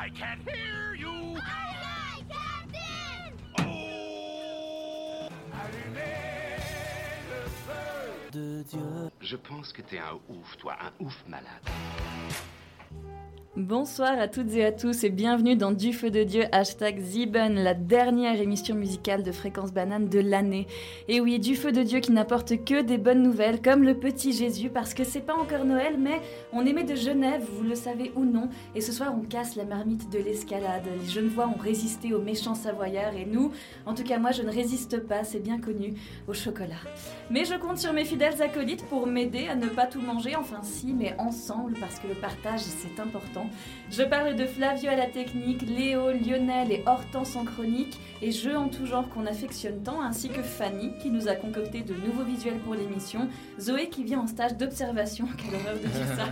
I can't hear you. Aye, aye, Captain! Oh. Allumez le feu. de Dieu. Je pense que t'es un ouf, toi, un ouf malade. Bonsoir à toutes et à tous et bienvenue dans Du Feu de Dieu, hashtag Ziben, la dernière émission musicale de Fréquence Banane de l'année. Et oui, Du Feu de Dieu qui n'apporte que des bonnes nouvelles, comme le petit Jésus, parce que c'est pas encore Noël, mais on aimait de Genève, vous le savez ou non, et ce soir on casse la marmite de l'escalade. Les Genevois ont résisté aux méchants Savoyards, et nous, en tout cas moi je ne résiste pas, c'est bien connu, au chocolat. Mais je compte sur mes fidèles acolytes pour m'aider à ne pas tout manger, enfin si, mais ensemble, parce que le partage c'est important. Je parle de Flavio à la technique, Léo, Lionel et Hortense en chronique, et jeux en tout genre qu'on affectionne tant, ainsi que Fanny qui nous a concocté de nouveaux visuels pour l'émission, Zoé qui vient en stage d'observation, quelle horreur de dire ça,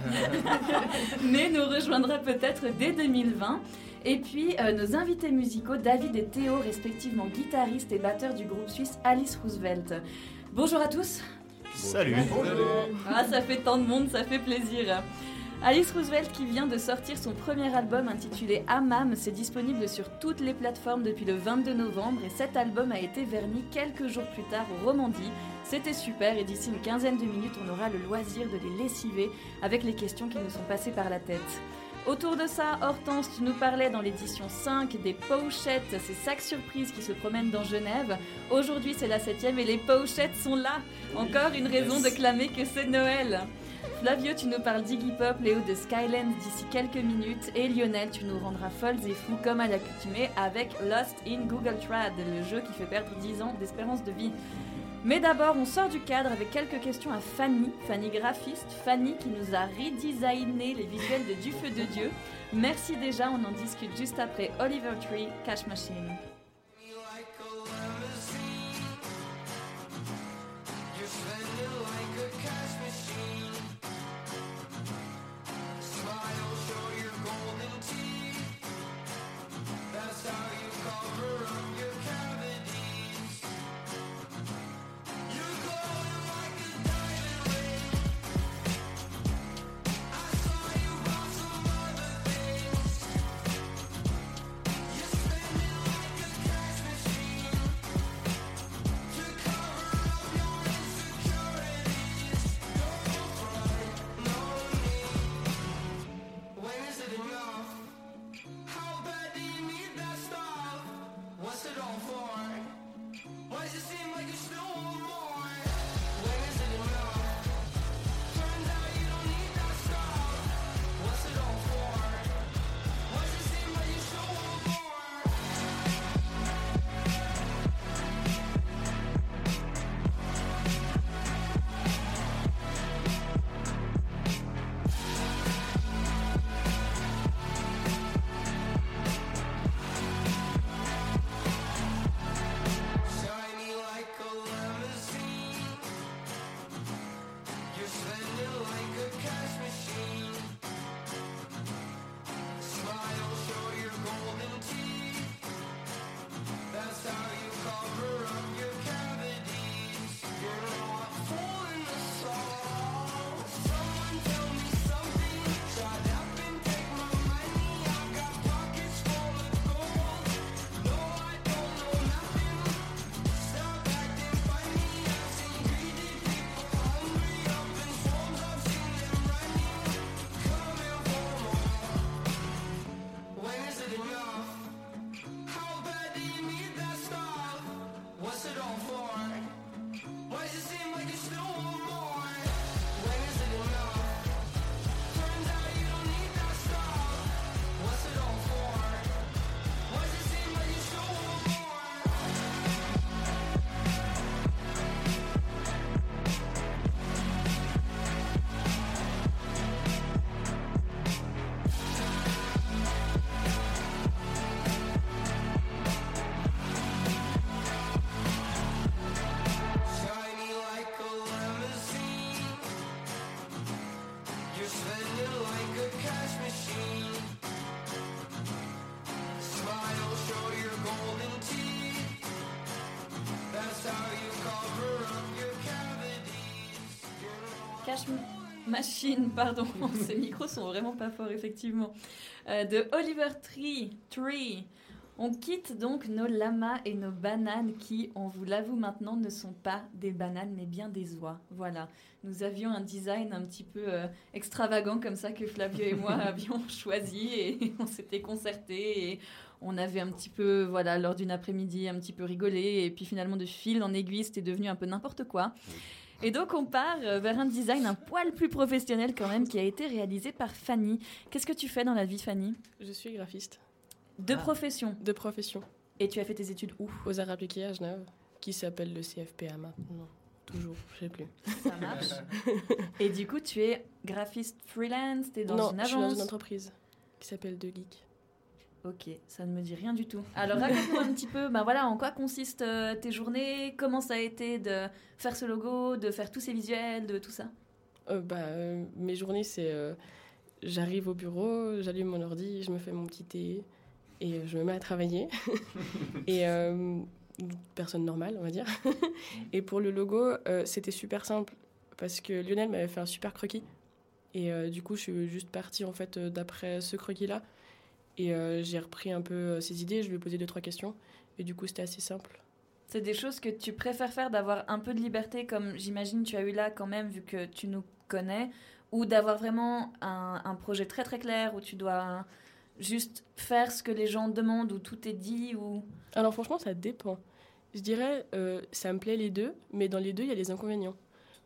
mais nous rejoindra peut-être dès 2020. Et puis euh, nos invités musicaux, David et Théo, respectivement guitaristes et batteurs du groupe suisse Alice Roosevelt. Bonjour à tous. Salut. Ah, ça fait tant de monde, ça fait plaisir. Alice Roosevelt qui vient de sortir son premier album intitulé Amam, c'est disponible sur toutes les plateformes depuis le 22 novembre et cet album a été verni quelques jours plus tard au Romandie. C'était super et d'ici une quinzaine de minutes on aura le loisir de les lessiver avec les questions qui nous sont passées par la tête. Autour de ça, Hortense, tu nous parlais dans l'édition 5 des pochettes, ces sacs surprises qui se promènent dans Genève. Aujourd'hui, c'est la septième et les pochettes sont là. Encore une raison de clamer que c'est Noël. Flavio, tu nous parles d'Iggy Pop, Léo de Skyland d'ici quelques minutes et Lionel, tu nous rendras folles et fous comme à l'accoutumée avec Lost in Google Trad, le jeu qui fait perdre 10 ans d'espérance de vie. Mais d'abord, on sort du cadre avec quelques questions à Fanny, Fanny graphiste, Fanny qui nous a redesigné les visuels de Du Feu de Dieu. Merci déjà, on en discute juste après Oliver Tree, Cash Machine. Machine, pardon, ces micros sont vraiment pas forts, effectivement. Euh, de Oliver Tree. Tree. On quitte donc nos lamas et nos bananes qui, on vous l'avoue maintenant, ne sont pas des bananes mais bien des oies. Voilà. Nous avions un design un petit peu euh, extravagant comme ça que Flavio et moi avions choisi et on s'était concerté et on avait un petit peu, voilà, lors d'une après-midi, un petit peu rigolé et puis finalement de fil en aiguille, c'était devenu un peu n'importe quoi. Et donc on part euh, vers un design un poil plus professionnel quand même qui a été réalisé par Fanny. Qu'est-ce que tu fais dans la vie Fanny? Je suis graphiste De profession. de profession Et tu as fait tes études où? Aux arts appliqués à Genève, qui s'appelle le CFPA maintenant. Toujours, je sais plus. Ça marche. Et du coup, tu es graphiste freelance, tu es dans non, une je suis dans agence. une entreprise qui s'appelle De Geek. Ok, ça ne me dit rien du tout. Alors raconte-nous un petit peu, ben voilà, en quoi consistent euh, tes journées, comment ça a été de faire ce logo, de faire tous ces visuels, de tout ça? Euh, bah, euh, mes journées, c'est euh, j'arrive au bureau, j'allume mon ordi, je me fais mon petit thé et euh, je me mets à travailler. et euh, personne normale, on va dire. et pour le logo, euh, c'était super simple parce que Lionel m'avait fait un super croquis. Et euh, du coup, je suis juste partie en fait euh, d'après ce croquis-là. Et euh, j'ai repris un peu euh, ses idées, je lui ai posé deux, trois questions. Et du coup, c'était assez simple. C'est des choses que tu préfères faire, d'avoir un peu de liberté, comme j'imagine tu as eu là quand même, vu que tu nous connais, ou d'avoir vraiment un, un projet très très clair où tu dois juste faire ce que les gens demandent, où tout est dit, ou... Alors franchement, ça dépend. Je dirais, euh, ça me plaît les deux, mais dans les deux, il y a des inconvénients.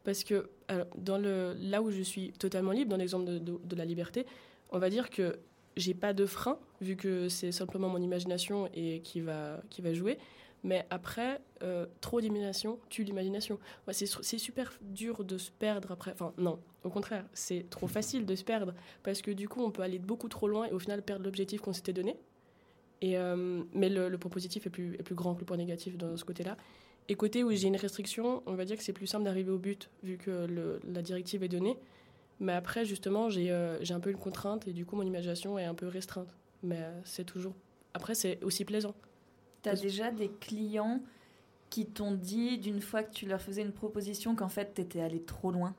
Parce que alors, dans le, là où je suis totalement libre, dans l'exemple de, de- de la liberté, on va dire que j'ai pas de frein, vu que c'est simplement mon imagination et qui va, qui va jouer. Mais après, euh, trop d'imagination tue l'imagination. C'est super dur de se perdre après. Enfin, non, au contraire, c'est trop facile de se perdre. Parce que du coup, on peut aller beaucoup trop loin et au final perdre l'objectif qu'on s'était donné. Euh, mais le, point positif est plus, grand que le point négatif dans ce côté-là. Et côté où j'ai une restriction, on va dire que c'est plus simple d'arriver au but, vu que la directive est donnée. Mais après, justement, j'ai euh, j'ai un peu une contrainte et du coup, mon imagination est un peu restreinte. Mais euh, c'est toujours. Après, c'est aussi plaisant. T'as Parce- déjà des clients qui t'ont dit, d'une fois que tu leur faisais une proposition, qu'en fait t'étais allé trop loin?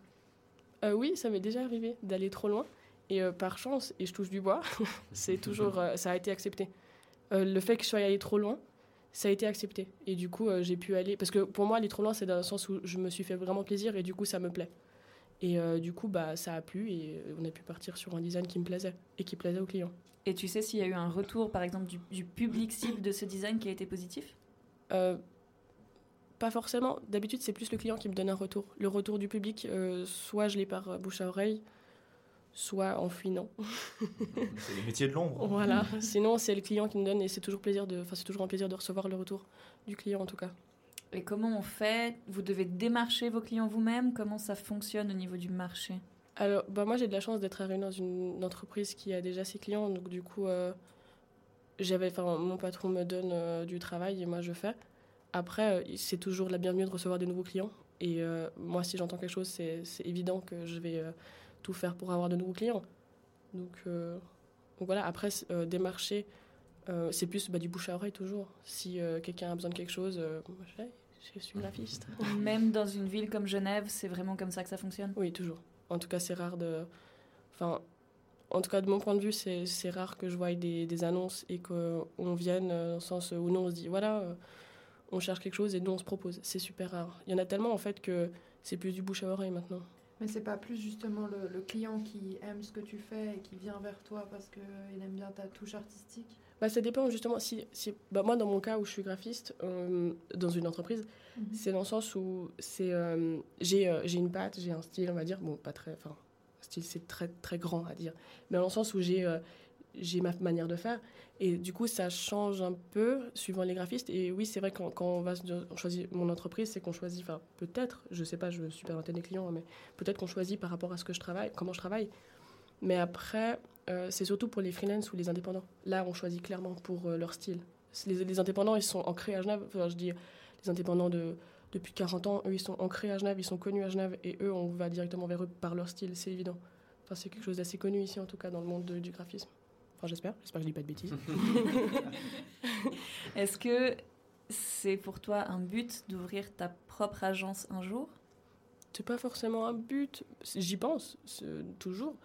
Euh, oui, ça m'est déjà arrivé d'aller trop loin. Et euh, par chance, et je touche du bois, c'est toujours, euh, ça a été accepté. Le fait que je sois allé trop loin, ça a été accepté. Et du coup, j'ai pu aller. Parce que pour moi, aller trop loin, c'est dans le sens où je me suis fait vraiment plaisir et du coup, ça me plaît. Et euh, du coup, bah, ça a plu et euh, on a pu partir sur un design qui me plaisait et qui plaisait aux clients. Et tu sais s'il y a eu un retour, par exemple, du, du public cible de ce design qui a été positif? Euh, pas forcément. D'habitude, c'est plus le client qui me donne un retour. Le retour du public, euh, soit je l'ai par bouche à oreille, soit en fouinant. C'est les métiers de l'ombre. Voilà. Sinon, c'est le client qui me donne et c'est toujours plaisir de, enfin, c'est toujours un plaisir de recevoir le retour du client en tout cas. Et comment on fait? Vous devez démarcher vos clients vous-même? Comment ça fonctionne au niveau du marché? Alors, bah moi, j'ai de la chance d'être arrivée dans une entreprise qui a déjà ses clients, donc du coup, euh, j'avais, mon patron me donne euh, du travail et moi je fais. Après, euh, c'est toujours la bienvenue de recevoir des nouveaux clients. Et moi, si j'entends quelque chose, c'est évident que je vais tout faire pour avoir de nouveaux clients. Donc, voilà, après, démarcher, c'est plus bah, du bouche à oreille toujours. Si quelqu'un a besoin de quelque chose, je, je suis graphiste. Même dans une ville comme Genève, c'est vraiment comme ça que ça fonctionne Oui, toujours. En tout cas, c'est rare de. Enfin, en tout cas, de mon point de vue, c'est c'est rare que je voie des, des annonces et qu'on vienne euh, dans le sens où nous, on se dit voilà, euh, on cherche quelque chose et nous, on se propose. C'est super rare. Il y en a tellement, en fait, que c'est plus du bouche à oreille maintenant. Mais c'est pas plus justement le, le client qui aime ce que tu fais et qui vient vers toi parce qu'il aime bien ta touche artistique? Bah, ça dépend justement. Si, si, bah, moi, dans mon cas où je suis graphiste, euh, dans une entreprise, Mhm. c'est dans le sens où c'est euh, j'ai euh, j'ai une patte, j'ai un style, on va dire. Bon, pas très. Enfin, style, c'est très, très grand à dire. Mais dans le sens où j'ai euh, j'ai ma manière de faire. Et du coup, ça change un peu suivant les graphistes. Et oui, c'est vrai, quand, quand on va on choisit mon entreprise, c'est qu'on choisit, enfin, peut-être, je sais pas, je suis pas l'antenne des clients, mais peut-être qu'on choisit par rapport à ce que je travaille, comment je travaille. Mais après, euh, c'est surtout pour les freelance ou les indépendants. Là, on choisit clairement pour euh, leur style. Les, les indépendants, ils sont ancrés à Genève. Enfin, je dis les indépendants de, depuis 40 ans, eux, ils sont ancrés à Genève, ils sont connus à Genève, et eux, on va directement vers eux par leur style, c'est évident. Enfin, c'est quelque chose d'assez connu ici, en tout cas, dans le monde de- du graphisme. Enfin, j'espère. J'espère que je dis pas de bêtises. Est-ce que c'est pour toi un but d'ouvrir ta propre agence un jour? C'est pas forcément un but. J'y pense toujours,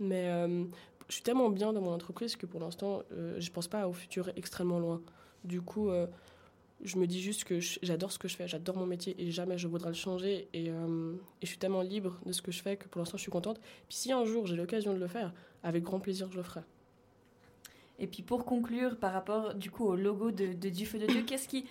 mais euh, je suis tellement bien dans mon entreprise que pour l'instant, euh, je pense pas au futur extrêmement loin. Du coup, euh, je me dis juste que j'adore ce que je fais, j'adore mon métier et jamais je voudrais le changer. Et, je suis tellement libre de ce que je fais que pour l'instant, je suis contente. Puis si un jour j'ai l'occasion de le faire, avec grand plaisir, je le ferai. Et puis pour conclure, par rapport du coup au logo de, de Du de Dieu, qu'est-ce qui,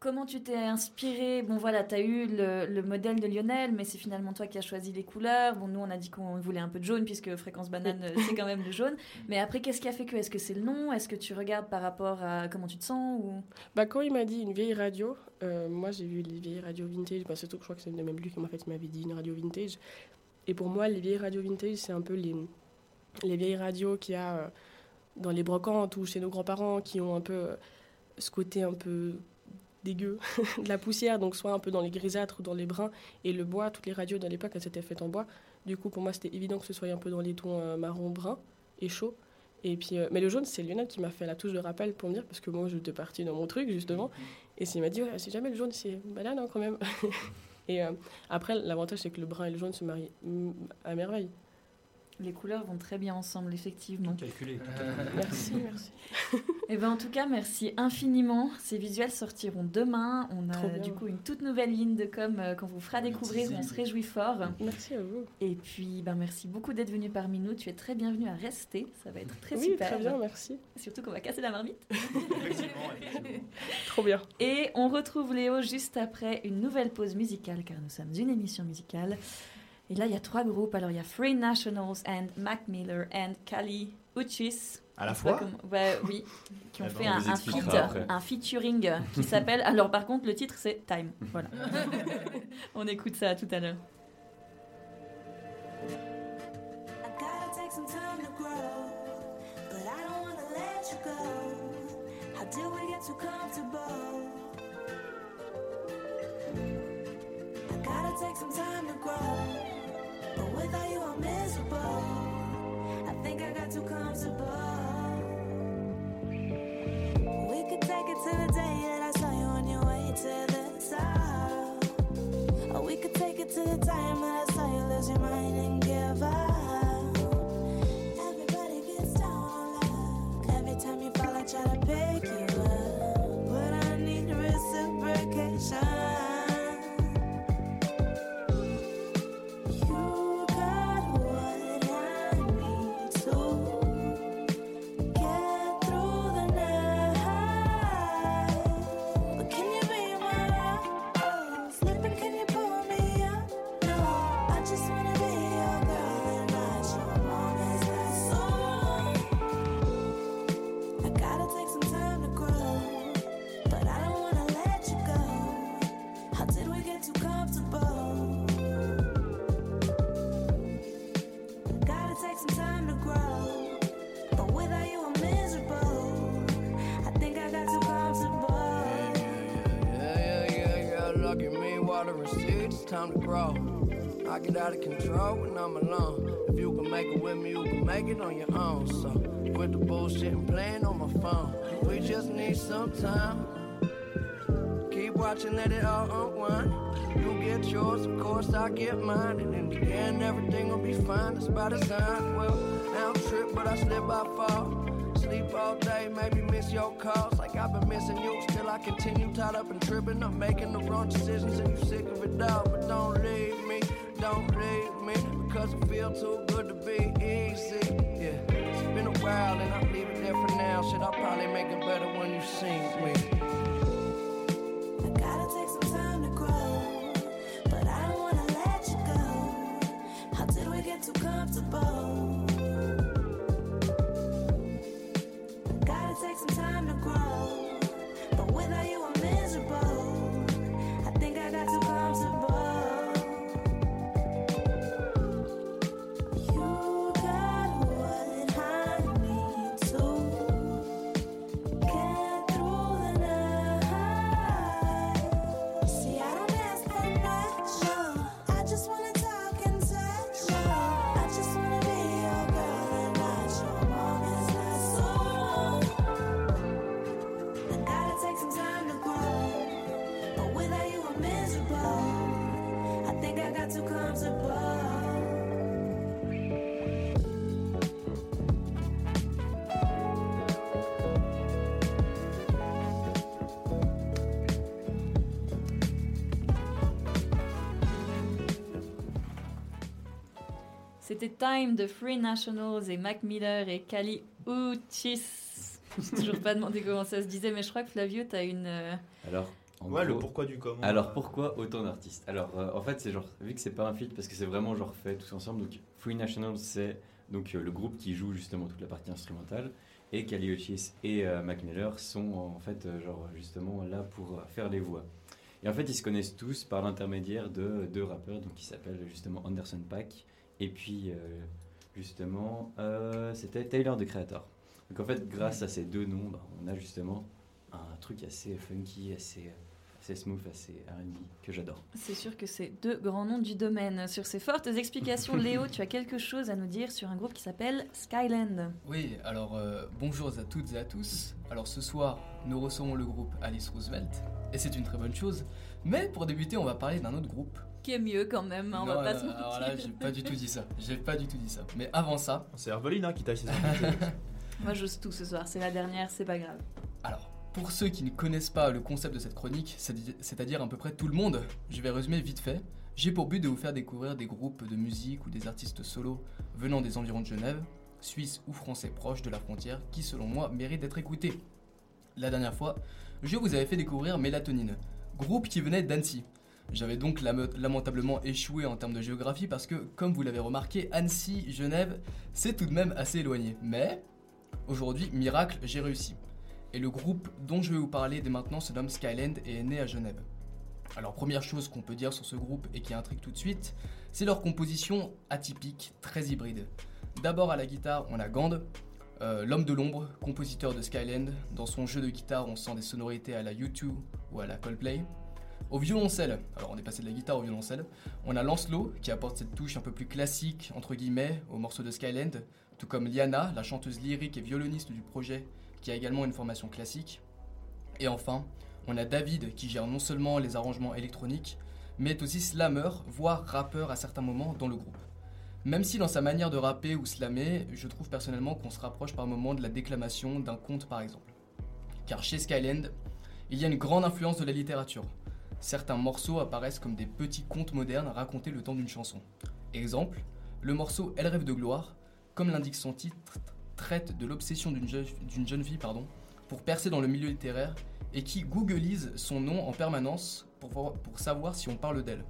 comment tu t'es inspiré Bon voilà, tu as eu le, le modèle de Lionel, mais c'est finalement toi qui as choisi les couleurs. Bon, nous on a dit qu'on voulait un peu de jaune puisque Fréquence Banane c'est quand même le jaune. Mais après, qu'est-ce qui a fait que Est-ce que c'est le nom? Est-ce que tu regardes par rapport à comment tu te sens ou... Bah, quand il m'a dit une vieille radio, euh, moi j'ai vu les vieilles radios vintage, bah, surtout que je crois que c'est même lui qui m'a fait, m'avait dit une radio vintage. Et pour moi, les vieilles radios vintage, c'est un peu les, les vieilles radios qu'il y a euh, dans les brocantes ou chez nos grands-parents qui ont un peu euh, ce côté un peu dégueu de la poussière, donc soit un peu dans les grisâtres ou dans les bruns. Et le bois, toutes les radios de l'époque, elles étaient faites en bois. Du coup, pour moi, c'était évident que ce soit un peu dans les tons euh, marron-brun et chaud. Et puis, euh, mais le jaune, c'est Lionel qui m'a fait la touche de rappel pour me dire, parce que moi, j'étais partie dans mon truc, justement. Et il m'a dit, ouais, si jamais le jaune, c'est banane hein, quand même. et euh, après, l'avantage, c'est que le brun et le jaune se marient mm, à merveille. Les couleurs vont très bien ensemble, effectivement. Calculé. Merci, merci. Et ben en tout cas, merci infiniment. Ces visuels sortiront demain. On a du coup une toute nouvelle ligne de com euh, qu'on vous fera découvrir. On se réjouit fort. Merci à vous. Et puis, ben merci beaucoup d'être venu parmi nous. Tu es très bienvenue à rester. Ça va être très oui, super. très bien, merci. Surtout qu'on va casser la marmite. Effectivement, effectivement. Trop bien. Et on retrouve Léo juste après une nouvelle pause musicale, car nous sommes une émission musicale. Et là, il y a trois groupes. Alors, il y a Free Nationals and Mac Miller and Kali Uchis. À la fois Ouais, oui. Qui ont Eh ben, fait on un, les un feat, featuring qui s'appelle. Alors, par contre, le titre, c'est Time. Voilà. on écoute ça tout à l'heure. I gotta take some time to grow, without you I'm miserable. I think I got too comfortable. We could take it to the day that I saw you on your way to the. Or we could take it to the time that I time to grow. I get out of control when I'm alone. If you can make it with me, you can make it on your own. So quit the bullshit and playing on my phone. We just need some time. Keep watching, let it all unwind. You get yours, of course I get mine. And in the end, everything will be fine. That's by design. Well, I don't trip, but I slip, I fall. Sleep all day, maybe miss your calls. Like I've been missing you, still I continue tied up and tripping. I'm making the wrong decisions and you sick of it all. But don't leave me, don't leave me, because it feel too good to be easy. Yeah, it's been a while and I'll leave it there for now. Shit, I'll probably make it better when you see me. I C'était Time de Free Nationals et Mac Miller et Kali Uchis. J'ai toujours pas demandé comment ça se disait, mais je crois que Flavio, t'as une. euh, Alors, en Ouais, le pourquoi du comment. Alors pourquoi autant d'artistes? Alors euh, en fait c'est genre vu que c'est pas un feat parce que c'est vraiment genre fait tous ensemble donc Free National c'est donc euh, le groupe qui joue justement toute la partie instrumentale et Kali Uchis et euh, Mac Miller sont en fait euh, genre justement là pour euh, faire les voix. Et en fait ils se connaissent tous par l'intermédiaire de deux rappeurs donc qui s'appellent justement Anderson Paak et puis euh, justement euh, c'était Taylor the Creator. Donc en fait grâce à ces deux noms bah, on a justement un truc assez funky assez assez smooth, assez R&B que j'adore. C'est sûr que c'est deux grands noms du domaine. Sur ces fortes explications, Léo, tu as quelque chose à nous dire sur un groupe qui s'appelle Skyland. Oui, alors euh, bonjour à toutes et à tous. Alors ce soir, nous recevons le groupe Alice Roosevelt, et c'est une très bonne chose. Mais pour débuter, on va parler d'un autre groupe. Qui est mieux quand même, hein, on Non, va pas euh, se mentir. alors là, j'ai pas du tout dit ça. J'ai pas du tout dit ça. Mais avant ça, C'est Herveline hein, qui taille ses. Moi, j'ose tout ce soir. C'est la dernière, c'est pas grave. alors, pour ceux qui ne connaissent pas le concept de cette chronique, c'est- c'est-à-dire à peu près tout le monde, je vais résumer vite fait. J'ai pour but de vous faire découvrir des groupes de musique ou des artistes solos venant des environs de Genève, suisses ou français proches de la frontière, qui selon moi méritent d'être écoutés. La dernière fois, je vous avais fait découvrir Mélatonine, groupe qui venait d'Annecy. J'avais donc lame- lamentablement échoué en termes de géographie parce que, comme vous l'avez remarqué, Annecy, Genève, c'est tout de même assez éloigné. Mais, aujourd'hui, miracle, j'ai réussi. Et le groupe dont je vais vous parler dès maintenant se nomme Skyland et est né à Genève. Alors première chose qu'on peut dire sur ce groupe et qui intrigue tout de suite, c'est leur composition atypique, très hybride. D'abord à la guitare, on a Gand, euh, l'homme de l'ombre, compositeur de Skyland. Dans son jeu de guitare, on sent des sonorités à la U2 ou à la Coldplay. Au violoncelle, alors on est passé de la guitare au violoncelle, on a Lancelot qui apporte cette touche un peu plus classique, entre guillemets, au morceau de Skyland, tout comme Liana, la chanteuse lyrique et violoniste du projet, qui a également une formation classique. Et enfin, on a David qui gère non seulement les arrangements électroniques, mais est aussi slammer, voire rappeur à certains moments dans le groupe. Même si dans sa manière de rapper ou slammer, je trouve personnellement qu'on se rapproche par moments de la déclamation d'un conte par exemple. Car chez Skyland, il y a une grande influence de la littérature. Certains morceaux apparaissent comme des petits contes modernes racontés le temps d'une chanson. Exemple, le morceau Elle rêve de gloire, comme l'indique son titre, traite de l'obsession d'une jeune, fille pardon, pour percer dans le milieu littéraire et qui googleise son nom en permanence pour, voir- pour savoir si on parle d'elle.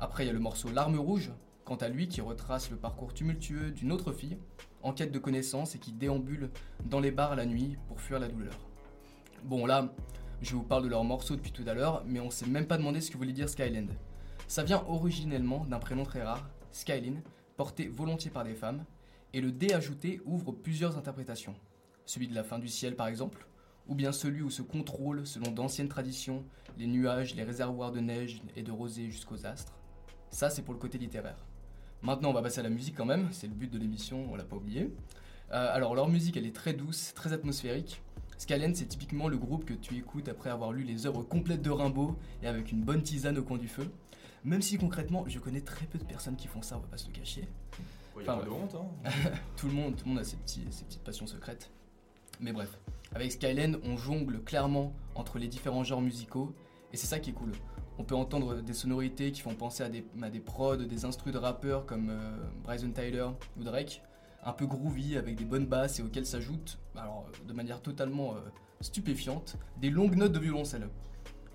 Après, il y a le morceau L'arme rouge, quant à lui qui retrace le parcours tumultueux d'une autre fille, en quête de connaissances et qui déambule dans les bars la nuit pour fuir la douleur. Bon là, je vous parle de leur morceau depuis tout à l'heure, mais on s'est même pas demandé ce que voulait dire Skyland. Ça vient originellement d'un prénom très rare, Skylin, porté volontiers par des femmes, et le D ajouté ouvre plusieurs interprétations. Celui de la fin du ciel par exemple, ou bien celui où se contrôlent, selon d'anciennes traditions, les nuages, les réservoirs de neige et de rosée jusqu'aux astres. Ça, c'est pour le côté littéraire. Maintenant, on va passer à la musique quand même, c'est le but de l'émission, on l'a pas oublié. Euh, alors, leur musique, elle est très douce, très atmosphérique. Skyline, c'est typiquement le groupe que tu écoutes après avoir lu les œuvres complètes de Rimbaud et avec une bonne tisane au coin du feu. Même si concrètement, je connais très peu de personnes qui font ça, on va pas se le cacher. Y a Enfin, pas de honte, hein. tout, le monde, tout le monde a ses, petits- ses petites passions secrètes. Mais bref, avec Skyline, on jongle clairement entre les différents genres musicaux, et c'est ça qui est cool. On peut entendre des sonorités qui font penser à des, à des prods, des instrus de rappeurs comme euh, Bryson Tyler ou Drake, un peu groovy avec des bonnes basses et auxquelles s'ajoutent, alors euh, de manière totalement euh, stupéfiante, des longues notes de violoncelle.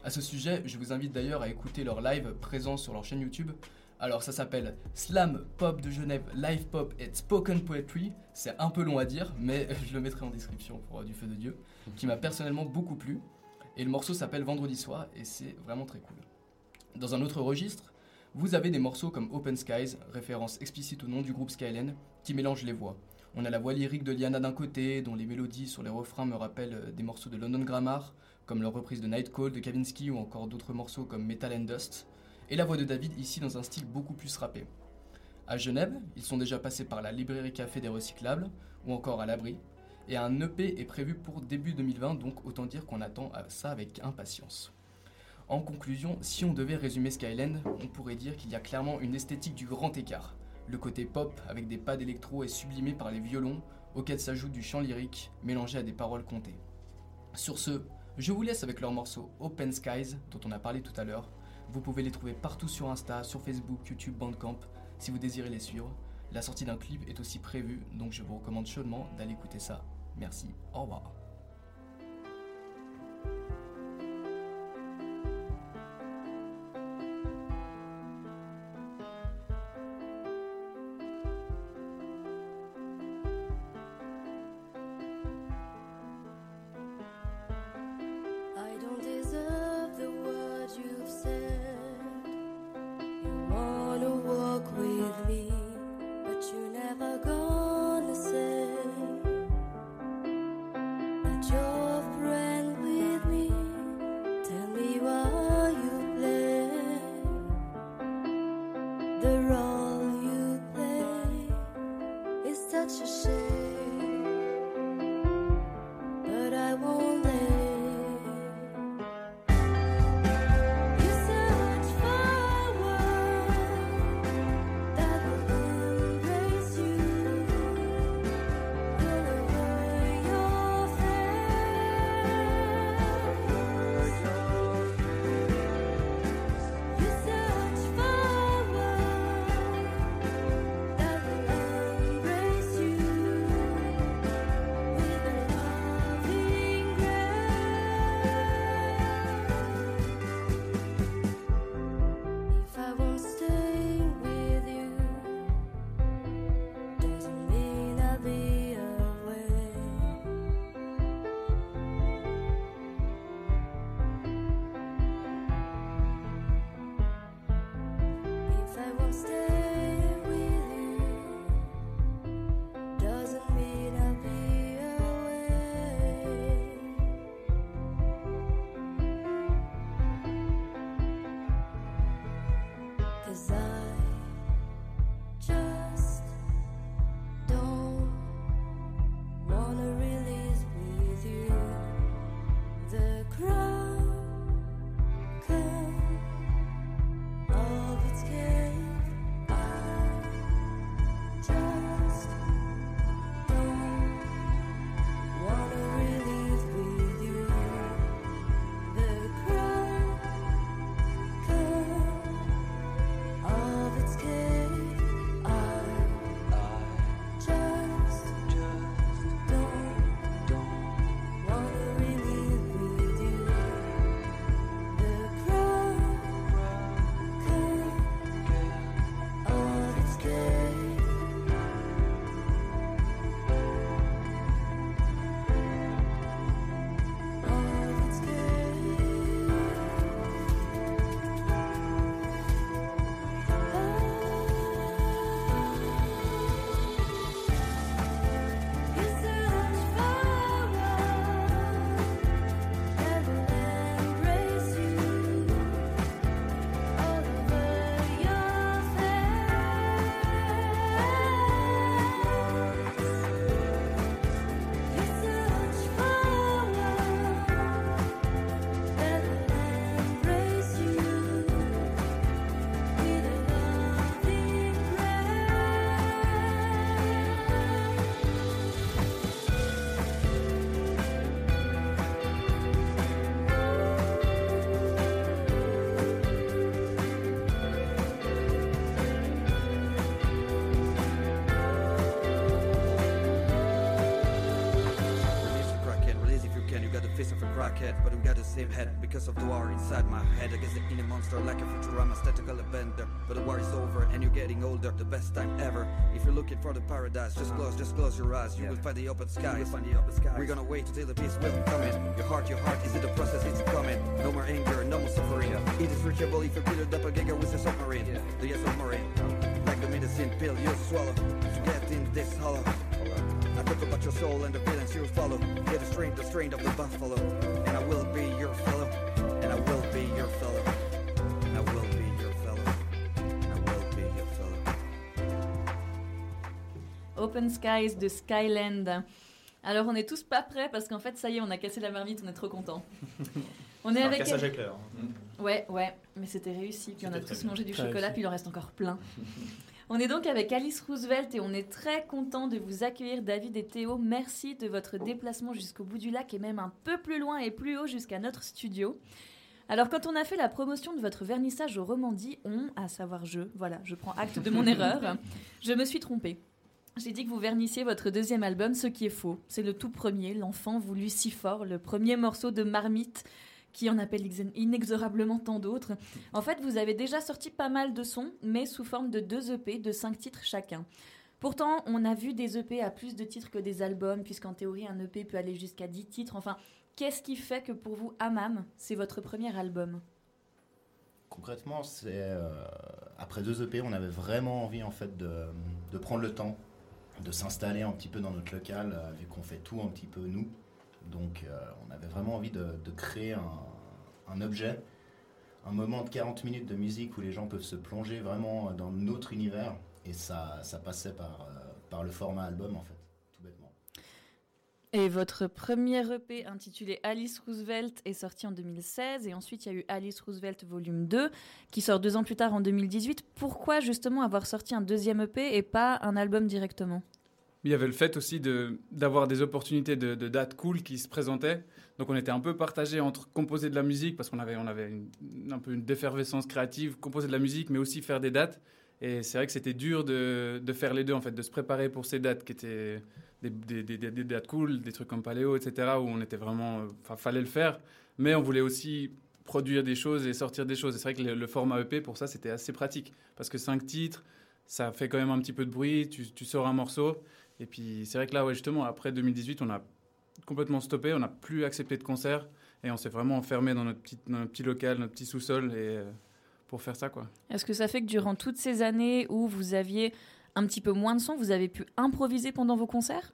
À ce sujet, je vous invite d'ailleurs à écouter leur live présent sur leur chaîne YouTube. Alors ça s'appelle Slam Pop de Genève Live Pop et Spoken Poetry. C'est un peu long à dire, mais je le mettrai en description pour euh, du feu de Dieu, qui m'a personnellement beaucoup plu. Et le morceau s'appelle Vendredi soir et c'est vraiment très cool. Dans un autre registre, vous avez des morceaux comme Open Skies, référence explicite au nom du groupe Skyline, qui mélangent les voix. On a la voix lyrique de Liana d'un côté, dont les mélodies sur les refrains me rappellent euh, des morceaux de London Grammar, comme leur reprise de Night Call de Kavinsky ou encore d'autres morceaux comme Metal and Dust, et la voix de David ici dans un style beaucoup plus rappé. À Genève, ils sont déjà passés par la librairie café des recyclables ou encore à l'abri, et un EP est prévu pour début 2020, donc autant dire qu'on attend ça avec impatience. En conclusion, si on devait résumer Skyland, on pourrait dire qu'il y a clairement une esthétique du grand écart. Le côté pop avec des pas d'électro est sublimé par les violons, auxquels s'ajoute du chant lyrique mélangé à des paroles comptées. Sur ce, je vous laisse avec leur morceau Open Skies dont on a parlé tout à l'heure. Vous pouvez les trouver partout sur Insta, sur Facebook, YouTube, Bandcamp, si vous désirez les suivre. La sortie d'un clip est aussi prévue, donc je vous recommande chaudement d'aller écouter ça. Merci, au revoir. Same head because of the war inside my head. I guess the inner monster like a Futurama, statical bender. But the war is over and you're getting older, the best time ever. If you're looking for the paradise, just close, just close your eyes. You will find the open skies. You will find the open skies. We're gonna wait until the peace will come in. Your heart, your heart, is it the process? It's coming. No more anger, no more suffering. It is reachable if you feel a doppelganger with a submarine. The yes submarine. Like the medicine pill you swallow to get in this hollow. I talk about your soul and the villains you follow. Yeah, the strain, the strain of the buffalo. Your fellow. And I will be your fellow. And I will be your fellow. And I will be your fellow. Open Skies de Skyland. Alors on est tous pas prêts parce qu'en fait ça y est on a cassé la marmite, on est trop contents. On est Un avec cassage éclair. Ouais ouais, mais c'était réussi. Puis on a tous bien. mangé du Très chocolat, réussi. puis il en reste encore plein. On est donc avec Alice Roosevelt et on est très content de vous accueillir David et Théo. Merci de votre déplacement jusqu'au bout du lac et même un peu plus loin et plus haut jusqu'à notre studio. Alors, quand on a fait la promotion de votre vernissage au Romandie, on, à savoir je, voilà, je prends acte de mon erreur, je me suis trompée. J'ai dit que vous vernissiez votre deuxième album, ce qui est faux. C'est le tout premier, L'enfant voulu si fort, le premier morceau de Marmite qui en appelle ex- inexorablement tant d'autres. En fait, vous avez déjà sorti pas mal de sons, mais sous forme de deux EP de cinq titres chacun. Pourtant, on a vu des EP à plus de titres que des albums, puisqu'en théorie, un EP peut aller jusqu'à 10 titres. Enfin, qu'est-ce qui fait que pour vous, Amam, c'est votre premier album? Concrètement, c'est euh, après deux EP, on avait vraiment envie en fait de, de prendre le temps de s'installer un petit peu dans notre local, euh, vu qu'on fait tout un petit peu nous. Donc, euh, on avait vraiment envie de, créer un, un objet, un moment de 40 minutes de musique où les gens peuvent se plonger vraiment dans notre univers. Et ça, ça passait par, euh, par le format album en fait, tout bêtement. Et votre premier EP intitulé Alice Roosevelt est sorti en 2016 et ensuite il y a eu Alice Roosevelt volume 2 qui sort deux ans plus tard en 2018. Pourquoi justement avoir sorti un deuxième EP et pas un album directement? Il y avait le fait aussi d'avoir des opportunités de, dates cool qui se présentaient. Donc on était un peu partagé entre composer de la musique, parce qu'on avait, on avait un peu une défervescence créative, composer de la musique, mais aussi faire des dates. Et c'est vrai que c'était dur de, de faire les deux, en fait, de se préparer pour ces dates qui étaient des, des- des- dates cool, des trucs comme Paléo, etc., où on était vraiment... Enfin, fallait le faire. Mais on voulait aussi produire des choses et sortir des choses. Et c'est vrai que le, format EP, pour ça, c'était assez pratique. Parce que cinq titres, ça fait quand même un petit peu de bruit, tu sors un morceau. Et puis c'est vrai que là, ouais, justement, après 2018, on a complètement stoppé, on n'a plus accepté de concerts et on s'est vraiment enfermé dans notre petit, dans notre petit local, notre petit sous-sol et, euh, pour faire ça. quoi. Est-ce que ça fait que durant toutes ces années où vous aviez un petit peu moins de son, vous avez pu improviser pendant vos concerts?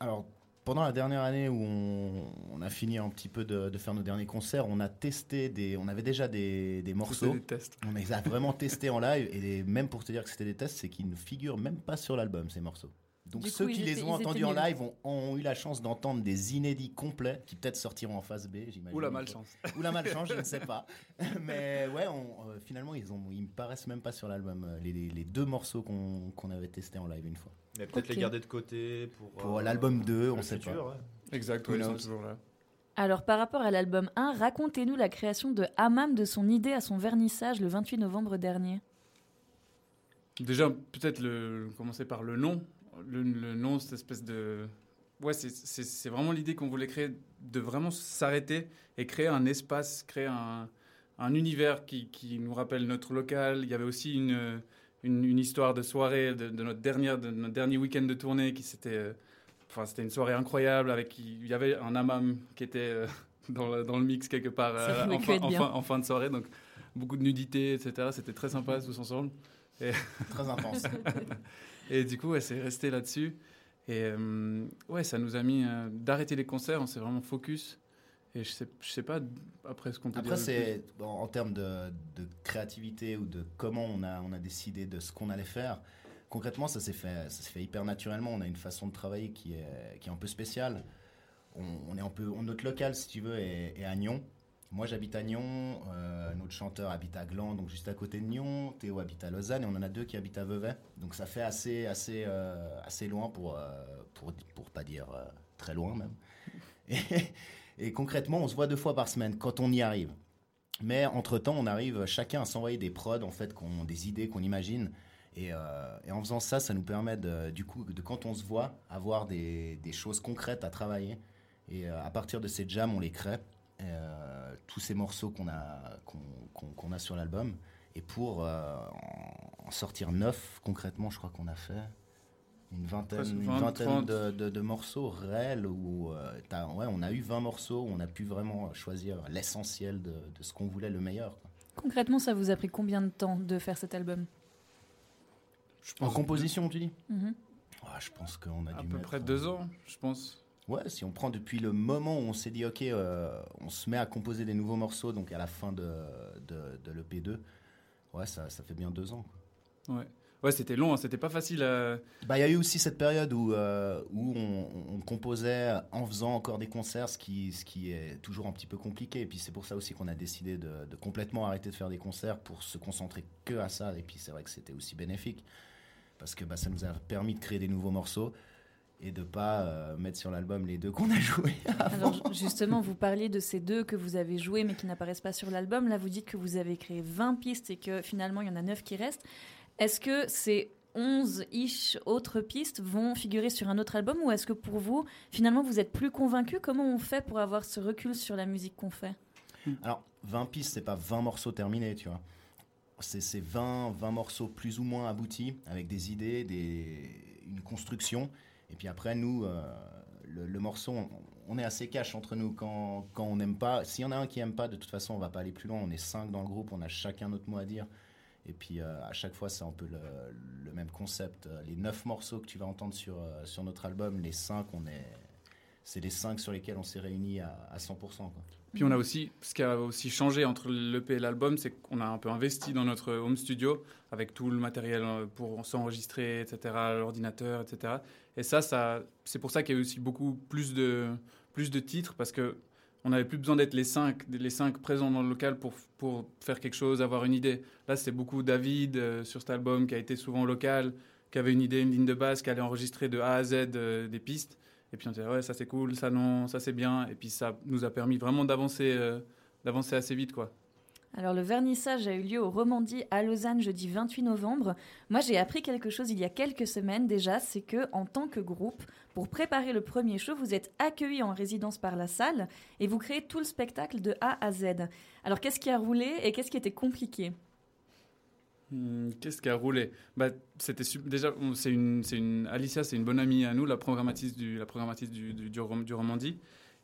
Alors, pendant la dernière année où on, on a fini un petit peu de, de faire nos derniers concerts, on a testé des, on avait déjà des, des morceaux. des tests. On les a vraiment testés en live et les- même pour te dire que c'était des tests, c'est qu'ils ne figurent même pas sur l'album ces morceaux. Donc Du ceux coup, qui les étaient- ont entendus en live ont, ont eu la chance d'entendre des inédits complets qui peut-être sortiront en phase B, j'imagine. Ou la malchance. Ou la malchance, je ne sais pas. Mais ouais, on- euh, finalement, ils, ont, ils me paraissent même pas sur l'album, euh, les, les- les deux morceaux qu'on avait testés en live une fois. Mais peut-être les garder de côté pour. Pour euh, l'album 2, on le sait futur, pas. ouais. Exact, ouais, ils sont toujours là. Alors par rapport à l'album 1, racontez-nous la création de Hammam de son idée à son vernissage le 28 novembre dernier. Déjà, peut-être commencer par le nom. Le, le nom, cette espèce de. Ouais, c'est- vraiment l'idée qu'on voulait créer, de vraiment s'arrêter et créer un espace, créer un, un univers qui, qui nous rappelle notre local. Il y avait aussi une, une, une histoire de soirée de, de notre, dernière, de notre dernier week-end de tournée qui s'était. euh, Enfin, c'était une soirée incroyable avec. Il y avait un hammam qui était euh, dans, le, dans le mix quelque part euh, en, fin- en fin de soirée. Donc, beaucoup de nudité, etc. C'était très sympa tous ensemble. Et Très intense. et du coup, ouais, c'est resté là-dessus. Et euh, ouais, ça nous a mis euh, d'arrêter les concerts. On s'est vraiment focus. Et je sais, je sais pas après ce qu'on peut Après, c'est en, en termes de, de créativité ou de comment on a, on a décidé de ce qu'on allait faire. Concrètement, ça s'est fait, ça fait hyper naturellement. On a une façon de travailler qui est, qui est un peu spéciale. On, on est un peu, notre local, si tu veux, est, est à Nyon. Moi, j'habite à Nyon. euh, notre chanteur habite à Gland, donc juste à côté de Nyon. Théo habite à Lausanne et on en a deux qui habitent à Vevey. Donc ça fait assez, assez, euh, assez loin pour, euh, pour, pour pas dire euh, très loin même. Et, concrètement, on se voit deux fois par semaine quand on y arrive. Mais entre-temps, on arrive chacun à s'envoyer des prods, en fait, qu'on- des idées qu'on imagine. Et, et en faisant ça, ça nous permet, de, du coup, de quand on se voit, avoir des, des choses concrètes à travailler. Et à partir de ces jams, on les crée. Euh, tous ces morceaux qu'on a, qu'on qu'on- qu'on a sur l'album. Et pour euh, en, sortir neuf, concrètement, je crois qu'on a fait une vingtaine, une 20, vingtaine 30. de, de- de morceaux réels où euh, t'as- ouais, on a eu 20 morceaux où on a pu vraiment choisir l'essentiel de, de ce qu'on voulait, le meilleur. quoi. Concrètement, ça vous a pris combien de temps de faire cet album? En composition, tu dis? Mhm. Ah, Je pense qu'on a À dû peu mettre, près euh, deux ans, je pense. Ouais, si on prend depuis le moment où on s'est dit, ok, euh, on se met à composer des nouveaux morceaux, donc à la fin de, de, de l'EP2, ouais, ça, ça fait bien deux ans. quoi. Ouais, ouais c'était long, hein, c'était pas facile à. Bah, il y a eu aussi cette période où, euh, où on, on composait en faisant encore des concerts, ce qui, ce qui est toujours un petit peu compliqué. Et puis c'est pour ça aussi qu'on a décidé de, de complètement arrêter de faire des concerts pour se concentrer que à ça. Et puis c'est vrai que c'était aussi bénéfique parce que bah, ça nous a permis de créer des nouveaux morceaux. Et de pas euh, mettre sur l'album les deux qu'on a joués. Alors ju- justement, vous parliez de ces deux que vous avez joués mais qui n'apparaissent pas sur l'album. Là, vous dites que vous avez créé 20 pistes et que finalement, il y en a 9 qui restent. Est-ce que ces 11-ish autres pistes vont figurer sur un autre album ou est-ce que pour vous, finalement, vous êtes plus convaincu Comment on fait pour avoir ce recul sur la musique qu'on fait? Alors, 20 pistes, c'est pas 20 morceaux terminés, tu vois. C'est c'est 20, 20 morceaux plus ou moins aboutis, avec des idées, des, une construction. Et puis après, nous, euh, le, morceau, on, est assez cash entre nous quand, quand on n'aime pas. S'il y en a un qui aime pas, de toute façon, on va pas aller plus loin. On est 5 dans le groupe, on a chacun notre mot à dire. Et puis euh, à chaque fois, c'est un peu le, même concept. Euh, Les 9 morceaux que tu vas entendre sur, sur notre album, les 5, on est. C'est les 5 sur lesquels on s'est réunis à, à 100%. Quoi. Puis on a aussi, ce qui a aussi changé entre l'EP et l'album, c'est qu'on a un peu investi dans notre home studio avec tout le matériel pour s'enregistrer, etc., l'ordinateur, etc. Et ça, ça c'est pour ça qu'il y a eu aussi beaucoup plus de, plus de titres parce que on n'avait plus besoin d'être les cinq, les cinq présents dans le local pour, pour faire quelque chose, avoir une idée. Là, c'est beaucoup David euh, sur cet album qui a été souvent local, qui avait une idée, une ligne de base, qui allait enregistrer de A à Z euh, des pistes. Et puis on disait, ouais, ça c'est cool, ça non, ça c'est bien. Et puis ça nous a permis vraiment d'avancer euh, d'avancer assez vite, quoi. Alors le vernissage a eu lieu au Romandie à Lausanne jeudi 28 novembre. Moi j'ai appris quelque chose il y a quelques semaines déjà, c'est que en tant que groupe, pour préparer le premier show, vous êtes accueillis en résidence par la salle et vous créez tout le spectacle de A à Z. Alors qu'est-ce qui a roulé et qu'est-ce qui était compliqué? Hmm, Qu'est-ce qui a roulé? Bah, c'était déjà c'est une une Alicia c'est une bonne amie à nous la programmatrice du la du du Romandie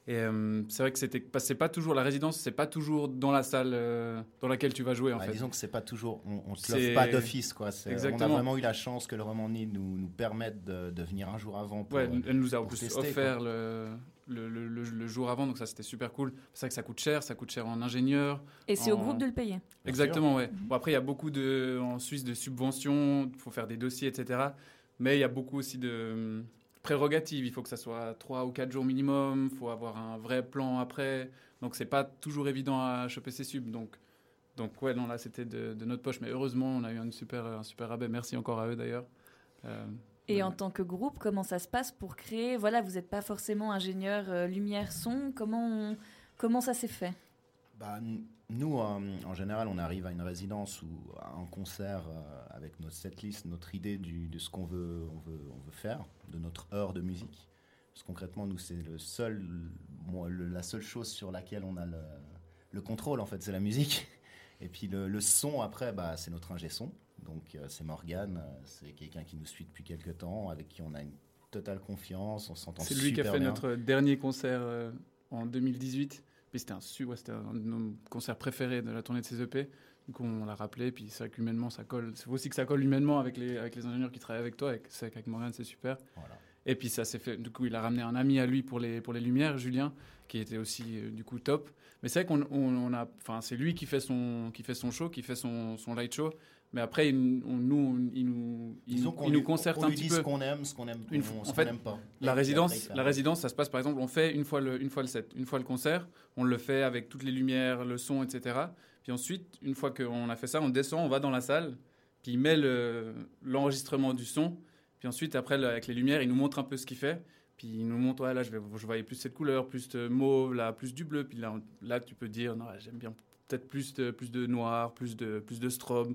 et euh, c'est vrai que c'était pas- c'est pas toujours la résidence c'est pas toujours dans la salle euh, dans laquelle tu vas jouer en Ouais, fait Disons que c'est pas toujours, on, on se l'offre pas d'office quoi. On a vraiment eu la chance que le Romandie nous, nous permette de, de venir un jour avant. Pour, Ouais, elle nous a en plus tester, offert le, le, le, le- le jour avant, donc ça c'était super cool. C'est vrai que ça coûte cher, ça coûte cher en ingénieur. Et c'est au groupe de le payer. Exactement, ouais. Bon, après, il y a beaucoup de, en Suisse de subventions, il faut faire des dossiers, etc. Mais il y a beaucoup aussi de prérogatives. Il faut que ça soit 3 ou 4 jours minimum, il faut avoir un vrai plan après. Donc c'est pas toujours évident à choper ces subs. Donc, donc ouais, non, là c'était de, de notre poche. Mais heureusement, on a eu un super, un super rabais. Merci encore à eux d'ailleurs. Euh, Et en tant que groupe, comment ça se passe pour créer? Voilà, vous n'êtes pas forcément ingénieur euh, lumière son. Comment on- comment ça s'est fait? Bah, nous, euh, en général, on arrive à une résidence ou à un concert euh, avec notre setlist, notre idée du- de ce qu'on veut, on veut, on veut faire, de notre heure de musique. Parce que concrètement, nous, c'est le seul, le- la seule chose sur laquelle on a le, le contrôle, en fait, c'est la musique. Et puis le, le son, après, bah, c'est notre ingé son. Donc euh, c'est Morgane, euh, c'est quelqu'un qui nous suit depuis quelques temps, avec qui on a une totale confiance, on s'entend C'est super lui qui a fait bien. notre dernier concert en 2018. Puis c'était un, su- ouais, c'était un de nos concerts préférés de la tournée de ses EP. Du coup, on l'a rappelé. Puis c'est vrai qu'humainement, ça colle. C'est aussi que ça colle humainement avec les, avec les ingénieurs qui travaillent avec toi. Vrai qu'avec Morgan, c'est super. Et puis ça s'est fait. Du coup, il a ramené un ami à lui pour les, pour les lumières, Julien, qui était aussi euh, du coup top. Mais c'est vrai qu'on on, on a. Enfin, c'est lui qui fait son, qui fait son show, qui fait son, son light show. Mais après, il, on- nous, on- il nous, il, Disons nous- qu'on il nous lui- concerte on un petit peu. ce qu'on aime, ce qu'on aime- Une on- fois- ce en qu'on fait, n'aime pas. La résidence, la résidence, ça se passe par exemple, on fait une fois le, une fois le set, une fois le concert, on le fait avec toutes les lumières, le son, etc. Puis ensuite, une fois qu'on a fait ça, on descend, on va dans la salle, puis il met le- l'enregistrement du son. Puis ensuite, après, avec les lumières, il nous montre un peu ce qu'il fait. Puis il nous montre, ouais, là, je, vais, je voyais plus cette couleur, plus de mauve, là, plus du bleu. Puis là, là tu peux dire, non, j'aime bien peut-être plus de, plus de noir, plus de, plus de strobe.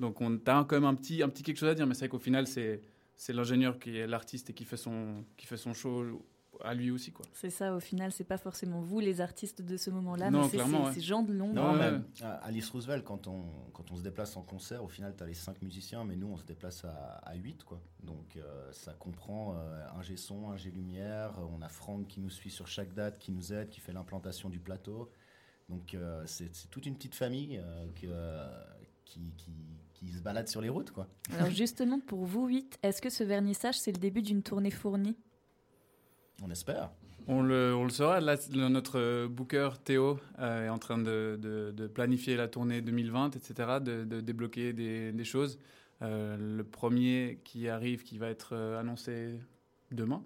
Donc on a quand même un petit, un petit quelque chose à dire, mais c'est vrai qu'au final, c'est c'est l'ingénieur qui est l'artiste et qui fait, son, qui fait son show à lui aussi. Quoi. C'est ça, au final, c'est pas forcément vous les artistes de ce moment-là, Non, mais c'est ouais. ces gens de l'ombre. Non, même à Alice Roosevelt, quand on, quand on se déplace en concert, au final, tu as les cinq musiciens, mais nous, on se déplace à, à 8. Quoi. Donc, euh, ça comprend euh, un G son, un G lumière. On a Franck qui nous suit sur chaque date, qui nous aide, qui fait l'implantation du plateau. Donc, euh, c'est c'est toute une petite famille euh, que, euh, qui, qui, qui se balade sur les routes. Quoi. Alors justement, pour vous huit, est-ce que ce vernissage, c'est le début d'une tournée fournie? On espère. On le, on le saura. Là, notre booker Théo euh, est en train de, de- de planifier la tournée 2020, etc., de, de débloquer des, des choses. Euh, le premier qui arrive, qui va être euh, annoncé demain.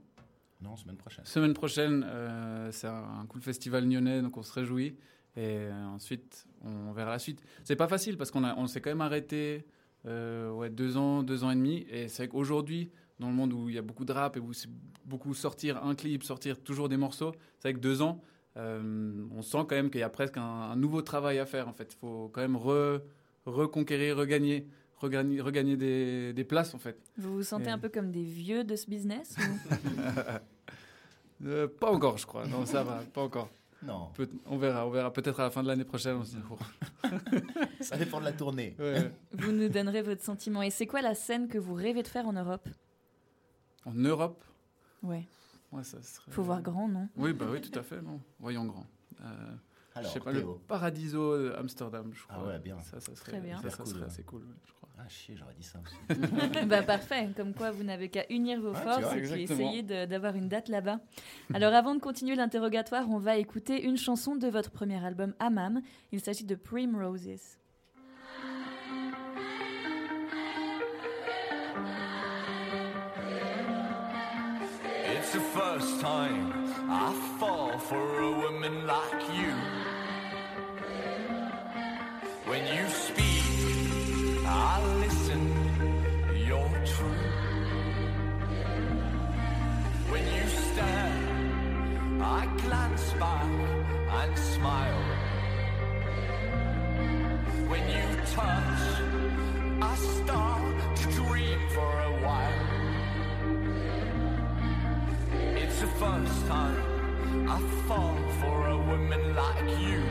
Non, semaine prochaine. Semaine prochaine, euh, c'est un, un cool festival lyonnais, donc on se réjouit. Et euh, ensuite, on verra la suite. C'est pas facile parce qu'on on s'est quand même arrêté euh, ouais, deux ans, deux ans et demi. Et c'est vrai qu'aujourd'hui, dans le monde où il y a beaucoup de rap et où c'est beaucoup sortir un clip, sortir toujours des morceaux. C'est vrai que deux ans, euh, on sent quand même qu'il y a presque un, un nouveau travail à faire en fait. Il faut quand même re- reconquérir, regagner, regagner, regagner des, des places en fait. Vous vous sentez Et- un peu comme des vieux de ce business ou- Euh, pas encore, je crois. Non, ça va, pas encore. Non. Peut- on verra, on verra. Peut-être à la fin de l'année prochaine. On se dit, oh. Ça dépend de la tournée. Ouais. Vous nous donnerez votre sentiment. Et c'est quoi la scène que vous rêvez de faire en Europe? En Europe? Ouais. Ouais, ça serait... Faut voir grand, non? Oui, bah oui, tout à fait. Non? Voyons grand. Euh, Alors, je sais pas, Théo. le Paradiso Amsterdam, je Ah crois. ouais, bien. Ça, ça serait, Très bien. Ça, cool, ouais. assez cool, je crois. Ah, chier, j'aurais dit ça aussi. bah parfait, comme quoi vous n'avez qu'à unir vos Ouais, forces vois, et puis essayer d'avoir une date là-bas. Alors avant de continuer l'interrogatoire, on va écouter une chanson de votre premier album Amam. Il s'agit de Primroses. It's the first time I fall for a woman like you. When you speak, I listen, you're true. When you stare, I glance back and smile. When you touch, I start to dream for a while. It's the first time I fall for a woman like you.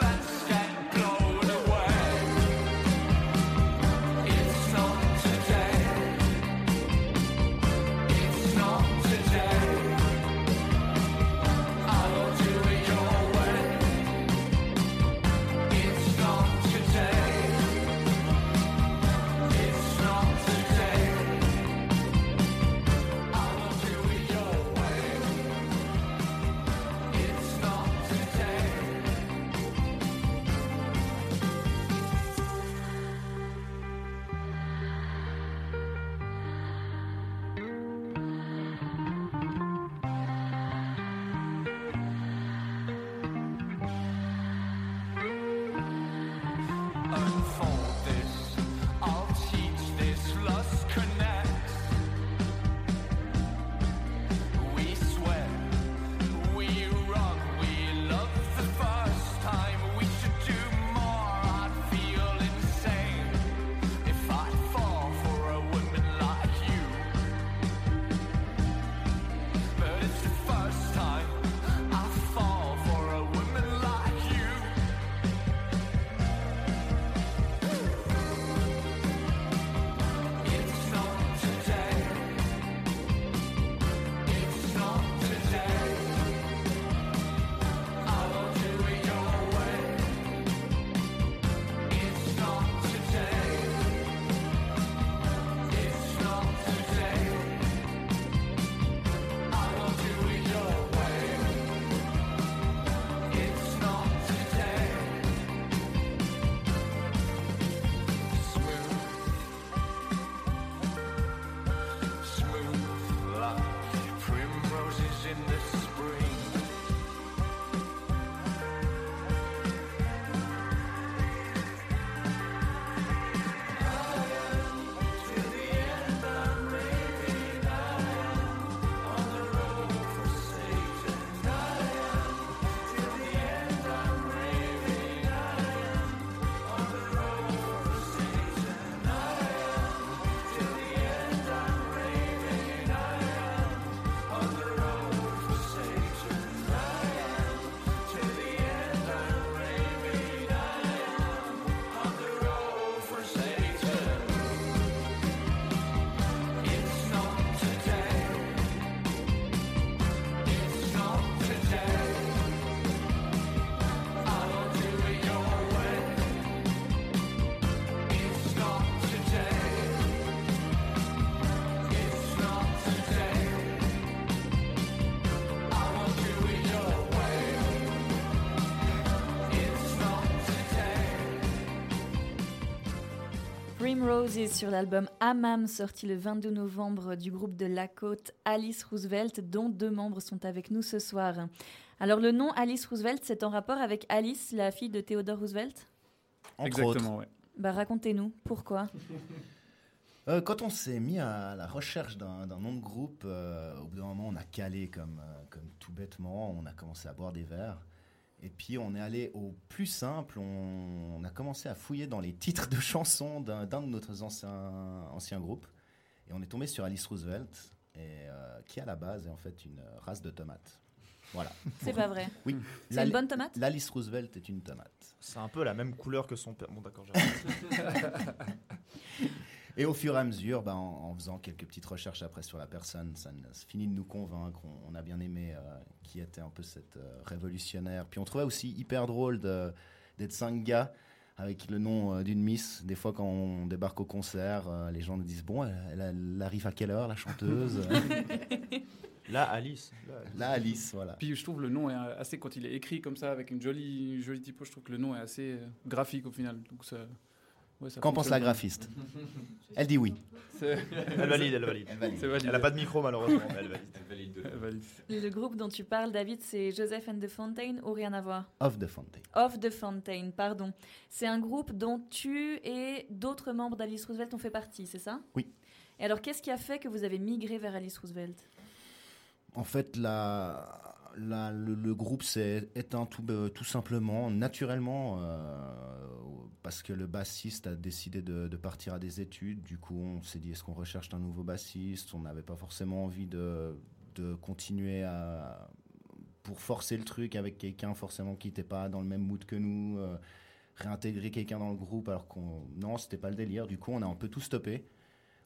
Let's Roses sur l'album Amam sorti le 22 novembre du groupe de La Côte Alice Roosevelt dont deux membres sont avec nous ce soir. Alors le nom Alice Roosevelt c'est en rapport avec Alice, la fille de Theodore Roosevelt? Entre Exactement, autres. ouais. Bah racontez-nous, pourquoi? Euh, quand on s'est mis à la recherche d'un d'un nom de groupe, euh, au bout d'un moment, on a calé comme, euh, comme tout bêtement. On a commencé à boire des verres. Et puis, on est allé au plus simple. On, on a commencé à fouiller dans les titres de chansons d'un d'un de nos anciens, anciens groupes. Et on est tombé sur Alice Roosevelt, et, euh, qui à la base est en fait une race de tomates. Voilà. C'est pas vrai. Oui. C'est L'Ali- une bonne tomate? L'Alice Roosevelt est une tomate. C'est un peu la même couleur que son père. Bon, d'accord, j'arrête. Et au fur et à mesure, bah, en, en faisant quelques petites recherches après sur la personne, ça, finit de nous convaincre. On, on a bien aimé euh, qui était un peu cette euh, révolutionnaire. Puis on trouvait aussi hyper drôle de- d'être cinq gars avec le nom euh, d'une miss. Des fois, quand on débarque au concert, euh, les gens nous disent Bon, elle, elle- elle arrive à quelle heure, la chanteuse? Là, Alice. Là, Là, Alice, voilà. Puis je trouve le nom est assez, quand il est écrit comme ça, avec une jolie, jolie typo, je trouve que le nom est assez graphique au final. Donc ça, ouais, Qu'en pense la graphiste? Elle dit oui. Elle valide, elle valide. Elle valide. C'est validé. Elle a pas de micro, malheureusement, mais elle valide. Elle valide de Elle valide. Le groupe dont tu parles, David, c'est Joseph and the Fountain ou rien à voir? Of the Fountain. Of the Fountain, pardon. C'est un groupe dont tu et d'autres membres d'Alice Roosevelt ont fait partie, c'est ça? Oui. Et alors, qu'est-ce qui a fait que vous avez migré vers Alice Roosevelt? En fait, la, le, groupe s'est éteint tout, euh, simplement, naturellement, euh, parce que le bassiste a décidé de, partir à des études. Du coup, on s'est dit, est-ce qu'on recherche un nouveau bassiste? On n'avait pas forcément envie de, de continuer à, pour forcer le truc avec quelqu'un forcément qui n'était pas dans le même mood que nous, euh, réintégrer quelqu'un dans le groupe alors qu'on... Non, c'était pas le délire. Du coup, on a un peu tout stoppé.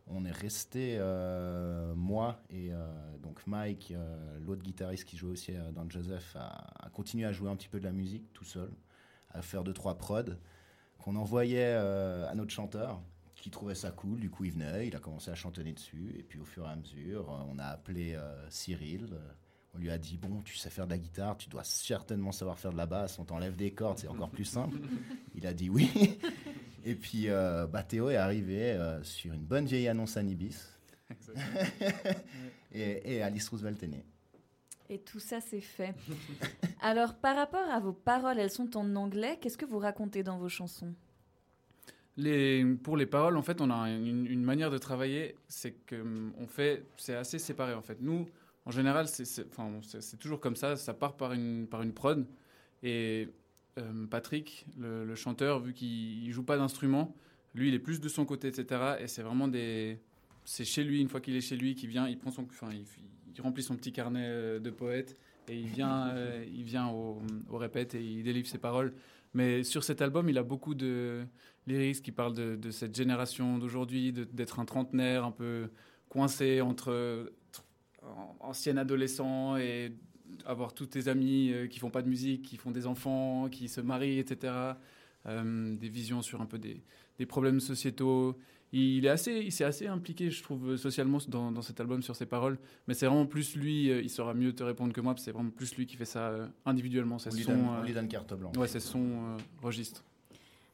On est resté, euh, moi et euh, donc Mike, euh, l'autre guitariste qui jouait aussi dans Joseph, à, à continuer à jouer un petit peu de la musique tout seul, à faire deux trois prods qu'on envoyait à notre chanteur qui trouvait ça cool. Du coup, il venait, il a commencé à chantonner dessus et puis au fur et à mesure, on a appelé Cyril. on lui a dit bon, tu sais faire de la guitare, tu dois certainement savoir faire de la basse. On t'enlève des cordes, c'est encore plus simple. Il a dit oui. Et puis, euh, bah, Théo est arrivé euh, sur une bonne vieille annonce Anibis. et, et Alice Roosevelt est née. Et tout ça, c'est fait. alors, par rapport à vos paroles, elles sont en anglais. Qu'est-ce que vous racontez dans vos chansons? Les, pour les paroles, en fait, on a une, une manière de travailler, c'est que hum, on fait, c'est assez séparé en fait. Nous, en général, c'est, c'est- enfin, c'est, c'est toujours comme ça. Ça part par une, par une prod. Et euh, Patrick, le, le chanteur, vu qu'il il joue pas d'instrument, lui, il est plus de son côté, etc. Et c'est vraiment des, c'est chez lui. Une fois qu'il est chez lui, qu'il vient, il prend son, enfin, il, il remplit son petit carnet euh, de poète et il vient, euh, il vient au, au répète et il délivre ses paroles. Mais sur cet album, il a beaucoup de lyrics qui parlent de, de cette génération d'aujourd'hui, d'être un trentenaire un peu coincé entre an- ancien adolescent et avoir tous tes amis euh, qui font pas de musique, qui font des enfants, qui se marient, etc. Euh, des visions sur un peu des, des problèmes sociétaux. Il est assez, il s'est assez impliqué, je trouve, socialement dans, dans cet album sur ses paroles. Mais c'est vraiment plus lui, euh, il saura mieux te répondre que moi, parce que c'est vraiment plus lui qui fait ça individuellement. C'est son, donne- euh, carte blanche. Ouais, c'est son euh, registre.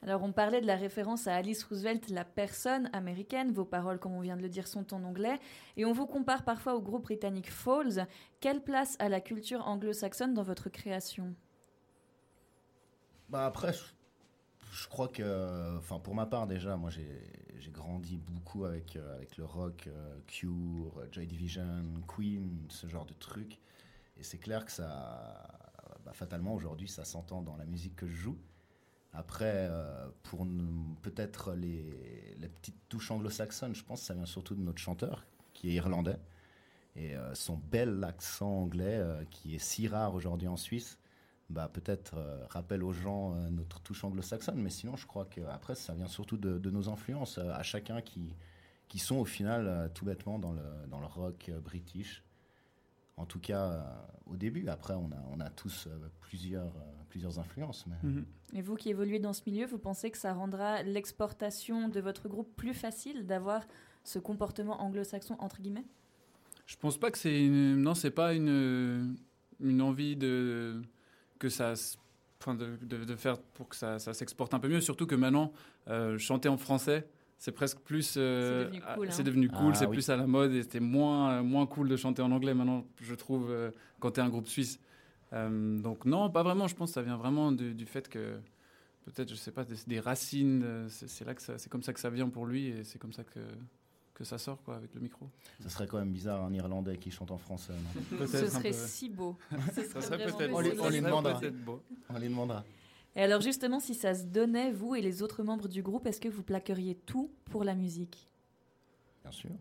Alors, on parlait de la référence à Alice Roosevelt, la personne américaine. Vos paroles, comme on vient de le dire, sont en anglais. Et on vous compare parfois au groupe britannique Falls. Quelle place a la culture anglo-saxonne dans votre création? Bah après, je, crois que, enfin pour ma part déjà, moi j'ai grandi beaucoup avec, euh, avec le rock, euh, Cure, Joy Division, Queen, ce genre de trucs. Et c'est clair que ça, bah, fatalement aujourd'hui, ça s'entend dans la musique que je joue. Après, euh, pour peut-être les, les petites touches anglo-saxonnes, je pense que ça vient surtout de notre chanteur, qui est irlandais. Et euh, son bel accent anglais, euh, qui est si rare aujourd'hui en Suisse, bah, peut-être rappelle aux gens notre touche anglo-saxonne. Mais sinon, je crois qu'après, ça vient surtout de, nos influences, à chacun qui, qui sont au final tout bêtement dans le, dans le rock british. En tout cas, euh, au début. Après, on a, on a tous euh, plusieurs, euh, plusieurs influences. Mais... Mhm. Et vous qui évoluez dans ce milieu, vous pensez que ça rendra l'exportation de votre groupe plus facile d'avoir ce comportement anglo-saxon, entre guillemets? Je pense pas que c'est une... non, c'est pas une une envie de que ça enfin de, de- de faire pour que ça, ça s'exporte un peu mieux. Surtout que maintenant, euh, chanter en français, c'est presque plus. euh, C'est devenu cool, c'est hein. devenu cool, Ah c'est oui. plus à la mode et c'était moins, euh, moins cool de chanter en anglais maintenant, je trouve, euh, quand tu es un groupe suisse. Euh, donc, non, pas vraiment. Je pense que ça vient vraiment du, du fait que, peut-être, je sais pas, des, des racines, c'est c'est là que ça- c'est comme ça que ça vient pour lui et c'est comme ça que, que ça sort, quoi, avec le micro. Ça serait quand même bizarre un Irlandais qui chante en français. non? Peut-être Ce serait peu. si beau. Ce Ça serait serait peut-être beau. On lui- Ce on beau. demandera. On les demandera. Et alors justement, si ça se donnait, vous et les autres membres du groupe, est-ce que vous plaqueriez tout pour la musique? Bien sûr.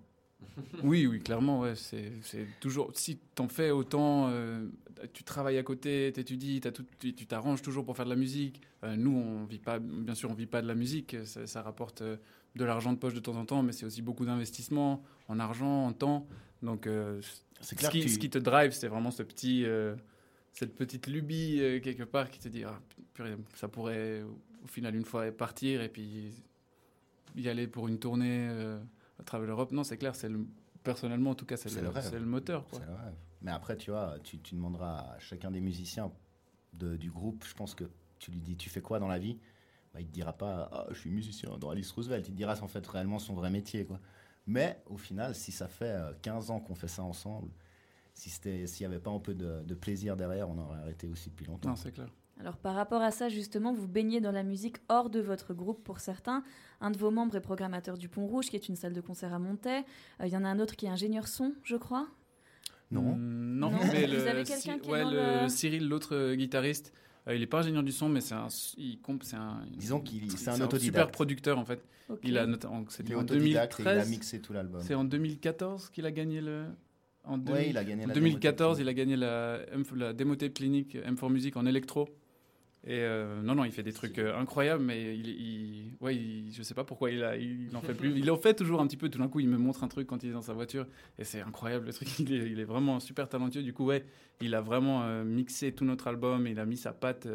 Oui, oui, clairement, ouais, c'est c'est toujours. Si t'en fais autant, euh, tu travailles à côté, t'étudies, t'as tout- tu tu t'arranges toujours pour faire de la musique. Euh, nous, on vit pas, bien sûr, on vit pas de la musique. Ça, ça rapporte euh, de l'argent de poche de temps en temps, mais c'est aussi beaucoup d'investissement en argent, en temps. Donc, euh, C'est ce clair qui, tu- ce qui te drive, c'est vraiment ce petit, euh, cette petite lubie euh, quelque part qui te dit, ah, purée, ça pourrait au final une fois partir et puis y aller pour une tournée euh, à travers l'Europe. Non, c'est clair, c'est le, personnellement en tout cas, c'est C'est le, le rêve. c'est le moteur. Quoi. C'est le rêve. Mais après, tu vois, tu, tu demanderas à chacun des musiciens de- du groupe, je pense que tu lui dis, tu fais quoi dans la vie? Bah, Il te dira pas, ah, je suis musicien dans Alice Roosevelt. Il te dira en fait réellement son vrai métier. Quoi. Mais au final, si ça fait euh, 15 ans qu'on fait ça ensemble, s'il n'y avait pas un peu de, de plaisir derrière, on aurait arrêté aussi depuis longtemps. Non, c'est clair. Alors par rapport à ça, justement, vous baignez dans la musique hors de votre groupe pour certains. Un de vos membres est programmateur du Pont Rouge, qui est une salle de concert à Montaix. Euh, Il y en a un autre qui est ingénieur son, je crois. Non. Mm, non, Non. mais Vous le, avez quelqu'un qui est ouais, dans le le- Cyril, l'autre euh, guitariste, euh, il est pas ingénieur du son, mais c'est un, il comp- c'est un, Disons qu'il- c'est un super autodidacte. producteur en fait. Ok. Il a en- Il c'était est en autodidacte et il a 2013. mixé tout l'album. C'est en 2014 qu'il a gagné le. En Ouais, 2000 il a gagné en la 2014, Demotape il a gagné la, la démotape clinique M4 Music en électro. Et euh, non, non, il fait des trucs euh, incroyables, mais il, il, ouais, il- je sais pas pourquoi il, a, il en fait plus. Il en fait toujours un petit peu. Tout d'un coup, il me montre un truc quand il est dans sa voiture, et c'est incroyable le truc. Il est, il est vraiment super talentueux. Du coup, ouais, il a vraiment euh, mixé tout notre album. Il a mis sa patte,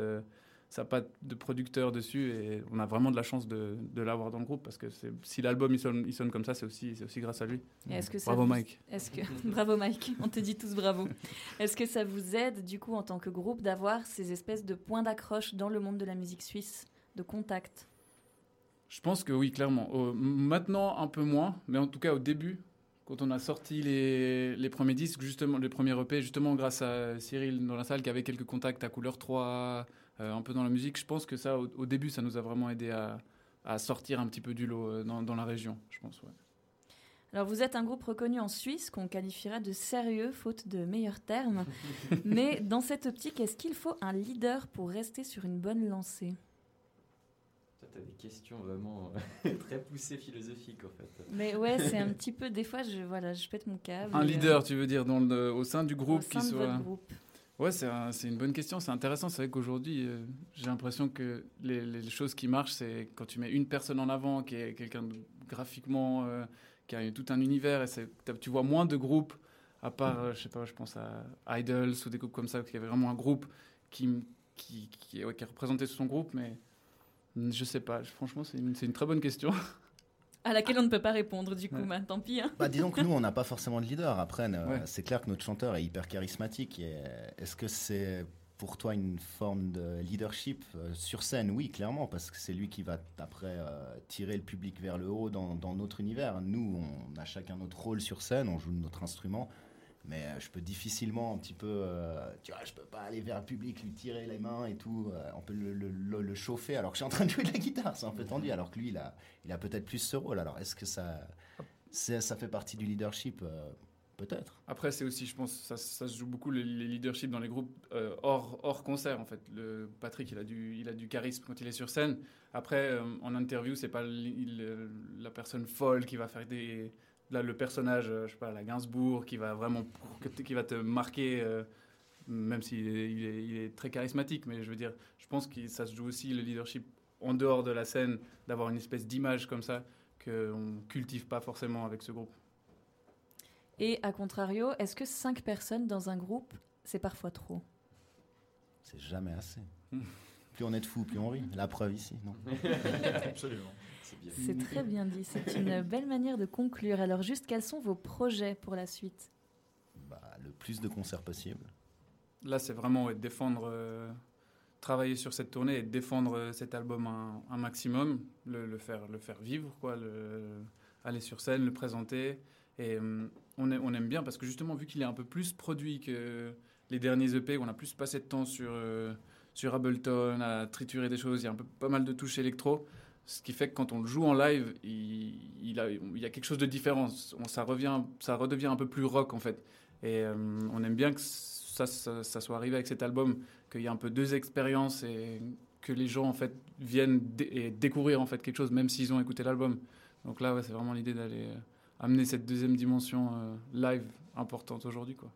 euh, sa patte de producteur dessus, et on a vraiment de la chance de, de l'avoir dans le groupe parce que si l'album il sonne, il sonne comme ça, c'est aussi, aussi grâce à lui. Et Est-ce que ça Bravo vous- Mike. Est-ce que bravo Mike, on te dit tous bravo. Est-ce que ça vous aide du coup en tant que groupe d'avoir ces espèces de points d'accroche dans le monde de la musique suisse, de contact? Je pense que oui, clairement. Maintenant, un peu moins, mais en tout cas au début, quand on a sorti les, les premiers disques, justement, les premiers EP, justement grâce à Cyril dans la salle qui avait quelques contacts à couleur 3, euh, un peu dans la musique, je pense que ça, au, au début, ça nous a vraiment aidé à, à sortir un petit peu du lot euh, dans, dans la région, je pense. Ouais. Alors vous êtes un groupe reconnu en Suisse qu'on qualifierait de sérieux faute de meilleurs termes. Mais dans cette optique, est-ce qu'il faut un leader pour rester sur une bonne lancée? Toi, t'as des questions vraiment très poussées philosophiques en fait. Mais ouais, c'est un petit peu des fois je voilà, je pète mon câble. Un euh, leader, tu veux dire, dans le, au sein du groupe au sein qui de soit. votre groupe. Ouais, c'est un- c'est une bonne question, c'est intéressant. C'est vrai qu'aujourd'hui, euh, j'ai l'impression que les, choses qui marchent, c'est quand tu mets une personne en avant, qui est quelqu'un graphiquement, euh, qui a tout un univers, et tu vois moins de groupes, à part, euh, je sais pas, je pense à Idols ou des groupes comme ça, qui avait vraiment un groupe qui, qui, qui, ouais, qui représentait son groupe, mais je sais pas. Franchement, c'est une très bonne question. À laquelle on ne peut pas répondre du coup, Ouais. bah, tant pis. hein. Bah, disons que nous, on n'a pas forcément de leader. Après, euh, Ouais. c'est clair que notre chanteur est hyper charismatique. Euh, Est-ce que c'est pour toi une forme de leadership euh, sur scène? Oui, clairement, parce que c'est lui qui va après euh, tirer le public vers le haut dans, dans notre univers. Nous, on a chacun notre rôle sur scène, on joue notre instrument. Mais euh, je peux difficilement un petit peu, euh, tu vois, je peux pas aller vers le public, lui tirer les mains et tout. euh, on peut le, le- le- le chauffer alors que je suis en train de jouer de la guitare, c'est un peu tendu. Alors que lui, il a, il a peut-être plus ce rôle. Alors est-ce que ça, ça fait partie du leadership euh, Peut-être. Après, c'est aussi, je pense, ça, ça se joue beaucoup le, les leaderships dans les groupes euh, hors, hors concert, en fait. Le, Patrick, il a, du, il a du charisme quand il est sur scène. Après, euh, en interview, c'est pas il- la personne folle qui va faire des. Là, le personnage, euh, je sais pas, la Gainsbourg, qui va vraiment. qui va te marquer, euh, même s'il est, il est, il est très charismatique. Mais je veux dire, je pense que ça se joue aussi le leadership en dehors de la scène, d'avoir une espèce d'image comme ça qu'on cultive pas forcément avec ce groupe. Et à contrario, est-ce que cinq personnes dans un groupe, c'est parfois trop? C'est jamais assez. plus on est de fous, plus on rit. La preuve ici, non? Absolument. C'est très bien dit, c'est une belle manière de conclure. Alors juste, quels sont vos projets pour la suite? Bah, Le plus de concerts possible. Là, c'est vraiment ouais, défendre, euh, travailler sur cette tournée et défendre euh, cet album un, un maximum, le, le faire, le faire vivre, quoi, le, aller sur scène, le présenter. Et euh, on, aime, on aime bien parce que justement, vu qu'il est un peu plus produit que les derniers EP, on a plus passé de temps sur, euh, sur Ableton, à triturer des choses, il y a un peu, pas mal de touches électro. Ce qui fait que quand on le joue en live, il, il, a, il y a quelque chose de différent. On- ça, revient, ça redevient un peu plus rock en fait. Et euh, on aime bien que ça, ça, ça soit arrivé avec cet album, qu'il y ait un peu deux expériences et que les gens en fait viennent et découvrir en fait quelque chose, même s'ils ont écouté l'album. Donc là, ouais, c'est vraiment l'idée d'aller euh, amener cette deuxième dimension euh, live importante aujourd'hui, quoi.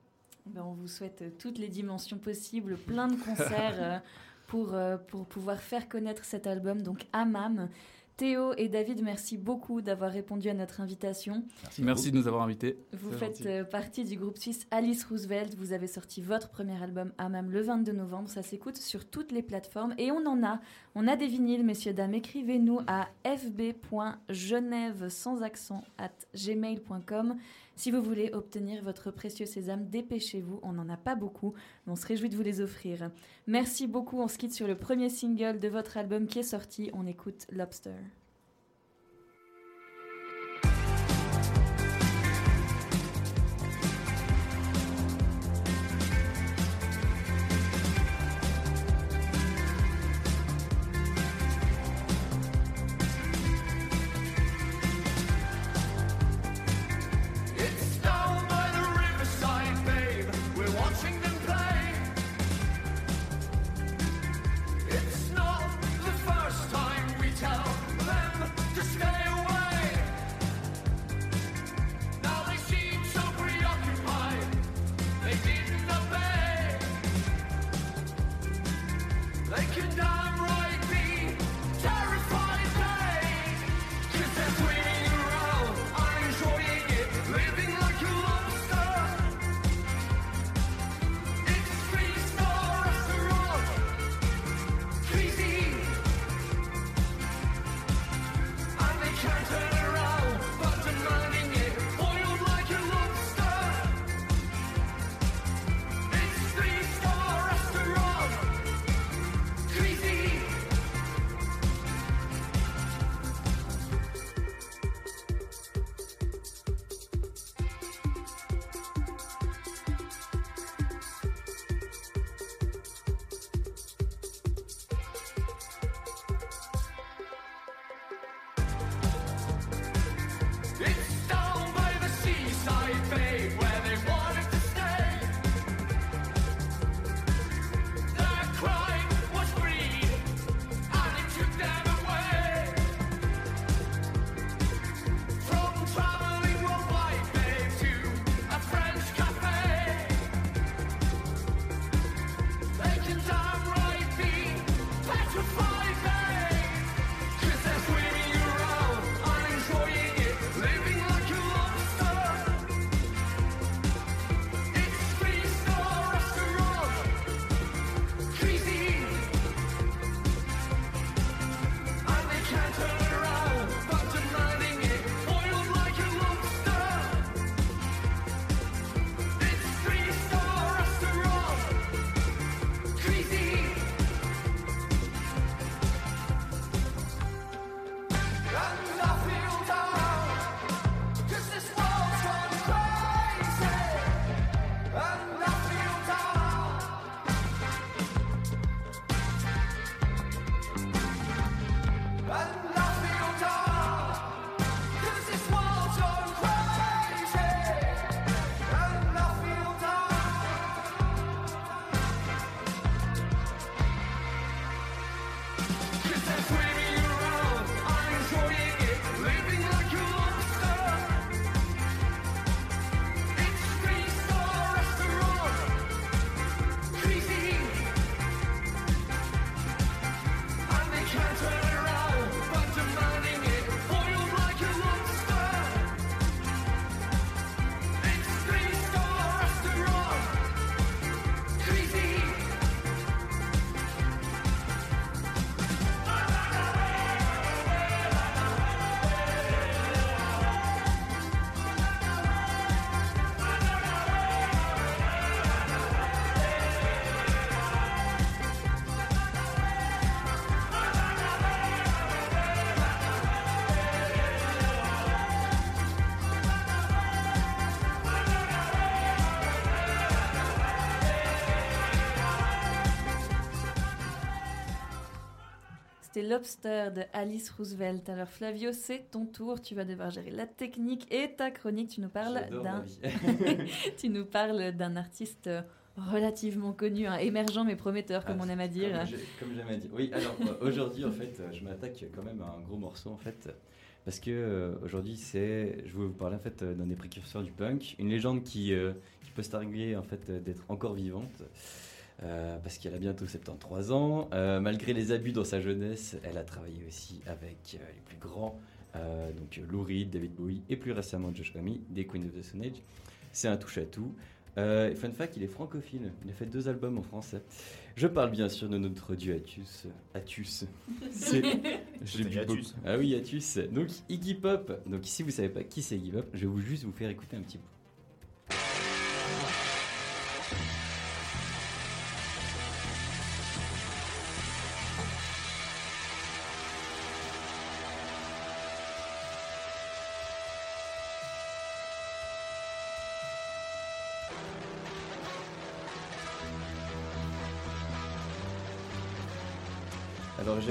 Ben, on vous souhaite toutes les dimensions possibles, plein de concerts pour, euh, pour pouvoir faire connaître cet album, donc Amam. Théo et David, merci beaucoup d'avoir répondu à notre invitation. Merci, de nous avoir invités. Vous faites gentil. euh, partie du groupe suisse Alice Roosevelt. Vous avez sorti votre premier album Amam le 22 novembre. Ça s'écoute sur toutes les plateformes. Et on en a. On a des vinyles, messieurs, dames. Écrivez-nous à fb.genève sans accent at gmail.com. Si vous voulez obtenir votre précieux sésame, dépêchez-vous. On n'en a pas beaucoup, mais on se réjouit de vous les offrir. Merci beaucoup. On se quitte sur le premier single de votre album qui est sorti. On écoute Lobster. C'était Lobster de Alice Roosevelt. Alors Flavio, c'est ton tour. Tu vas devoir gérer la technique et ta chronique. Tu nous parles d'un, tu nous parles d'un artiste euh, relativement connu, hein, émergent mais prometteur, comme Ah, on aime à dire. Comme j'ai- Comme j'aime à dire. Oui, alors euh, aujourd'hui, en fait, je m'attaque quand même à un gros morceau, en fait. Parce que euh, aujourd'hui, c'est, je voulais vous parler en fait d'un des précurseurs du punk, une légende qui, euh, qui peut se targuer en fait d'être encore vivante, euh, parce qu'elle a bientôt 73 ans. Euh, malgré les abus dans sa jeunesse, elle a travaillé aussi avec euh, les plus grands, euh, donc Lou Reed, David Bowie et plus récemment Josh Homme des Queen of the Stone Age. C'est un touche à tout. Euh, fun fact, il est francophile. Il a fait deux albums en français. Je parle bien sûr de notre dieu Atus. Atus. C'est. j'ai bu Atus. Ah oui, Atus. Donc Iggy Pop. Donc si vous savez pas qui c'est Iggy Pop, je vais vous juste vous faire écouter un petit bout.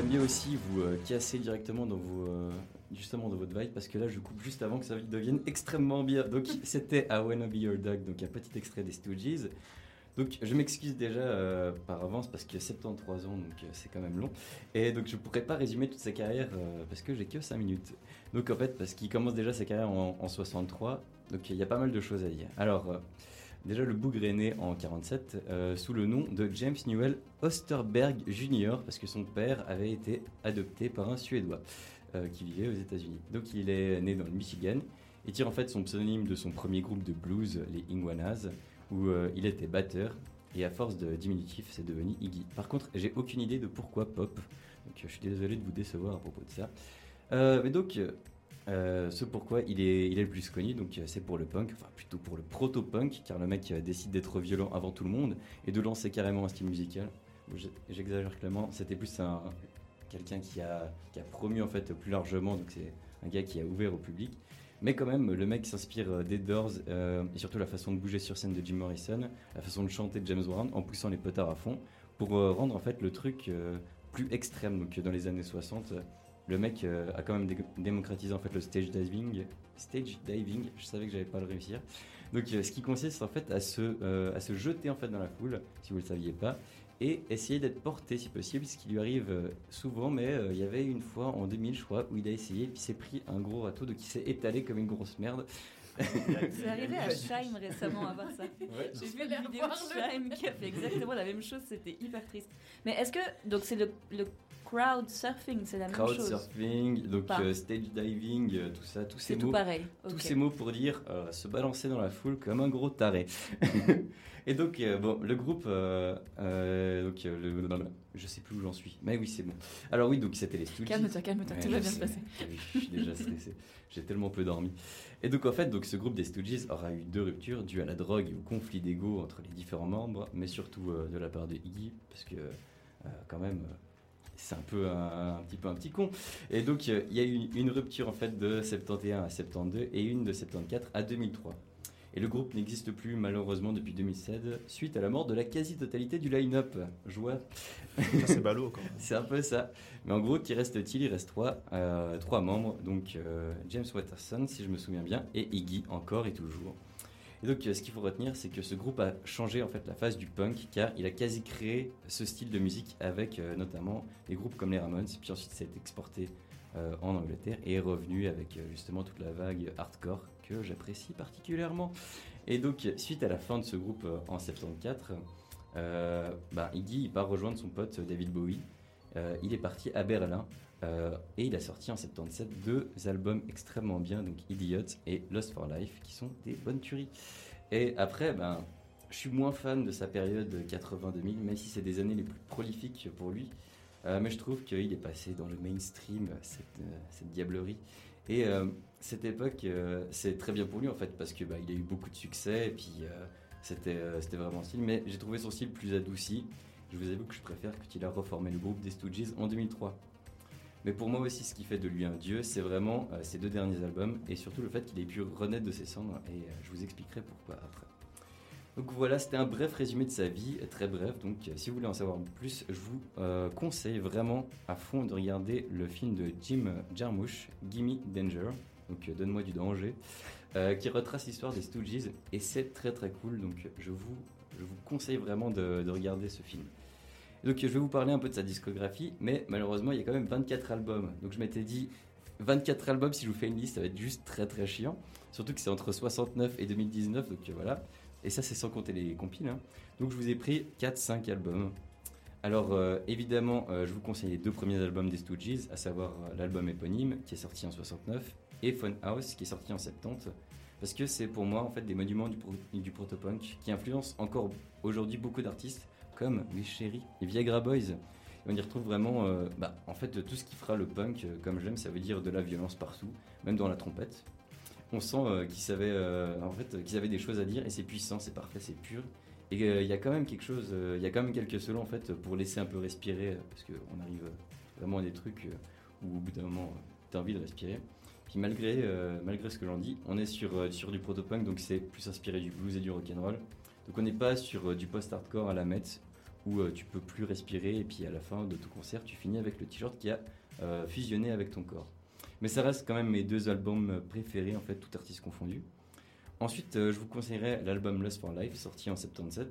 Bien aussi vous euh, casser directement dans vos, euh, justement dans votre vibe parce que là je coupe juste avant que ça devienne extrêmement bien. Donc c'était I Wanna Be Your Dog, donc un petit extrait des Stooges. Donc je m'excuse déjà euh, par avance parce que 73 ans donc euh, c'est quand même long et donc je pourrais pas résumer toute sa carrière parce que j'ai que 5 minutes. Donc en fait parce qu'il commence déjà sa carrière en, en 63 donc il y a pas mal de choses à dire. Alors Déjà, le bougre est né en 47 euh, sous le nom de James Newell Osterberg Jr. parce que son père avait été adopté par un Suédois euh, qui vivait aux États-Unis. Donc, il est né dans le Michigan. Il tire en fait son pseudonyme de son premier groupe de blues, les Ingwanas, où euh, il était batteur. Et à force de diminutif, c'est devenu Iggy. Par contre, j'ai aucune idée de pourquoi pop. Donc, je suis désolé de vous décevoir à propos de ça. Mais donc, euh, ce pourquoi il est, le plus connu, donc euh, c'est pour le punk, enfin plutôt pour le proto-punk, car le mec euh, décide d'être violent avant tout le monde et de lancer carrément un style musical. J'exagère clairement, c'était plus un quelqu'un qui a, promu en fait plus largement, donc c'est un gars qui a ouvert au public. Mais quand même, le mec s'inspire des Doors et surtout la façon de bouger sur scène de Jim Morrison, la façon de chanter de James Brown en poussant les potards à fond pour rendre en fait le truc plus extrême. Donc dans les années 60, euh, le mec euh, a quand même dé- démocratisé en fait le stage diving. Stage diving, je savais que j'allais pas le réussir. Donc euh, ce qui consiste en fait à se, euh, à se jeter en fait dans la foule, si vous le saviez pas, et essayer d'être porté si possible, ce qui lui arrive souvent. Mais il y avait une fois en 2000, je crois, où il a essayé, puis s'est pris un gros râteau, donc il s'est étalé comme une grosse merde. C'est arrivé à Scheim récemment à voir ça. Ouais. J'ai vu une vidéo de Scheim qui a fait exactement la même chose, c'était hyper triste. Mais est-ce que, donc c'est le, le crowd surfing, c'est la même Crowd chose? Surfing, donc euh, stage diving, euh, tout ça, tous ces C'est tout mots. pareil, Tous ces mots pour dire euh, se balancer dans la foule comme un gros taré. Et donc, euh, bon, le groupe, euh, euh, donc, le, je sais plus où j'en suis, mais oui, c'est bon. Alors oui, donc c'était les Stooges. Calme-toi, calme-toi, tout va bien se passer. Je suis déjà stressé. J'ai tellement peu dormi. Et donc en fait, donc ce groupe des Stooges aura eu deux ruptures dues à la drogue et au conflit d'ego entre les différents membres, mais surtout euh, de la part de Iggy, parce que euh, quand même. euh, c'est un peu un, petit peu un petit con. Et donc, il y a eu une, une rupture en fait de 71 à 72 et une de 74 à 2003. Et le groupe n'existe plus malheureusement depuis 2016 suite à la mort de la quasi-totalité du line-up. Joie. c'est ballot, quand même. c'est un peu ça. Mais en gros, qui reste-t-il Il reste trois, euh, trois membres. Donc euh, James Watterson, si je me souviens bien, et Iggy encore et toujours. Et donc, euh, ce qu'il faut retenir, c'est que ce groupe a changé en fait la phase du punk, car il a quasi créé ce style de musique avec euh, notamment des groupes comme les Ramones. Puis ensuite, ça a été exporté euh, en Angleterre et est revenu avec euh, justement toute la vague hardcore que j'apprécie particulièrement. Et donc, suite à la fin de ce groupe euh, en 74, euh, bah, Iggy part rejoindre son pote euh, David Bowie. Euh, il est parti à Berlin et il a sorti en 77 deux albums extrêmement bien, donc Idiot et Lost for Life, qui sont des bonnes tueries. Et après, ben, je suis moins fan de sa période 80-2000, même si c'est des années les plus prolifiques pour lui. Mais je trouve qu'il est passé dans le mainstream, cette, cette diablerie. Et cette époque, euh, c'est très bien pour lui en fait, parce que bah, il a eu beaucoup de succès et puis euh, c'était euh, c'était vraiment style. Mais j'ai trouvé son style plus adouci. Je vous avoue que je préfère quand il a reformé le groupe des Stooges en 2003. Mais pour moi aussi, ce qui fait de lui un dieu, c'est vraiment ses deux derniers albums et surtout le fait qu'il ait pu renaître de ses cendres. Et je vous expliquerai pourquoi après. Donc voilà, c'était un bref résumé de sa vie, très bref. Donc si vous voulez en savoir plus, je vous conseille vraiment à fond de regarder le film de Jim Jarmusch, Gimme Danger, donc euh, Donne-moi du danger, euh, qui retrace l'histoire des Stooges et c'est très très cool. Donc je vous, je vous conseille vraiment de, de regarder ce film. Donc je vais vous parler un peu de sa discographie, mais malheureusement il y a quand même 24 albums. Donc je m'étais dit 24 albums, si je vous fais une liste, ça va être juste très très chiant. Surtout que c'est entre 69 et 2019, donc euh, voilà. Et ça c'est sans compter les compiles. hein. Donc je vous ai pris 4-5 albums. Alors évidemment, je vous conseille les deux premiers albums des Stooges, à savoir l'album éponyme qui est sorti en 69 et Funhouse qui est sorti en 70. Parce que c'est pour moi en fait des monuments du, pro- du protopunk qui influencent encore aujourd'hui beaucoup d'artistes comme les Chéris, les Viagra Boys. On y retrouve vraiment, euh, bah, en fait, tout ce qui fera le punk, euh, comme j'aime, ça veut dire de la violence partout, même dans la trompette. On sent euh, qu'ils en fait, qu'ils avaient des choses à dire et c'est puissant, c'est parfait, c'est pur. Et il y a quand même quelque chose, il y a quand même quelques solos en fait pour laisser un peu respirer, parce qu'on arrive vraiment à des trucs où au bout d'un moment, tu as envie de respirer. Puis malgré, euh, malgré ce que j'en dis, on est sur, euh, sur du protopunk, donc c'est plus inspiré du blues et du rock'n'roll. Donc on n'est pas sur euh, du post-hardcore à la Met, où tu peux plus respirer et puis à la fin de ton concert, tu finis avec le t-shirt qui a fusionné avec ton corps. Mais ça reste quand même mes deux albums préférés, en fait, tout artiste confondu. Ensuite, je vous conseillerais l'album Lust for Life, sorti en 77,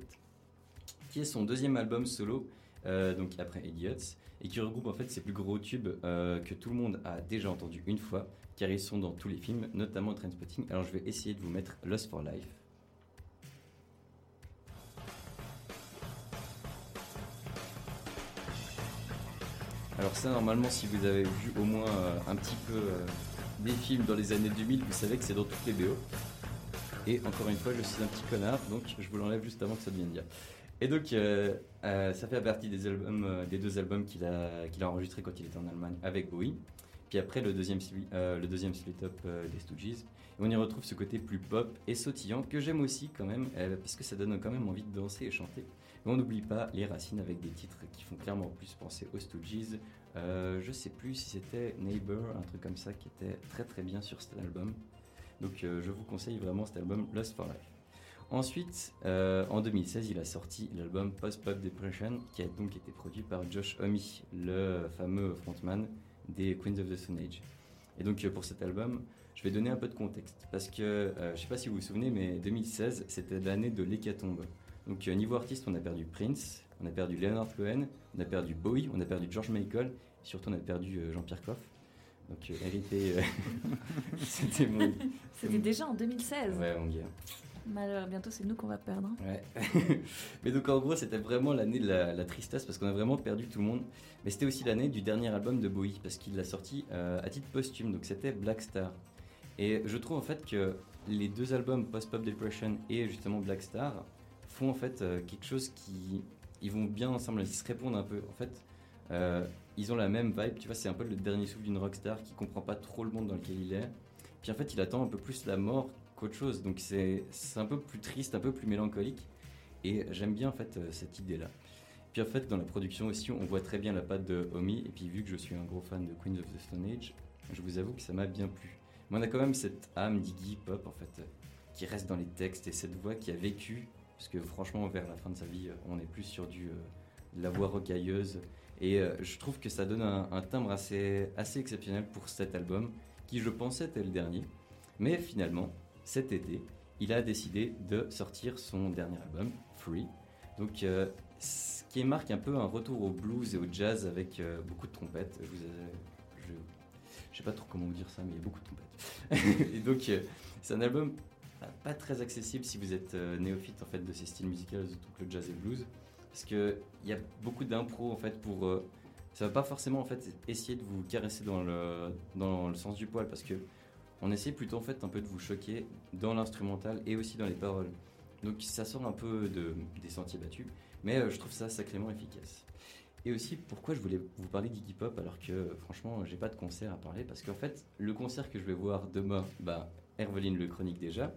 qui est son deuxième album solo, donc après Idiots, et qui regroupe en fait ses plus gros tubes que tout le monde a déjà entendu une fois, car ils sont dans tous les films, notamment Trainspotting. Alors je vais essayer de vous mettre Lust for Life. Alors ça, normalement, si vous avez vu au moins euh, un petit peu euh, des films dans les années 2000, vous savez que c'est dans toutes les BO. Et encore une fois, je suis un petit connard, donc je vous l'enlève juste avant que ça devienne bien. Et donc, euh, euh, ça fait partie des, euh, des deux albums qu'il a, qu'il a enregistrés quand il était en Allemagne avec Bowie. Puis après, le deuxième, euh, le deuxième split-up euh, des Stooges. Et on y retrouve ce côté plus pop et sautillant que j'aime aussi quand même, euh, parce que ça donne quand même envie de danser et chanter. Mais on n'oublie pas les racines avec des titres qui font clairement plus penser aux Stooges. Euh, je sais plus si c'était Neighbor, un truc comme ça, qui était très très bien sur cet album. Donc je vous conseille vraiment cet album Lost for Life. Ensuite, en 2016, il a sorti l'album Post Pop Depression, qui a donc été produit par Josh Homme, le fameux frontman des Queens of the Stone Age. Et donc euh, pour cet album, je vais donner un peu de contexte, parce que euh, je sais pas si vous vous souvenez, mais 2016, c'était l'année de l'hécatombe. Donc euh, niveau artiste, on a perdu Prince, on a perdu Leonard Cohen, on a perdu Bowie, on a perdu George Michael, et surtout on a perdu euh, Jean-Pierre Coff. Donc hérité, c'était mon... C'était déjà en 2016. Ouais, mon gars. Malheur, bientôt c'est nous qu'on va perdre. Ouais. Mais donc en gros, c'était vraiment l'année de la, tristesse parce qu'on a vraiment perdu tout le monde. Mais c'était aussi l'année du dernier album de Bowie parce qu'il l'a sorti euh, à titre posthume, donc c'était Black Star. Et je trouve en fait que les deux albums Post Pop Depression et justement Black Star font en fait euh, quelque chose qui ils vont bien ensemble, ils se répondent un peu. En fait, euh, ils ont la même vibe. Tu vois, c'est un peu le dernier souffle d'une rockstar qui comprend pas trop le monde dans lequel il est. Puis en fait, il attend un peu plus la mort qu'autre chose. Donc c'est un peu plus triste, un peu plus mélancolique. Et j'aime bien en fait euh, cette idée-là. Puis en fait, dans la production aussi, on voit très bien la patte de Omi. Et puis vu que je suis un gros fan de Queens of the Stone Age, je vous avoue que ça m'a bien plu. Mais on a quand même cette âme d'Iggy Pop en fait, qui reste dans les textes et cette voix qui a vécu. Parce que franchement, vers la fin de sa vie, on est plus sur du, euh, de la voix rocailleuse. Et euh, je trouve que ça donne un, un timbre assez, assez exceptionnel pour cet album, qui je pensais était le dernier. Mais finalement, cet été, il a décidé de sortir son dernier album, Free. Donc, euh, ce qui marque un peu un retour au blues et au jazz avec euh, beaucoup de trompettes. Je je sais pas trop comment vous dire ça, mais il y a beaucoup de trompettes. et donc, euh, c'est un album bah, pas très accessible si vous êtes néophyte en fait de ces styles musicaux, surtout que le jazz et le blues, parce que il y a beaucoup d'impro en fait pour ça va pas forcément en fait essayer de vous caresser dans le dans le sens du poil parce que on essaie plutôt en fait un peu de vous choquer dans l'instrumental et aussi dans les paroles. Donc ça sort un peu de, des sentiers battus, mais euh, je trouve ça sacrément efficace. Et aussi, pourquoi je voulais vous parler d'Iggy Pop alors que franchement, j'ai pas de concert à parler? Parce qu'en fait, le concert que je vais voir demain, bah, Herveline le chronique déjà.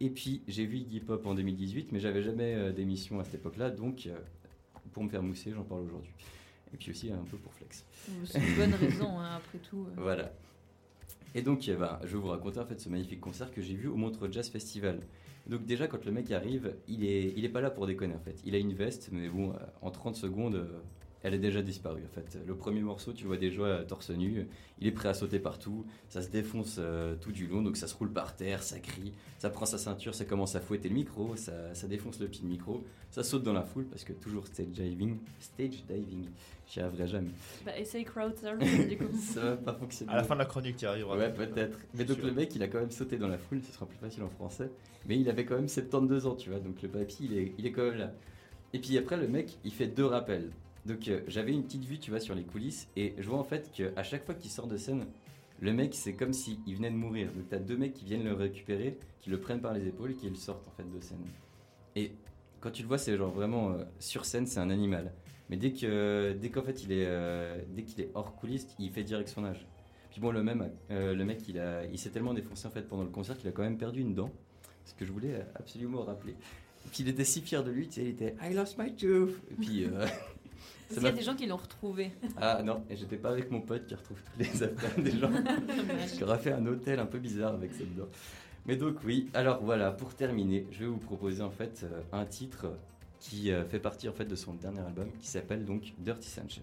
Et puis, j'ai vu Iggy Pop en 2018, mais j'avais jamais euh, d'émission à cette époque-là, donc euh, pour me faire mousser, j'en parle aujourd'hui. Et puis aussi un peu pour flex. C'est une bonne raison, hein, après tout. Voilà. Et donc, eh ben, je vais vous raconter en fait ce magnifique concert que j'ai vu au Montreux Jazz Festival. Donc déjà, quand le mec arrive, il est, il est pas là pour déconner en fait. Il a une veste, mais bon, euh, en 30 secondes, euh, elle est déjà disparue en fait. Le premier morceau, tu vois déjà euh, torse nu, il est prêt à sauter partout, ça se défonce euh, tout du long, donc ça se roule par terre, ça crie, ça prend sa ceinture, ça commence à fouetter le micro, ça, ça défonce le pied de micro, ça saute dans la foule parce que toujours stage diving, stage diving, j'y arriverai jamais. Bah, essaye crowd surfing du coup. ça va pas fonctionner. À la fin de la chronique, tu y arriveras. Ouais, peut-être. Mais donc Sûr. le mec, il a quand même sauté dans la foule, ce sera plus facile en français. Mais il avait quand même 72 ans, tu vois, donc le papy, il est, il est quand même là. Et puis après, le mec, il fait deux rappels. Donc euh, j'avais une petite vue, tu vois, sur les coulisses, et je vois en fait qu'à chaque fois qu'il sort de scène, le mec, c'est comme s'il venait de mourir. Donc t'as deux mecs qui viennent le récupérer, qui le prennent par les épaules et qui le sortent en fait de scène. Et quand tu le vois, c'est genre vraiment euh, sur scène, c'est un animal. Mais dès que dès qu'en fait il est euh, dès qu'il est hors coulisses, il fait direct son âge. Puis bon, le même, le mec, il a, il s'est tellement défoncé en fait pendant le concert qu'il a quand même perdu une dent. Ce que je voulais absolument rappeler. Et puis il était si fier de lui, tu sais, il était I lost my tooth. Puis Parce qu'il y a des gens qui l'ont retrouvé. ah non, et j'étais pas avec mon pote qui retrouve toutes les affaires des gens. J'aurais fait un hôtel un peu bizarre avec cette dent. Mais donc oui, alors voilà, pour terminer, je vais vous proposer en fait euh, un titre qui euh, fait partie en fait de son dernier album qui s'appelle donc Dirty Sanchez.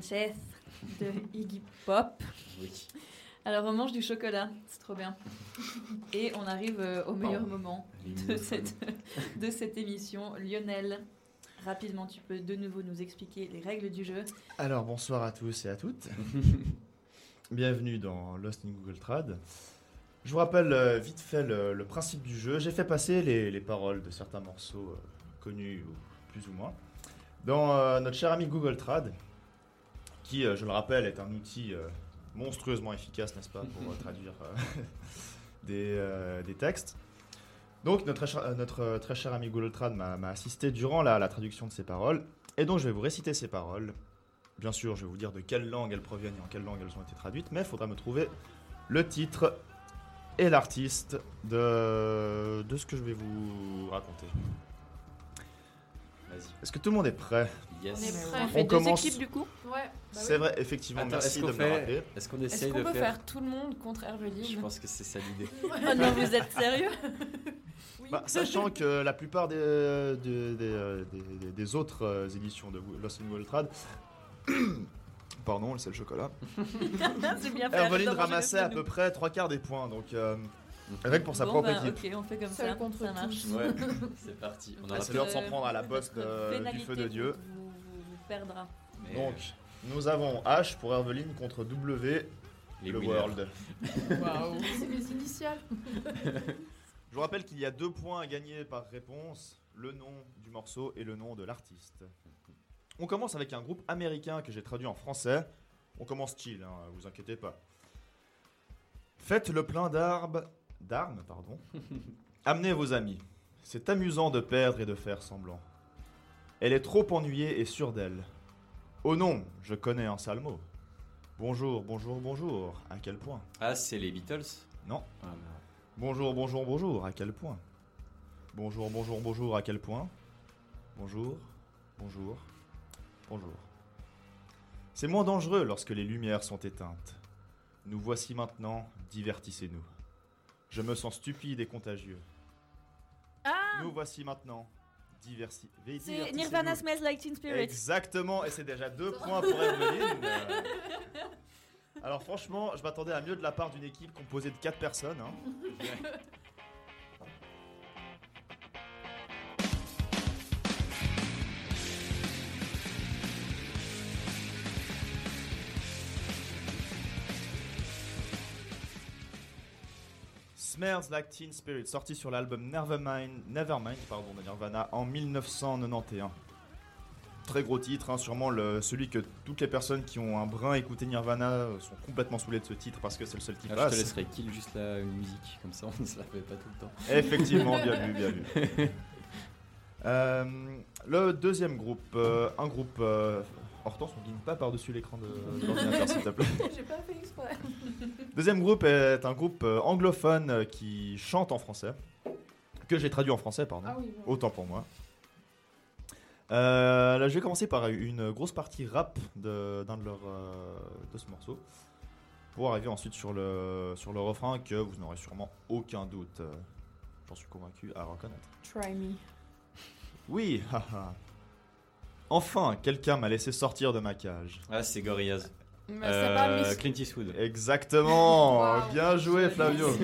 Sanchez de Iggy Pop. Oui. Alors on mange du chocolat, c'est trop bien. Et on arrive euh, au meilleur moment de cette, de cette émission. Lionel, rapidement, tu peux de nouveau nous expliquer les règles du jeu. Alors bonsoir à tous et à toutes. Bienvenue dans Lost in Google Trad. Je vous rappelle euh, vite fait le, le principe du jeu. J'ai fait passer les, les paroles de certains morceaux euh, connus ou plus ou moins dans euh, notre cher ami Google Trad, qui, euh, je le rappelle, est un outil euh, monstrueusement efficace, n'est-ce pas, pour euh, traduire des, des textes. Donc notre, très cher- notre très cher ami Google Trad m'a assisté durant la, la traduction de ces paroles, et donc je vais vous réciter ces paroles. Bien sûr, je vais vous dire de quelle langue elles proviennent et en quelle langue elles ont été traduites, mais il faudra me trouver le titre et l'artiste de, de ce que je vais vous raconter. Vas-y. Est-ce que tout le monde est prêt? Yes. On est prêt. On On fait deux commence- équipes du coup Ouais. bah C'est oui. vrai, effectivement, Attends, merci est-ce de qu'on me fait- rappeler. Est-ce qu'on essaye de peut faire... faire tout le monde contre Herveline Je pense que c'est ça l'idée. Oh non, vous êtes sérieux Bah, sachant que la plupart des, des, des, des- des- des autres euh, éditions de Lost in World Trad, pardon, c'est le chocolat. Herveline ramassait à peu près trois quarts des points, donc euh, rien que pour sa Bon, propre bah, équipe. Ok, on fait comme Seul ça. contre ça marche. Ouais, c'est parti. On Ah, aura c'est l'heure de s'en prendre à la bosse de- du feu de Dieu. Perdra. Mais, Donc, nous avons H pour Herveline contre W, les le winners. World. Waouh. C'est mes initiales. Je vous rappelle qu'il y a deux points à gagner par réponse, le nom du morceau et le nom de l'artiste. On commence avec un groupe américain que j'ai traduit en français. On commence chill, hein, vous inquiétez pas. Faites le plein d'armes, d'armes, pardon. Amenez vos amis. C'est amusant de perdre et de faire semblant. Elle est trop ennuyée et sûre d'elle. Oh non, je connais un sale mot. Bonjour, bonjour, bonjour. À quel point? Ah, c'est les Beatles? Non. Ah, merde. Bonjour, bonjour, bonjour, à quel point? Bonjour, bonjour, bonjour, à quel point? Bonjour, bonjour, bonjour. C'est moins dangereux lorsque les lumières sont éteintes. Nous voici maintenant, divertissez-nous. Je me sens stupide et contagieux. Ah Nous voici maintenant, C'est. Nirvana Smells Like Teen Spirit. Exactement, et c'est déjà deux points pour. Euh, Alors franchement, je m'attendais à mieux de la part d'une équipe composée de quatre personnes. hein. Smells Like Teen Spirit, sorti sur l'album Nevermind, Nevermind pardon, de Nirvana en 1991. Très gros titre, hein, sûrement le, celui que toutes les personnes qui ont un brin écouté Nirvana euh, sont complètement saoulées de ce titre parce que c'est le seul qui Ah, je passe. te laisserai kill juste la musique, comme ça on ne se la fait pas tout le temps. Effectivement, bien vu, bien vu. Euh, le deuxième groupe, euh, un groupe. Euh, Hortense, on ne pas par-dessus l'écran de, de l'ordinateur, s'il te plaît. J'ai pas fait exprès. Deuxième groupe est un groupe euh, anglophone euh, qui chante en français, que j'ai traduit en français, pardon. Ah oui. Autant pour moi. Euh, là, je vais commencer par une grosse partie rap de- d'un de, euh, de ce morceau, pour arriver ensuite sur le, sur le refrain que vous n'aurez sûrement aucun doute, euh, j'en suis convaincu, à reconnaître. Try me. Oui, haha. Enfin, quelqu'un m'a laissé sortir de ma cage. Ah, c'est Gorillaz. Mais c'est pas Euh, Miss- Clint Eastwood. Exactement, Wow. bien joué Flavio.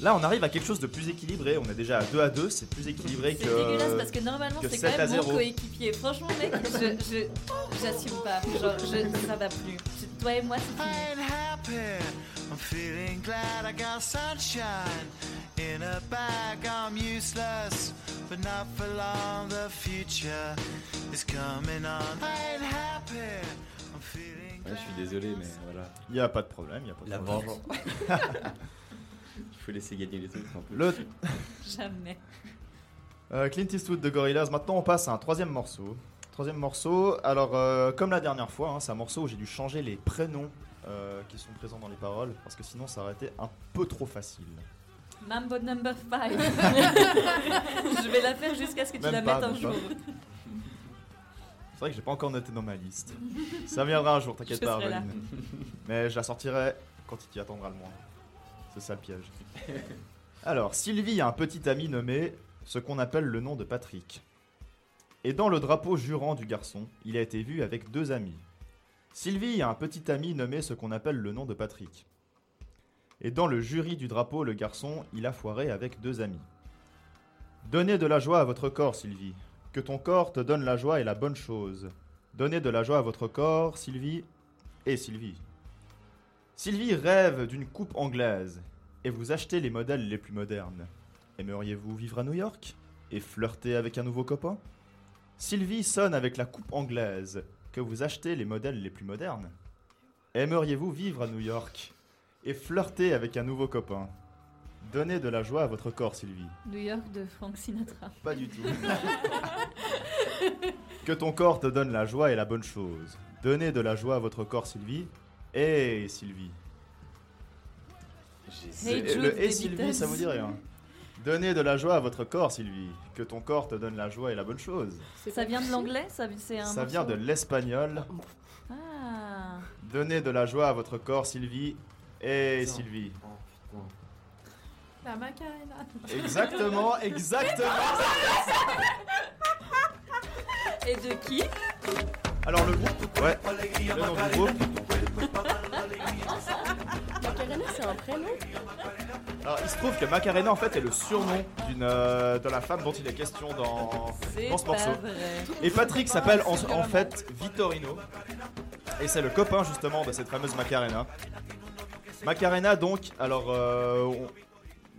Là, on arrive à quelque chose de plus équilibré. On est déjà à 2 à 2, c'est plus équilibré C'est que. dégueulasse parce que normalement que c'est 7 quand à même mon 0. coéquipier. Franchement mec, je je- j'assume pas. Genre je, ça va plus. Je- toi et moi c'est fini. ain't happy. I'm feeling glad I got sunshine in a bag. I'm useless, but not for long. The future is coming on. I ain't happy. I'm feeling Ouais, je suis désolé, mais voilà. Il n'y a pas de problème, il n'y a pas de La problème. vengeance. Il faut laisser gagner les autres un peu. Le Jamais. euh, Clint Eastwood de Gorillaz. Maintenant, on passe à un troisième morceau. Troisième morceau. Alors, euh, comme la dernière fois, hein, c'est un morceau où j'ai dû changer les prénoms euh, qui sont présents dans les paroles parce que sinon, ça aurait été un peu trop facile. Mambo number 5. je vais la faire jusqu'à ce que tu Même la pas, mettes un jour. C'est vrai que j'ai pas encore noté dans ma liste. Ça viendra un jour, t'inquiète pas. Mais je la sortirai quand il t'y attendra le moins. C'est ça le piège. Alors, Sylvie a un petit ami nommé ce qu'on appelle le nom de Patrick. Et dans le drapeau jurant du garçon, il a été vu avec deux amis. Sylvie a un petit ami nommé ce qu'on appelle le nom de Patrick. Et dans le jury du drapeau, le garçon, il a foiré avec deux amis. Donnez de la joie à votre corps, Sylvie. Que ton corps te donne la joie et la bonne chose. Donnez de la joie à votre corps, Sylvie. Et Sylvie. Sylvie rêve d'une coupe anglaise. Et vous achetez les modèles les plus modernes. Aimeriez-vous vivre à New York Et flirter avec un nouveau copain? Sylvie sonne avec la coupe anglaise. Que vous achetez les modèles les plus modernes Aimeriez-vous vivre à New York Et flirter avec un nouveau copain? Donnez de la joie à votre corps, Sylvie. New York de Frank Sinatra. Pas du tout. que ton corps te donne la joie et la bonne chose. Donnez de la joie à votre corps, Sylvie. Et Sylvie. Hey Et Jude le et Sylvie, Beatles. ça vous dit rien. Donnez de la joie à votre corps, Sylvie. Que ton corps te donne la joie et la bonne chose. Ça vient de l'anglais Ça, c'est un Ça vient de l'espagnol. Ah. Donnez de la joie à votre corps, Sylvie. Et Sylvie. La Macarena. Exactement, exactement. Et de qui? Alors le groupe, ouais, le nom du groupe. Macarena, c'est un prénom Alors il se trouve que Macarena en fait est le surnom d'une euh, de la femme dont il est question dans, C'est dans ce pas morceau. vrai. Et Patrick s'appelle en, en fait Vittorino. Et c'est le copain justement de cette fameuse Macarena. Macarena donc, alors euh, on-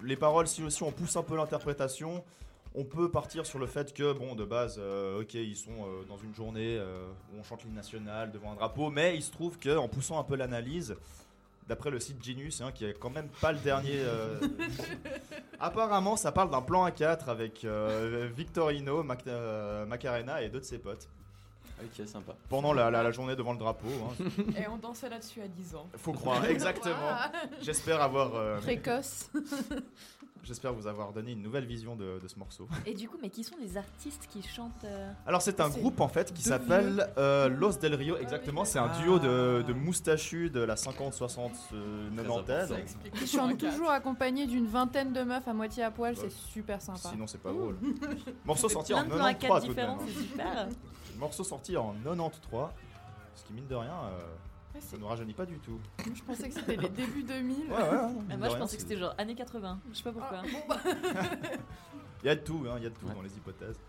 les paroles si aussi on pousse un peu l'interprétation. On peut partir sur le fait que, bon, de base, euh, ok, ils sont euh, dans une journée euh, où on chante l'hymne national devant un drapeau, mais il se trouve que, en poussant un peu l'analyse, d'après le site Genius, hein, qui est quand même pas le dernier. euh, apparemment, ça parle d'un plan A4 avec euh, Victorino, Mac- euh, Macarena et deux de ses potes. Ok, sympa. Pendant la, la- la journée devant le drapeau. hein. Et on dansait là-dessus à 10 ans. Faut croire, exactement. J'espère avoir. euh, Précoce. J'espère vous avoir donné une nouvelle vision de, de ce morceau. Et du coup, mais qui sont les artistes qui chantent euh, Alors c'est un groupe en fait qui s'appelle euh, Los Del Rio, exactement. C'est un duo de, de moustachus de la 50, 60, euh, 90. Ils chantent toujours accompagnés d'une vingtaine de meufs à moitié à poil, c'est super sympa. Sinon c'est pas drôle. Morceau sorti en plein de plans à 93 quatre tout de même. différents, c'est super. Morceau sorti en 93, ce qui mine de rien, euh, ça ne rajeunit pas du tout. Je pensais que c'était les débuts 2000. Ouais, ouais, ouais, Ah, moi, je rien, pensais que c'était genre années 80. Je sais pas pourquoi. Il y a de tout, hein, il y a de tout dans les hypothèses.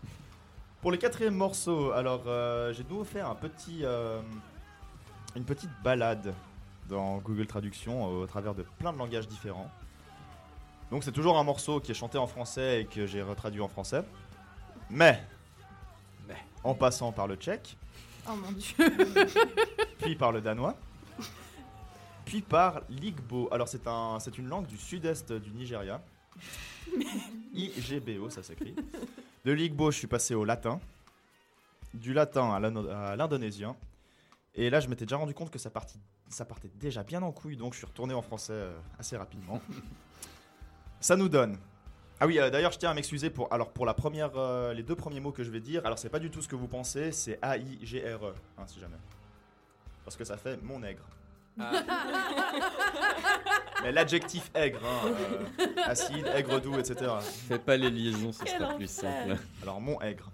Pour le quatrième morceau, alors euh, j'ai de nouveau fait un petit, euh, une petite balade dans Google Traduction euh, au travers de plein de langages différents. Donc c'est toujours un morceau qui est chanté en français et que j'ai retraduit en français. Mais, en passant par le tchèque, Oh mon dieu. puis par le danois, puis par l'Igbo. Alors c'est un, c'est une langue du sud-est du Nigeria. I-G-B-O, ça s'écrit. De l'Igbo, je suis passé au latin. Du latin à l'indonésien. Et là, je m'étais déjà rendu compte que ça, partit- ça partait déjà bien en couille, donc je suis retourné en français euh, assez rapidement. ça nous donne. Ah oui, euh, d'ailleurs, je tiens à m'excuser pour, alors, pour la première, euh, les deux premiers mots que je vais dire. Alors, c'est pas du tout ce que vous pensez, c'est A-I-G-R-E, hein, si jamais. Parce que ça fait mon nègre. Mais l'adjectif aigre, hein, euh, acide, aigre doux, etc. Fais pas les liaisons, ce sera plus simple. Alors, mon aigre.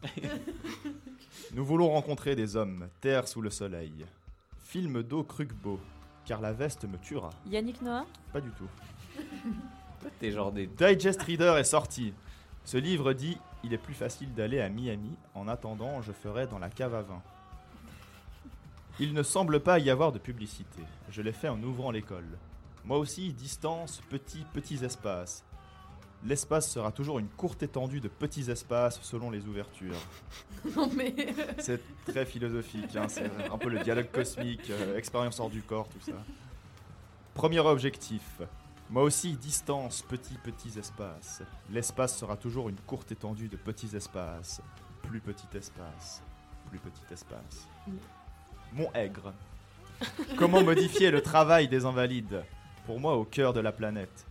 Nous voulons rencontrer des hommes, terre sous le soleil. Film d'eau car la veste me tuera. Yannick Noah? Pas du tout. T'es genre des. Digest Reader est sorti. Ce livre dit Il est plus facile d'aller à Miami. En attendant, je ferai dans la cave à vin. Il ne semble pas y avoir de publicité. Je l'ai fait en ouvrant l'école. Moi aussi, distance, petits, petits espaces. L'espace sera toujours une courte étendue de petits espaces selon les ouvertures. Non mais. C'est très philosophique, hein, c'est un peu le dialogue cosmique, euh, expérience hors du corps, tout ça. Premier objectif. Moi aussi, distance, petits, petits espaces. L'espace sera toujours une courte étendue de petits espaces. Plus petit espace. Plus petit espace. Mon aigre. Comment modifier le travail des invalides? Pour moi, au cœur de la planète.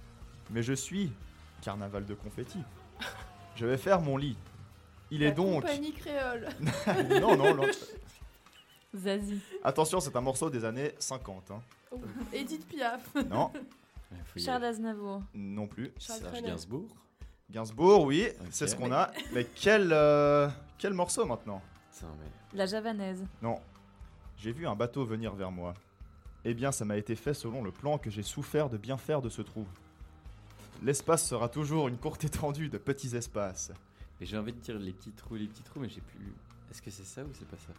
Mais je suis carnaval de confettis. Je vais faire mon lit. Il est donc. Compagnie créole. non, non, non. Zazie. Attention, c'est un morceau des années 50. hein. Edith Piaf. Non, Charles Aznavour. non plus. Charles Serge Trenet. Gainsbourg. Gainsbourg, oui, c'est ce qu'on a. Mais quel, euh, quel morceau maintenant? La javanaise. Non. J'ai vu un bateau venir vers moi. Eh bien, ça m'a été fait selon le plan que j'ai souffert de bien faire de ce trou. L'espace sera toujours une courte étendue de petits espaces. Et j'ai envie de dire les petits trous, les petits trous, mais j'ai plus. Est-ce que c'est ça ou c'est pas ça?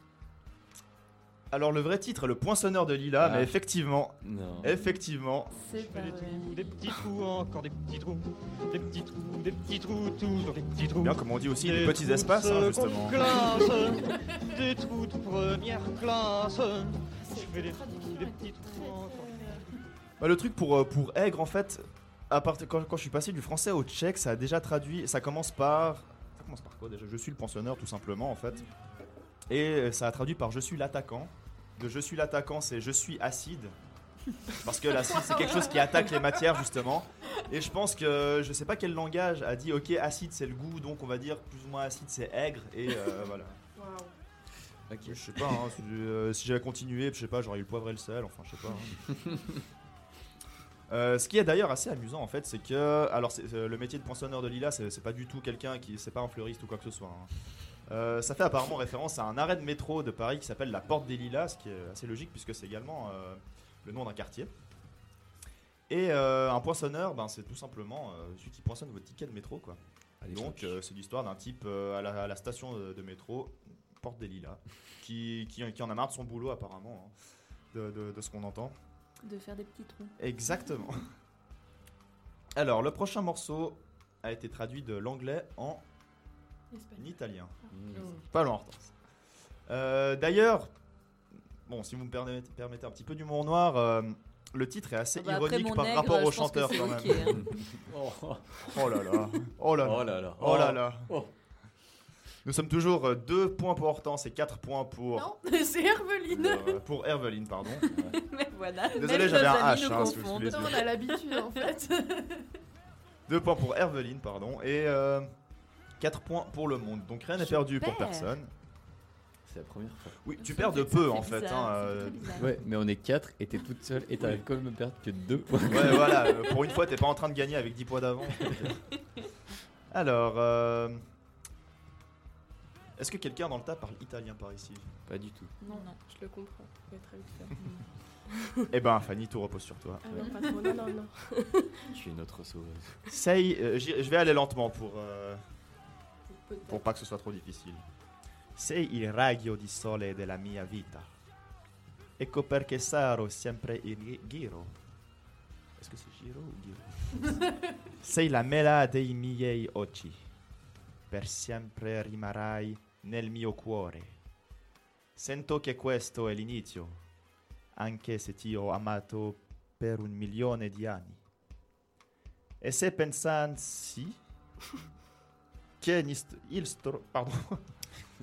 Alors, le vrai titre est Le Poinçonneur de Lilas, Ah. mais effectivement, Non. effectivement, C'est pas vrai. Des petits trous, encore des petits trous, des petits trous, des petits trous, toujours des petits trous. bien comme on dit aussi, Des les petits trous espaces, hein, justement. classe, des trous de première classe. Je fais des trous, des petits trous encore. Bah, le truc pour, euh, pour aigre, en fait, à part, quand, quand je suis passé du français au tchèque, ça a déjà traduit. Ça commence par. Ça commence par quoi déjà? Je suis le pensionneur, tout simplement, en fait. Et euh, ça a traduit par je suis l'attaquant. De je suis l'attaquant, c'est je suis acide. Parce que l'acide, c'est quelque chose qui attaque les matières, justement. Et je pense que je sais pas quel langage a dit ok, acide c'est le goût, donc on va dire plus ou moins acide c'est aigre. Et euh, voilà. Ok. Je sais pas, hein, si, euh, si j'avais continué, je sais pas, j'aurais eu le poivre et le sel, enfin je sais pas. hein. Euh, ce qui est d'ailleurs assez amusant en fait, c'est que alors euh, le métier de poinçonneur de lilas, c'est c'est pas du tout quelqu'un qui, c'est pas un fleuriste ou quoi que ce soit. hein. Euh, ça fait apparemment référence à un arrêt de métro de Paris qui s'appelle la Porte des Lilas, ce qui est assez logique puisque c'est également euh, le nom d'un quartier. Et euh, un poinçonneur, ben, c'est tout simplement euh, celui qui poinçonne votre ticket de métro, quoi. Donc euh, c'est l'histoire d'un type euh, à, la, à la station de, de métro, Porte des Lilas, qui, qui, qui en a marre de son boulot apparemment, hein, de- de- de ce qu'on entend. De faire des petits trous. Exactement. Alors, le prochain morceau a été traduit de l'anglais en italien. Pas loin, Hortense. Euh, D'ailleurs, bon, si vous me permettez, permettez un petit peu d'humour noir, euh, le titre est assez Ah bah, ironique par nègre, rapport au chanteur quand même. hein. oh. Oh là là. Oh là là. Oh là là. Oh là là. Oh. Nous sommes toujours 2 points pour Hortense et 4 points pour... Non, c'est Herveline. euh, pour Herveline, pardon. Mais voilà. Désolé, j'avais un H hein. Non, on a l'habitude en fait. Deux points pour Herveline, pardon, et 4 points pour le monde. Donc rien n'est perdu pour personne. C'est la première fois. Oui, tu perds de peu en fait. bizarre, hein, euh. Ouais, mais on est 4 et t'es toute seule et t'arrives quand même à perdre que 2 points. Ouais, voilà, euh, pour une fois, t'es pas en train de gagner avec 10 points d'avance. Alors, euh, est-ce que quelqu'un dans le tas parle italien par ici? Pas du tout. Non, non, je le comprends. Je très vite. Eh ben, Fanny, tout repose sur toi. Ah non, pas trop, non, non, non. Tu es notre sauveuse. Sei, euh, je vais aller lentement pour, euh, pour pas que ce soit trop difficile. Sei il raggio di sole della mia vita. Ecco perché sarò sempre in giro. Est-ce que c'est giro ou giro Sei la mela dei miei occhi. Per sempre rimarrai nel mio cuore. Sento che questo è l'inizio, anche se ti ho amato per un milione di anni. E se pensansi Pardon.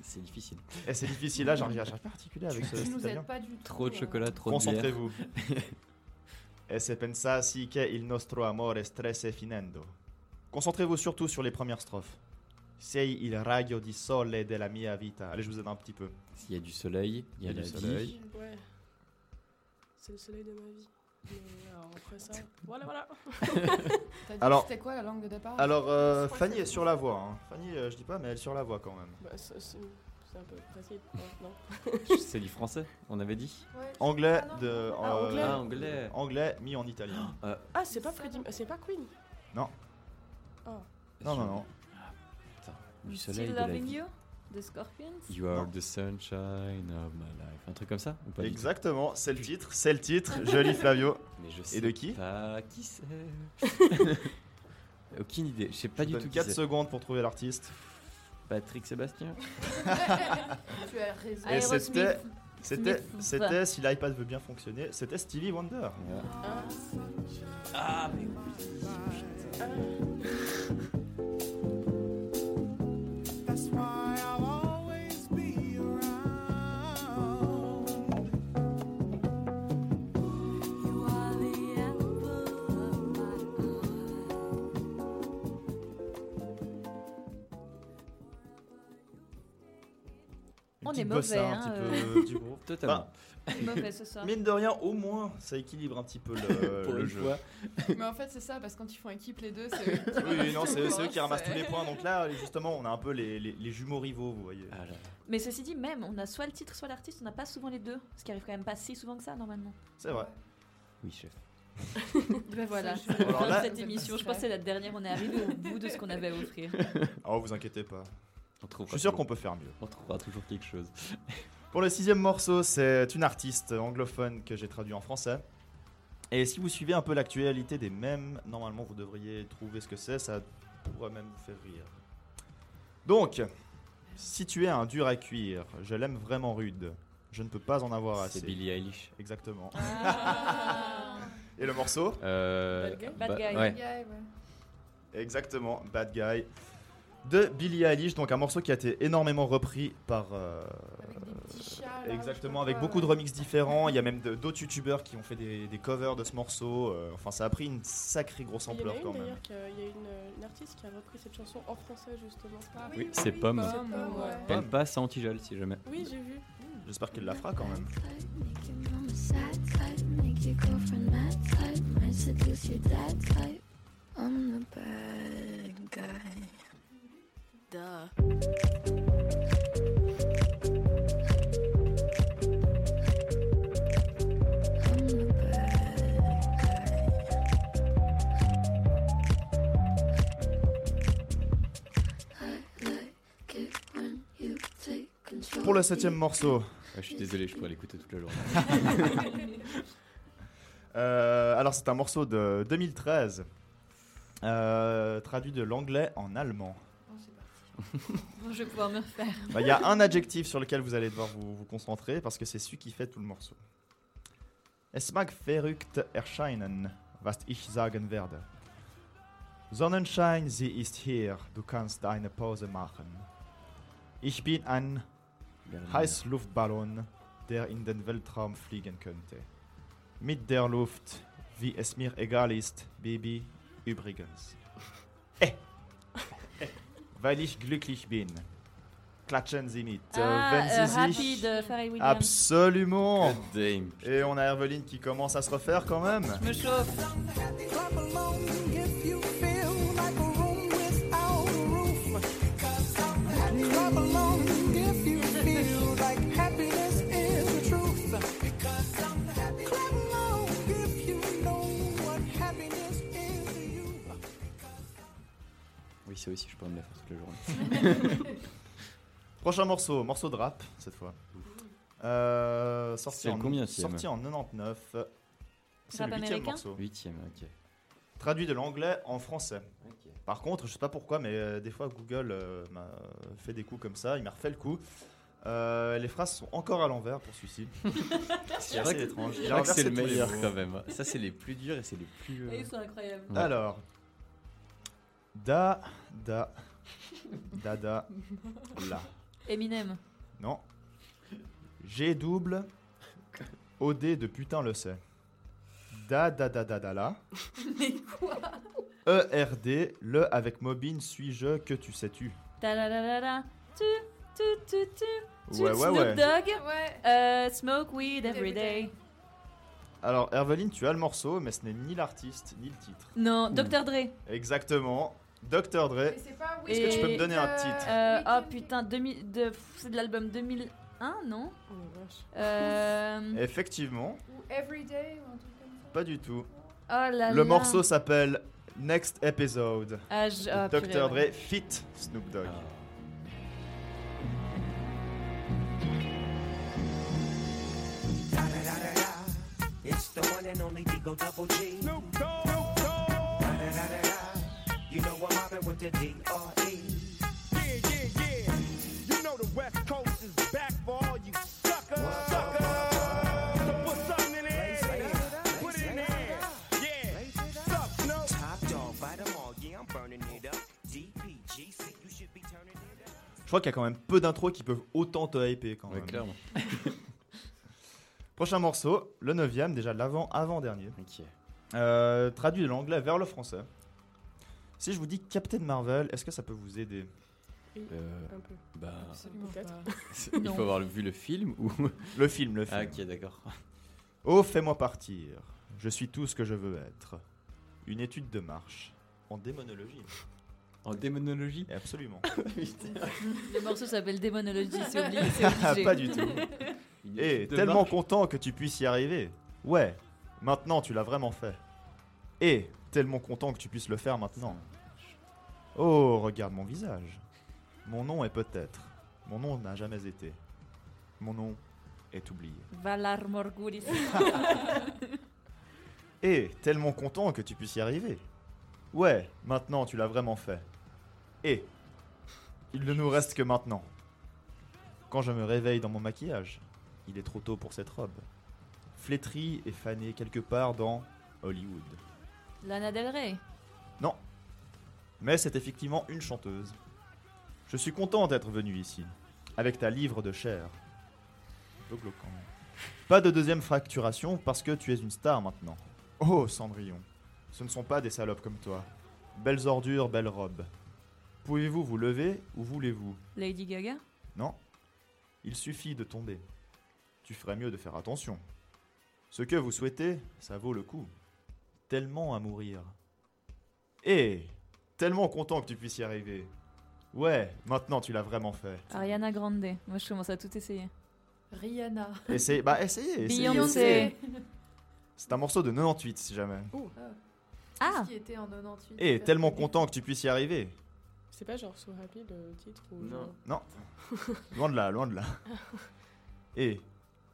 C'est difficile. Et c'est difficile, là, j'arrive à articuler avec ce Tu nous aides pas du tout. Trop de euh. chocolat, trop de bière. Concentrez-vous. e se pensassi che il nostro amore stesse finendo. Concentrez-vous surtout sur les premières strophes. Sei il raggio di sole della mia vita. Allez, je vous aide un petit peu. S'il y a du soleil, il y a, Il y a la du vie. soleil. Ouais. C'est le soleil de ma vie. Mais alors, après ça, voilà, voilà. T'as dit Alors- que c'était quoi la langue de départ Alors, euh, Je crois que Fanny est sur la voie. hein. Fanny, euh, je dis pas, mais elle est sur la voie quand même. Bah, c'est c'est- c'est un peu facile. Non, non. C'est du français, on avait dit Ouais. Anglais Ah non, de. Ah, euh, anglais. Ah, anglais. anglais mis en italien. Euh, Ah, c'est pas Freddie, c'est pas Queen. Non. Ah. Non, non, non. Attends, du soleil de la Loving vie. You de Scorpions? You are Non. the sunshine of my life. Un truc comme ça ou pas Exactement, c'est le titre, c'est le titre. Joli Flavio. Mais je sais Et de qui? pas qui c'est. Aucune idée. Je sais pas Je du donne tout qui 4 c'est. secondes pour trouver l'artiste. Patrick Sébastien. tu as raison. Et c'était. C'était, c'était, si l'iPad veut bien fonctionner, c'était Stevie Wonder. Ah, Ah, mais oui. That's On Petite est bossa, mauvais, un hein, petit euh. peu du groupe. Totalement. Mauvais ce soir. Mine de rien, au moins, ça équilibre un petit peu le, Pour le jeu. Mais en fait, c'est ça, parce que quand ils font équipe les deux, c'est eux qui Oui, non, ramassent c'est eux hein, qui ramassent tous les points. Donc là, justement, on a un peu les, les- les jumeaux rivaux, vous voyez. Ah Mais ceci dit, même, on a soit le titre, soit l'artiste, on n'a pas souvent les deux. Ce qui arrive quand même pas si souvent que ça, normalement. C'est vrai. Oui, chef. Ben voilà, Alors là- cette émission. Je pense que c'est la dernière, on est arrivé au bout de ce qu'on avait à offrir. Oh, vous inquiétez pas. Je suis sûr toujours- qu'on peut faire mieux. On trouvera toujours quelque chose. Pour le sixième morceau, c'est une artiste anglophone que j'ai traduit en français. Et si vous suivez un peu l'actualité des mèmes, normalement vous devriez trouver ce que c'est, ça pourrait même vous faire rire. Donc, si tu es un dur à cuire, je l'aime vraiment rude, je ne peux pas en avoir assez. C'est Billie Eilish. Exactement. Ah. Et le morceau? Euh, Bad Guy Bad bah, Guy. Bad Guy, ouais. Exactement, Bad Guy. De Billie Eilish, donc un morceau qui a été énormément repris par. euh, Avec des petits chats. là, je sais Exactement, avec beaucoup de remixes différents. Il y a même de- d'autres youtubeurs qui ont fait des, des covers de ce morceau. Euh, enfin, ça a pris une sacrée grosse Il y ampleur une quand même. d'ailleurs, qui a- il y a une, une artiste qui a repris cette chanson en français justement. Ah Oui, c'est Pomme. Pomme, ouais. Elle passe à Antigel si jamais. Oui, j'ai vu. J'espère qu'elle la fera quand même. I'm the bad guy. Duh. Control. Pour le septième morceau, Ouais, je suis désolé, je pourrais l'écouter toute la journée. euh, alors c'est un morceau de 2013, euh, traduit de l'anglais en allemand. Bon, je vais pouvoir me refaire. Bah, Il y a un adjectif sur lequel vous allez devoir vous, vous concentrer parce que c'est celui qui fait tout le morceau. Es mag verrückt erscheinen, was ich sagen werde. Sonnenschein, sie ist hier, du kannst eine Pause machen. Ich bin ein Heißluftballon, der in den Weltraum fliegen könnte. Mit der Luft, wie es mir egal ist, Baby, übrigens. Eh. Weil ich glücklich bin. Klatschen Sie mit, äh, Ah, Sie euh, sich... Happy de Pharrell Williams. Absolument. Et on a Evelyn qui commence à se refaire quand même. Je me chauffe. Ça aussi, je pourrais me la faire toute la journée. Prochain morceau, morceau de rap cette fois. Euh, sorti, en, combienième sorti en 99. C'est le huitième américain? morceau. Huitième, ok. Traduit de l'anglais en français. Par contre, je sais pas pourquoi, mais euh, des fois Google euh, m'a fait des coups comme ça, il m'a refait le coup. Euh, les phrases sont encore à l'envers pour celui-ci. c'est assez étrange. C'est le meilleur quand même. Ça, c'est les plus durs et c'est les plus. euh, Et ils sont incroyables. Ouais. Alors, da, da, da, da, la. Eminem. Non. G double, OD de putain le sait. Da, da, da, da, da, la. Mais quoi? ERD, le avec Mobine, suis-je, que tu sais-tu? Ta la la la la. Tu, tu, tu, tu. Tu, Ouais, ouais, Snoop ouais. Dogg. Ouais. Euh, smoke weed every day. day. Alors, Herveline, tu as le morceau, mais ce n'est ni l'artiste, ni le titre. Non, Dr. Dre. Exactement. Dr. Dre. Est-ce que tu peux me donner un titre Euh, oh putain, 2000, de, pff, c'est de l'album 2001, non euh, Effectivement, Ou Everyday ou un truc comme ça. pas du tout. Oh là Le là. morceau s'appelle Next Episode. Ah, je- ah, Dr. purée, Dre ouais. fit Snoop Dogg. It's the one and only Digo Double G. Snoop Dogg. You know I'm mobbing with the D.R.E. Yeah, yeah, yeah. You know the West Coast is back for all you suckers. Suckers. So put something in there. Put it in there. Yeah. Suck, Snoop. Top dog, bite 'em all. Yeah, I'm burning it up. DPGC, you should be turning it up. Je crois qu'il y a quand même peu d'intros qui peuvent autant te hyper quand Ouais, même. clairement. Prochain morceau, le neuvième, déjà l'avant avant dernier. Ok. Euh, traduit de l'anglais vers le français. Si je vous dis Captain Marvel, est-ce que ça peut vous aider Euh, un peu. Bah, Absolument pas. il faut avoir vu le film ou Le film, le film. Ah, ok, d'accord. Oh, fais-moi partir. Je suis tout ce que je veux être. Une étude de marche. En démonologie. En démonologie Absolument. Le morceau s'appelle Démonologie, c'est obligé. c'est obligé. Pas du tout. Et de tellement marche. content que tu puisses y arriver. Ouais, maintenant tu l'as vraiment fait. Et tellement content que tu puisses le faire maintenant. Oh, regarde mon visage. Mon nom est peut-être. Mon nom n'a jamais été. Mon nom est oublié. Valar Morgulis. Et tellement content que tu puisses y arriver. Ouais, maintenant tu l'as vraiment fait. Et il ne nous reste que maintenant. Quand je me réveille dans mon maquillage, il est trop tôt pour cette robe. Flétrie et fanée quelque part dans Hollywood. Lana Del Rey. Non. Mais c'est effectivement une chanteuse. Je suis content d'être venu ici, avec ta livre de chair. Pas de deuxième fracturation parce que tu es une star maintenant. Oh, Cendrillon, ce ne sont pas des salopes comme toi. Belles ordures, belles robes. Pouvez-vous vous lever ou voulez-vous? Lady Gaga? Non. Il suffit de tomber. Tu ferais mieux de faire attention. Ce que vous souhaitez, ça vaut le coup. Tellement à mourir. Et tellement content que tu puisses y arriver. Ouais, maintenant tu l'as vraiment fait. Ariana Grande. Moi, je commence à tout essayer. Rihanna. Essayez, bah essayez, essayez. Beyoncé. C'est un morceau de 98 si jamais. Ah Qui était en 98. Et tellement content que tu puisses y arriver. C'est pas genre So Happy le titre ou Non. genre- Non. loin de là, loin de là. Et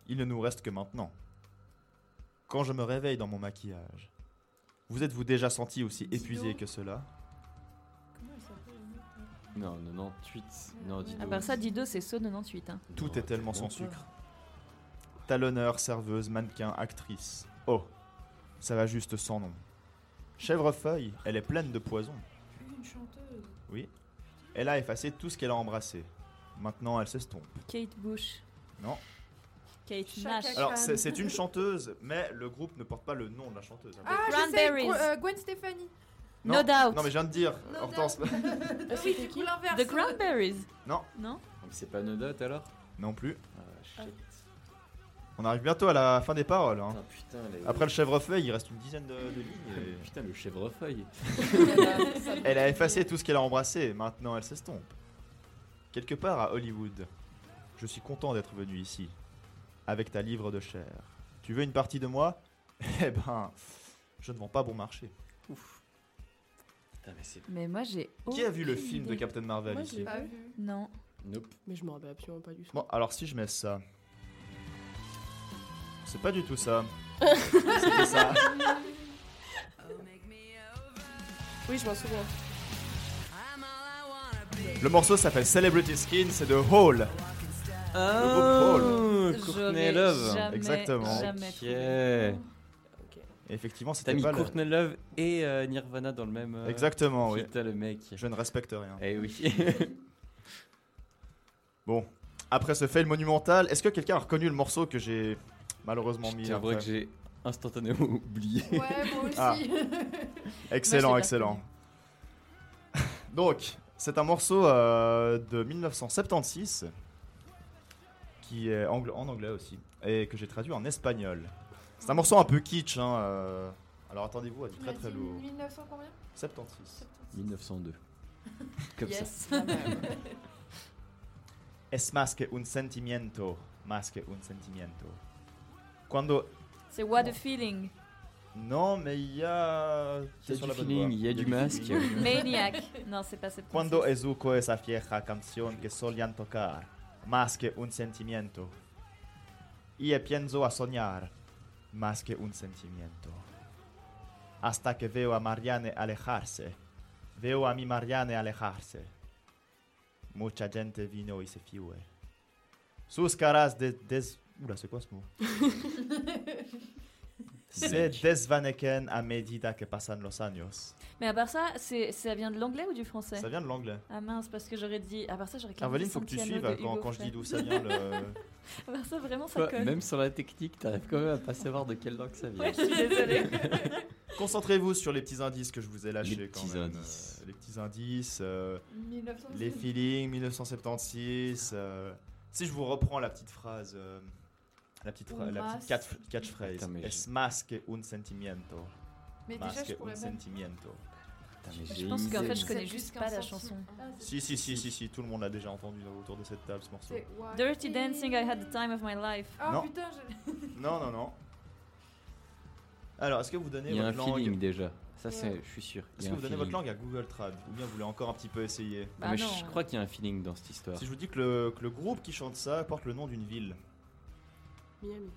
il ne nous reste que maintenant. Quand je me réveille dans mon maquillage, vous êtes-vous déjà senti aussi épuisé que cela Comment elle s'appelle Non, 98. Non, dis À part ça, Dido, c'est So 98. Hein. Tout est tellement sans bon sucre. Talonneur, serveuse, mannequin, actrice. Oh, ça va juste sans nom. Chèvrefeuille, elle est pleine de poison. Une chanteuse. Oui. Elle a effacé tout ce qu'elle a embrassé. Maintenant, elle s'estompe. Kate Bush. Non. Kate Chaka Nash. Alors, c'est c'est une chanteuse, mais le groupe ne porte pas le nom de la chanteuse. Ah, je sais, Cranberries. Gwen- euh, Gwen Stefani. Non, No doubt. Non, mais je viens de dire, No Hortense. oui, du coup, l'inverse. The Cranberries. Non, Non C'est pas No Doubt alors? Non plus. Ah, shit. On arrive bientôt à la fin des paroles. hein. Ah, putain, les- Après le chèvrefeuille, il reste une dizaine de, de lignes. et- Putain, le chèvrefeuille. Elle a effacé tout ce qu'elle a embrassé, maintenant elle s'estompe. Quelque part à Hollywood. Je suis content d'être venu ici. Avec ta livre de chair. Tu veux une partie de moi? Eh ben, je ne vends pas bon marché. Putain, mais c'est. Mais moi, j'ai. Qui a vu le film de. Captain Marvel Moi, ici j'ai Pas vu. Non. Nope. Mais je me rappelle absolument pas du tout. Bon, alors si je mets ça. C'est pas du tout ça. C'était ça. Oui, je m'en souviens. Le morceau s'appelle Celebrity Skin, c'est de Hall. Le groupe Hall. Courtney Love. jamais, Exactement. Jamais Ok. trouvé. Et effectivement, T'as c'était mis pas le- Courtney Love et euh, Nirvana dans le même. euh, Exactement, oui. Putain, le mec. Je ne respecte rien. Eh oui. Bon, après ce fail monumental, est-ce que quelqu'un a reconnu le morceau que j'ai malheureusement mis C'est vrai que j'ai instantanément oublié. Ouais, moi aussi. Ah. Excellent, Moi, excellent. Donc, c'est un morceau euh, de 1976 qui est angl- en anglais aussi et que j'ai traduit en espagnol. C'est un morceau un peu kitsch. Hein, euh, Alors attendez-vous à du très très lourd. 1900 combien? 76. 1902. Comme Yes. Es más que un sentimiento, más que un sentimiento. Cuando C'est What a Feeling. non, mais il y a Il y c'est a sur du la bonne feeling, il y a du masque. Maniac. Non, c'est pas cette Cuando ezuco esa vieja canción que solían tocar, más que un sentimiento. Y pienso a soñar, más que un sentimiento. Hasta que veo a Marianne alejarse, veo a mi Marianne alejarse. Mucha gente vino y se fue. Sus caras de des... Oula, c'est Se desvanecen a medida que pasan los años. Mais à part ça, ça vient de l'anglais ou du français? Ça vient de l'anglais. Ah mince, parce que j'aurais dit. À part ça, j'aurais clairement Caroline, faut que tu suives de quand, je dis d'où ça vient. Le... À part ça, vraiment, ça colle. même sur la technique, t'arrives quand même à pas savoir de quelle langue ça vient. Ouais, je suis désolée. Concentrez-vous sur les petits indices que je vous ai lâchés Les quand petits même. indices. Euh, les petits indices, euh, 1976. les feelings, 1976. euh, si je vous reprends la petite phrase, euh, la petite, fra- Un la petite masque. catch- catchphrase. Putain, mais Es más que un sentimiento? Mais déjà, Más je que pourrais un même- sentimiento. Putain, mais Je pense une qu'en idée. fait, je connais juste pas la chanson. Ah, Si, si, si, si, si, tout le monde l'a déjà entendu autour de cette table ce morceau. Dirty Dancing, I had the time of my life. Oh Non. putain, je... Non, non, non. Alors, est-ce que vous donnez Il y a un votre langue feeling déjà. Ça, c'est, je suis sûr. Il Est-ce que vous donnez votre feeling. langue à Google Trad? Ou bien vous voulez encore un petit peu essayer? Bah mais non. je crois qu'il y a un feeling dans cette histoire. Si je vous dis que le, que le groupe qui chante ça porte le nom d'une ville. Miami.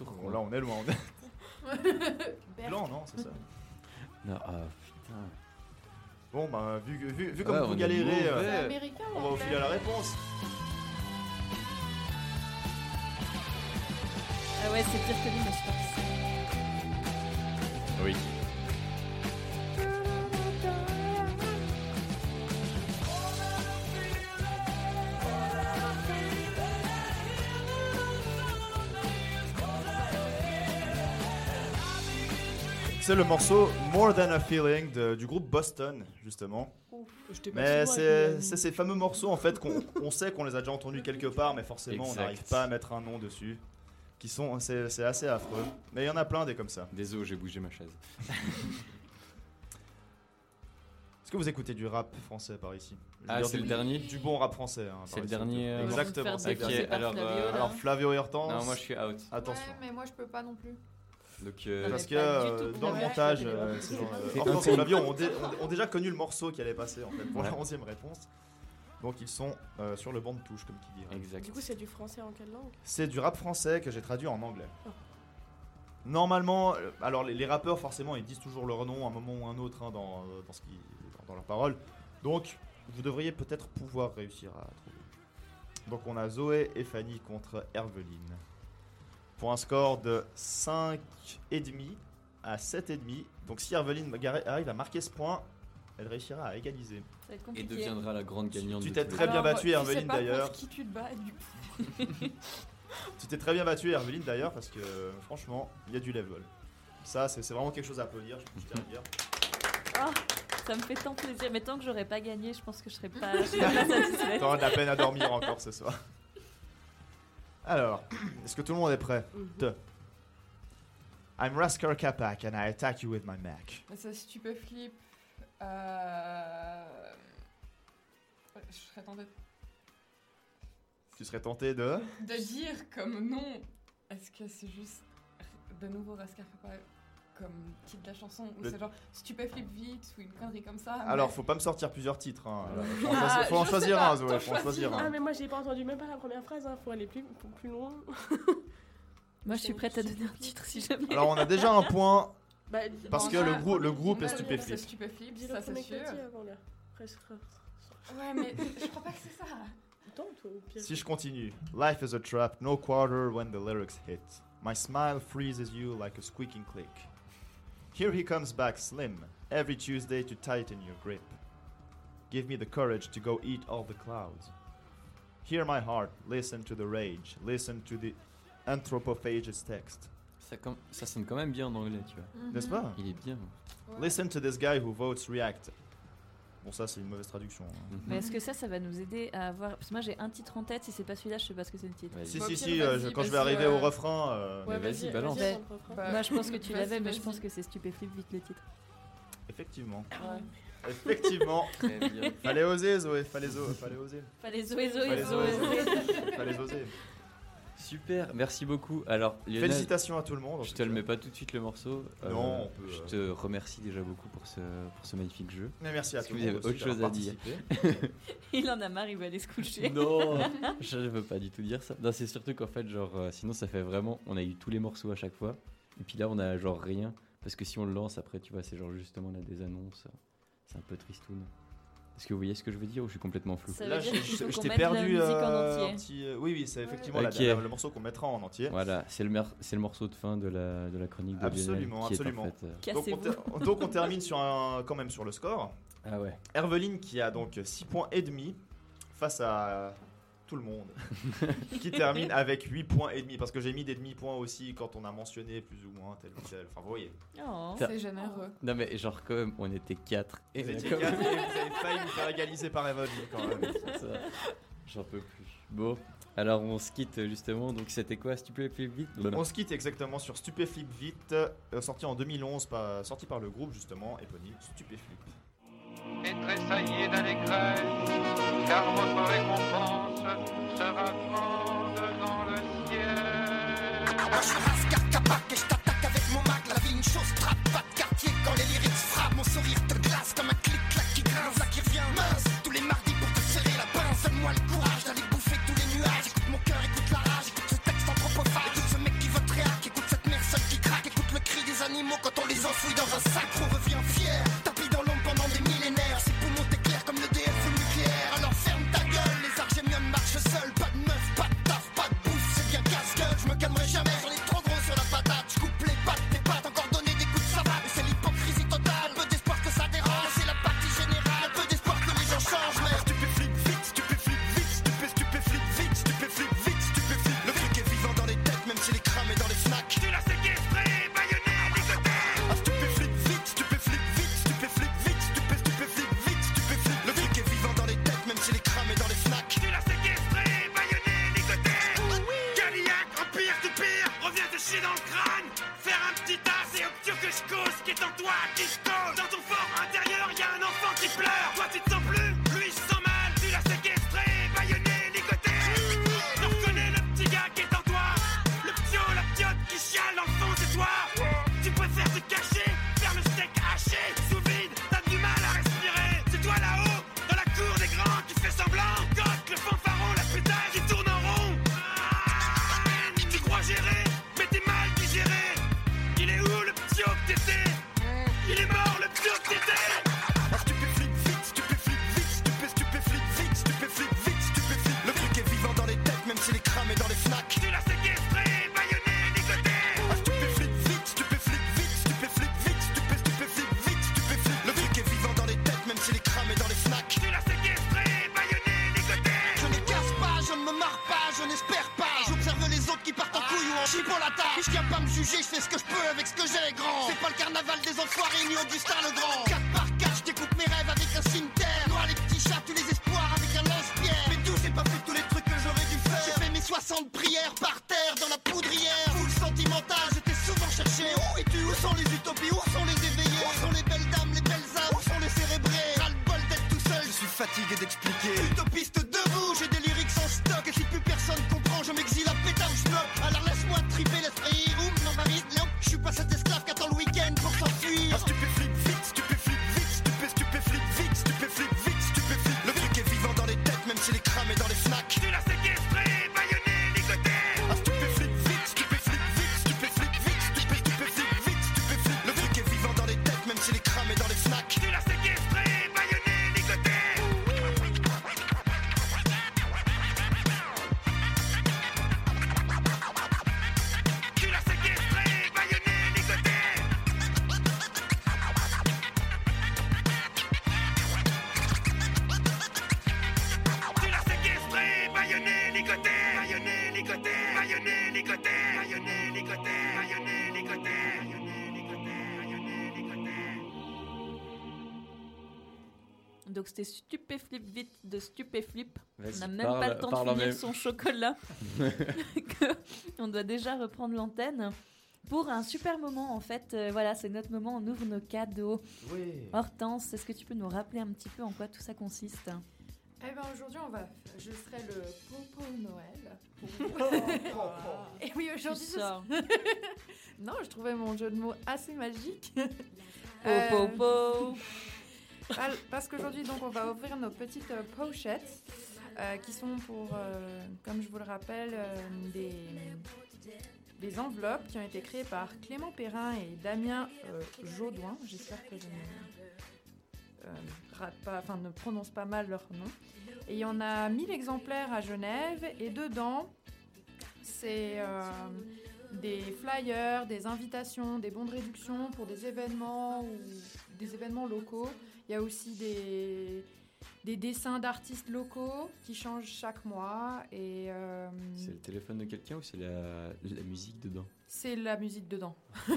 Là, on est loin. On est... Blanc, non, c'est ça. Non, ah putain. Bon, bah, vu, que- vu, vu comme Ouais, vous est galérez, mauvais. euh, américain on va vous filer à la réponse. Ah ouais, c'est pire que lui, mais je pas. Oui. C'est le morceau More Than a Feeling de- du groupe Boston, justement. Mais c'est ces fameux morceaux en fait qu'on on sait qu'on les a déjà entendus quelque part, mais forcément on n'arrive pas à mettre un nom dessus. Qui sont, c'est assez affreux. Mais il y en a plein des comme ça. Désolé, j'ai bougé ma chaise. Est-ce que vous écoutez du rap français par ici? Je Ah, c'est du- le dernier Du bon rap français. hein, C'est le dernier, euh, Exactement. Faire c'est défoncer exact. Ok, par alors, Flavio, euh. Alors Flavio Hortense. Non, moi je suis out. Attention. Ouais, mais moi je peux pas non plus. Donc, euh, Parce que euh, dans le montage, euh, pas. ces gens, euh, C'est Flavio ont, dé- ont- ont déjà connu le morceau qui allait passer en fait pour la Ouais. 11 réponse. Donc ils sont euh, sur le banc de touche comme qui dirait. exact. Du coup, c'est du français en quelle langue? C'est du rap français que j'ai traduit en anglais. Oh. Normalement, alors les, les rappeurs forcément ils disent toujours leur nom à un moment ou un autre hein, dans, dans, ce qui, dans, dans leurs paroles. Donc vous devriez peut-être pouvoir réussir à trouver. Donc on a Zoé et Fanny contre Herveline. Pour un score de 5,5 à 7,5. Donc si Herveline arrive à marquer ce point, elle réussira à égaliser. Ça va être Et compliqué. deviendra la grande gagnante. Tu de t'es tous les très bien Alors, battue, tu sais Herveline, pas d'ailleurs. contre qui tu te bats du coup. Tu t'es très bien battu, Herveline, d'ailleurs, parce que euh, franchement, il y a du level. Ça, c'est c'est vraiment quelque chose à applaudir, je je tiens à le dire. Ah, ça me fait tant plaisir. Mais tant que j'aurais pas gagné, je pense que je serais pas, je serais pas satisfaite. T'auras de la peine à dormir encore ce soir. Alors, est-ce que tout le monde est prêt? Mhm. Deux. I'm Rasker Kapak and I attack you with my Mac. Ça stupéflip. Euh... Je serais tentée Tu serais tenté de? de dire comme nom. Est-ce que c'est juste de nouveau Rascar Papa comme titre de la chanson ou Le- c'est genre stupéflip vite ou une connerie comme ça Alors, mais- faut pas me sortir plusieurs titres. Hein. Voilà. Faut en Ah, choisir, faut en choisir pas, un, Zoé. t'en Faut en choisir choisis Ah, un. mais moi, j'ai pas entendu même pas la première phrase, hein. faut aller plus, plus loin. Moi, je suis prête à donner un titre si jamais. Alors, on a déjà un point Bah, parce que le, grou- le on groupe est stupéflip. Ça c'est sûr. Ouais, mais je crois pas que c'est ça. Si je continue. Life is a trap, no quarter when the lyrics hit. My smile freezes you like a squeaking click. Here he comes back slim, every Tuesday to tighten your grip. Give me the courage to go eat all the clouds. Hear my heart, listen to the rage, listen to the anthropophagous text. Ça, ça sonne quand même bien en anglais, tu vois. Mhm. N'est-ce pas Il est bien. Listen to this guy who votes react. Bon, ça, c'est une mauvaise traduction. hein. Mhm. Mais est-ce que ça, ça va nous aider à avoir. Parce que moi, j'ai un titre en tête. Si c'est pas celui-là, je sais pas ce que c'est le titre. Si, Bah, si, si, euh, je- quand je vais arriver euh, au refrain. euh, Mais vas-y, balance. rentre. Bah, Moi, je pense que tu vas-y, l'avais, mais je pense que c'est stupéflip vite le titre. Effectivement. Ouais. Effectivement. Fallait oser, Zoé. Fallait, zo- fallait oser. Fallait zoé, zoé, Fallait zoé, oser. zoé. Fallait oser. Super, merci beaucoup. Alors, Lionel, Félicitations à tout le monde. en je tout te le cas. mets pas tout de suite le morceau. Euh, Non, on peut, Je euh. te remercie déjà beaucoup pour ce, pour ce magnifique jeu. Mais merci à Est-ce tout que le vous monde. avez aussi autre chose à dire participé. Il en a marre, il va aller se coucher. Non, je veux pas du tout dire ça. Non, c'est surtout qu'en fait, genre, euh, sinon ça fait vraiment. On a eu tous les morceaux à chaque fois. Et puis là, on a genre rien. Parce que si on le lance après, tu vois, c'est genre justement on a des annonces. C'est un peu tristoun. Est-ce que vous voyez ce que je veux dire ou je suis complètement flou Ça veut Là, dire je, t'ai perdu. euh, un petit, euh, oui, oui, c'est effectivement la- Ok. la- le morceau qu'on mettra en entier. Voilà, c'est le, mer- c'est le morceau de fin de la, de la chronique de Absolument, Lionel, qui absolument. Est en fait, euh, Donc on, donc on termine sur un, quand même sur le score. Ah ouais. Herveline qui a donc 6 points et demi face à le monde, qui termine avec 8 points et demi, parce que j'ai mis des demi-points aussi quand on a mentionné plus ou moins tel ou tel. Enfin, vous voyez. Oh, c'est généreux. Non, mais genre, quand même, on était 4. Et vous étiez 4 et vous avez failli vous faire égaliser par Emoji quand même. J'en peux plus. Bon, alors on se quitte justement, donc c'était quoi Stupéflip Vite? On se quitte exactement sur Stupéflip Vite, euh, sorti en 2011, par, sorti par le groupe justement, éponyme Stupéflip et tressaillez d'allégresse, car votre récompense sera grande dans le ciel. Moi je rase, et je t'attaque avec mon mag, la vie une chose trappe, pas de quartier quand les lyriques c'était Stupéflip vite de Stupéflip. On n'a même pas le temps de finir son chocolat. on doit déjà reprendre l'antenne pour un super moment en fait. Euh, voilà, c'est notre moment, on ouvre nos cadeaux. Hortense, est-ce que tu peux nous rappeler un petit peu en quoi tout ça consiste? Eh ben aujourd'hui on va, je serai le popo Noël. Et oui aujourd'hui. Ce... non, je trouvais mon jeu de mots assez magique. Popo. Euh... Parce qu'aujourd'hui, donc, on va ouvrir nos petites euh, pochettes euh, qui sont pour, euh, comme je vous le rappelle, des, enveloppes qui ont été créées par Clément Perrin et Damien Jaudoin. J'espère que je ne, pas, prononce pas mal leur nom. Et il y en a 1000 exemplaires à Genève et dedans, c'est des flyers, des invitations, des bons de réduction pour des événements ou des événements locaux il y a aussi des, dessins d'artistes locaux qui changent chaque mois. Euh, c'est le téléphone de quelqu'un ou c'est la, musique dedans C'est la musique dedans. Ah,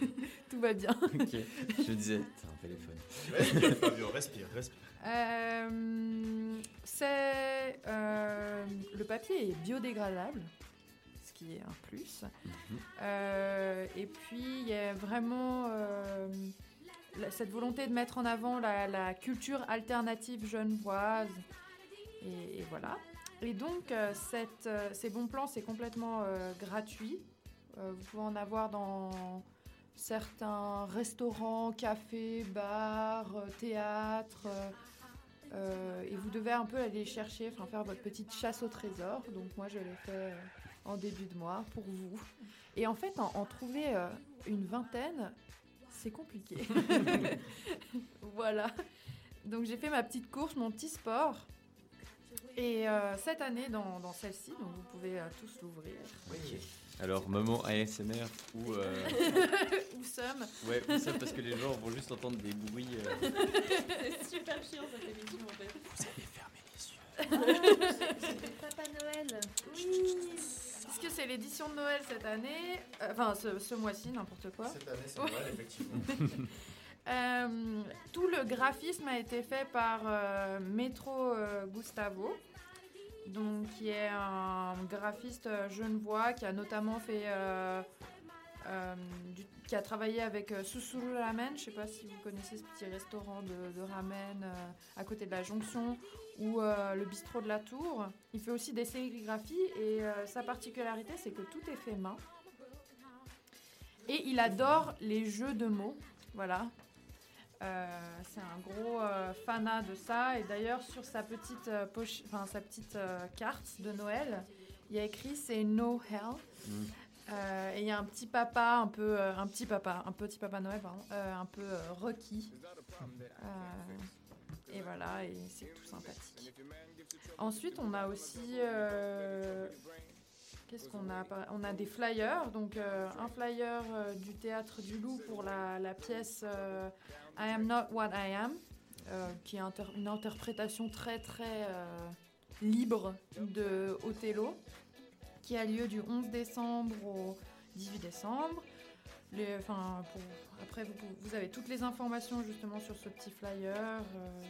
Tout va bien. je disais, c'est un téléphone. Respire, Fabio, respire, respire. Euh, c'est. Euh, le papier est biodégradable ce qui est un plus. Mhm. Euh, et puis, il y a vraiment euh, cette volonté de mettre en avant la, culture alternative genevoise. Et, et voilà. Et donc euh, euh, ces bons plans, c'est complètement euh, gratuit. Vous pouvez en avoir dans certains restaurants, cafés, bars, théâtres. et vous devez un peu aller chercher, faire votre petite chasse au trésor. Donc moi je l'ai fait en début de mois pour vous. Et en fait, en, trouver une vingtaine, c'est compliqué. voilà. Donc j'ai fait ma petite course, mon petit sport. Et euh, cette année dans, dans celle-ci, donc vous pouvez euh, tous l'ouvrir. Alors, moment ASMR ou. euh, Ou somme. Ouais, ou ça parce que les gens vont juste entendre des bruits. euh, c'est super chiant cette émission en fait. Vous allez fermer les yeux. C'est Papa Noël. Oui. Est-ce que c'est l'édition de Noël cette année Euh, Enfin, ce, ce mois-ci, n'importe quoi. Cette année, c'est Noël, effectivement. Euh, tout le graphisme a été fait par euh, Metro Gustavo, donc qui est un graphiste genevois qui a notamment fait, du- qui a travaillé avec euh, Susuru Ramen. Je sais pas si vous connaissez ce petit restaurant de, ramen euh, à côté de la Jonction ou euh, le bistrot de la Tour. Il fait aussi des sérigraphies et sa particularité c'est que tout est fait main. Et il adore les jeux de mots. Voilà. C'est un gros fanat de ça. Et d'ailleurs, sur sa petite, poche, sa petite carte de Noël, il y a écrit c'est No Hell. Euh, et il y a un petit papa, un peu, euh, un petit papa, un petit papa Noël, euh, un peu requis. Et voilà, et c'est tout sympathique. Ensuite, on a aussi Qu'est-ce qu'on a On a des flyers, donc un flyer du théâtre du Loup pour la, pièce I Am Not What I Am, qui est une interprétation très très libre de Othello, qui a lieu du 11 décembre au 18 décembre. Les- enfin, pour- après, vous, vous avez toutes les informations justement sur ce petit flyer, euh,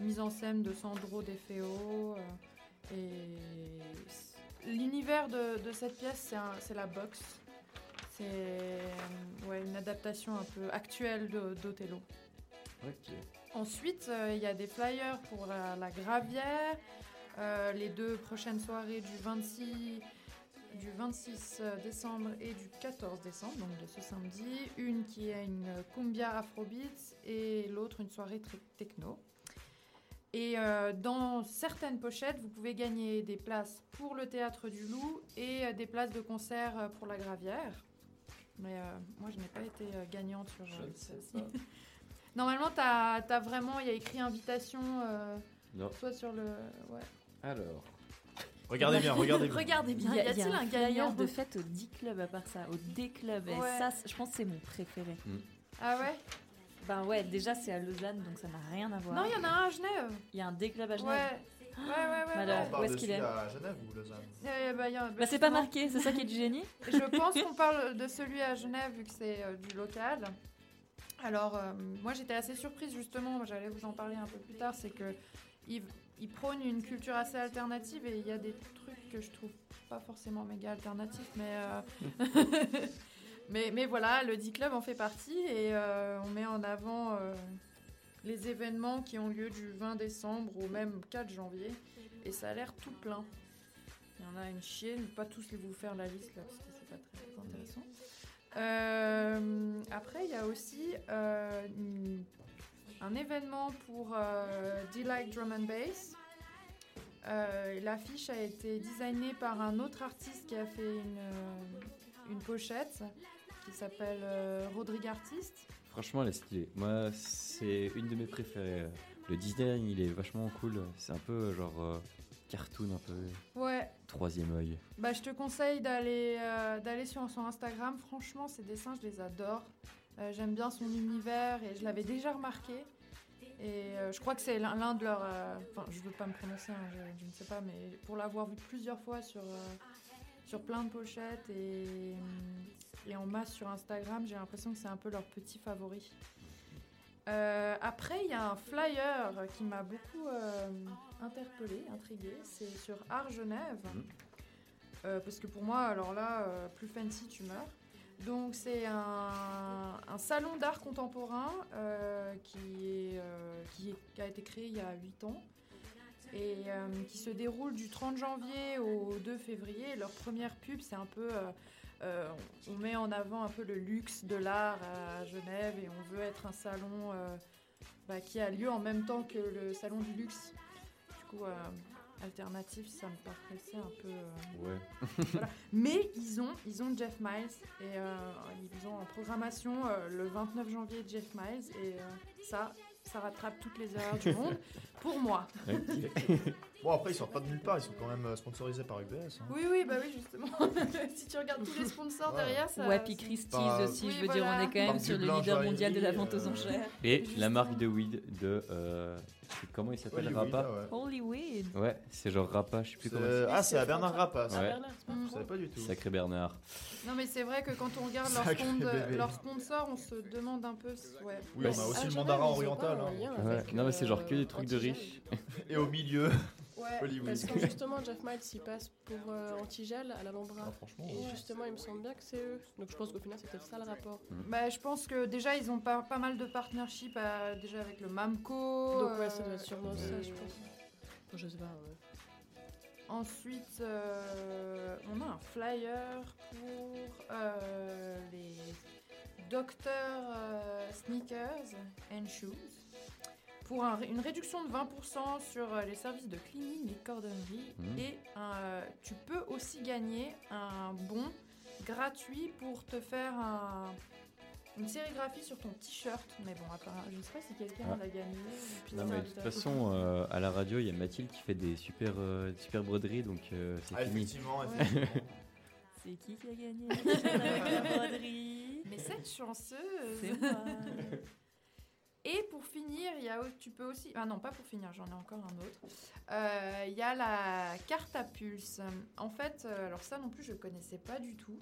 mise en scène de Sandro De Feo. euh, et l'univers de, de cette pièce, c'est la boxe. C'est euh, ouais, une adaptation un peu actuelle d'Othello. Ok. Ensuite, euh, il y a des flyers pour la, la Gravière, euh, les deux prochaines soirées du 26, du 26 décembre et du 14 décembre, donc de ce samedi. Une qui est une cumbia afrobeat et l'autre une soirée très techno. Et euh, dans certaines pochettes, vous pouvez gagner des places pour le théâtre du Loup et euh, des places de concert euh, pour la Gravière. Mais euh, moi, je n'ai pas été euh, gagnante sur euh, celle-ci. Normalement, t'as as vraiment, il y a écrit invitation, euh, Non. soit sur le, ouais. Alors. Regardez bien, regardez bien. Regardez bien. Il y a, Y a-t-il un gagnant de fête au D-Club à part ça, au D-Club. Ouais. ça, je pense que c'est mon préféré. Ah ouais? Ben ouais, déjà c'est à Lausanne, donc ça n'a rien à voir. Non, il y en a un à Genève. Il y a un D-Club à Ouais. Genève. Ouais, ouais, ouais. Ouais. où est-ce qu'il est celui à Genève ou Lausanne? Ben, y a- Bah c'est pas marqué, c'est ça qui est du génie Je pense qu'on parle de celui à Genève vu que c'est euh, du local. Alors, euh, moi j'étais assez surprise justement, j'allais vous en parler un peu plus tard, c'est que il, il prône une culture assez alternative et il y a des trucs que je trouve pas forcément méga alternatifs, mais, euh, mais, mais voilà, le D-Club en fait partie et euh, on met en avant euh, les événements qui ont lieu du 20 décembre au même 4 janvier et ça a l'air tout plein. Il y en a une vais pas tous vous faire la liste là parce que c'est pas très intéressant. Après, il y a aussi une- un événement pour euh, Delight Drum and Bass. Euh, L'affiche a été designée par un autre artiste qui a fait une, euh, une pochette qui s'appelle euh, Rodrigue Artiste. Franchement, elle est stylée. Moi, c'est une de mes préférées. Le design, il est vachement cool. C'est un peu genre euh, cartoon, un peu Ouais, troisième œil. Bah, je te conseille d'aller euh, d'aller sur son Instagram. Franchement, ses dessins, je les adore. Euh, J'aime bien son univers et je l'avais déjà remarqué. Et euh, je crois que c'est l'un de leurs. euh, Enfin, je veux pas me prononcer, hein, je, je ne sais pas, mais pour l'avoir vu plusieurs fois sur, euh, sur plein de pochettes et, et en masse sur Instagram, j'ai l'impression que c'est un peu leur petit favori. Après, il y a un flyer qui m'a beaucoup interpellée, intriguée. C'est sur Art Genève. Euh, parce que pour moi, alors là, plus fancy, tu meurs. Donc c'est un, salon d'art contemporain euh, euh, qui, a été créé il y a 8 ans et euh, qui se déroule du 30 janvier au 2 février. Leur première pub, c'est un peu... on met en avant un peu le luxe de l'art à Genève et on veut être un salon bah, qui a lieu en même temps que le salon du luxe. Du coup, alternatif, ça me paraissait un peu... euh, Ouais. voilà. Mais ils ont, ils ont Jeff Miles et euh, ils ont en programmation euh, le 29 janvier Jeff Miles et ça, ça rattrape toutes les erreurs du monde pour moi. Bon, après, ils sortent pas de nulle part, ils sont quand même euh, sponsorisés par UBS. hein. Oui, oui, bah oui, justement. si tu regardes tous les sponsors Ouais. derrière, ça. Ouais, puis ça- Christie's Pas- aussi, Oui, je veux dire, on est quand même sur le leader mondial de la joaillerie, vente aux euh, enchères. Et la marque de weed de. euh, comment il s'appelle ouais. Holy weed. Ouais, c'est genre Rapa, je sais plus comment c'est. Ah, c'est à Bernard Rappas. Ouais. Bernard, c'est pas. Je savais pas du tout. Sacré Bernard. Non, mais c'est vrai que quand on regarde leurs Sacré sponsors, on se demande un peu. Ouais. Oui, on a Bah, aussi Ah, le mandarin oriental. hein. Non, mais c'est genre que euh, des trucs de riches. Et au milieu, Ouais. Hollywood. Parce que justement, Jeff Miles, il passe pour euh, Antigel à l'Alhambra. Ah, franchement. Et justement, il me semble bien que c'est eux. Donc je pense qu'au final, c'est peut-être ça le rapport. Bah, je pense que déjà, ils ont pas, pas mal de partnerships euh, déjà avec le MAMCO. Donc ouais, ça doit euh, être sûrement ça, je pense. Bon, je sais pas. ouais. Ensuite, euh, on a un flyer pour euh, les docteurs euh, sneakers and shoes pour un- une réduction de 20% sur euh, les services de cleaning et cordonnerie. Mhm. Et un- tu peux aussi gagner un bon gratuit pour te faire un- une sérigraphie sur ton t-shirt. Mais bon, apparemment, je sais pas si quelqu'un Ah. l'a gagné. Non, mais de toute façon, euh, à la radio, il y a Mathilde qui fait des super, euh, super broderies, donc euh, c'est Ah, fini. effectivement, effectivement. C'est qui qui a gagné la broderie? Mais cette chanceuse C'est moi. Et pour finir, il y a, tu peux aussi... Ah non, pas pour finir, j'en ai encore un autre. Euh, Il y a la carte à pulse. En fait, euh, alors ça non plus, je connaissais pas du tout.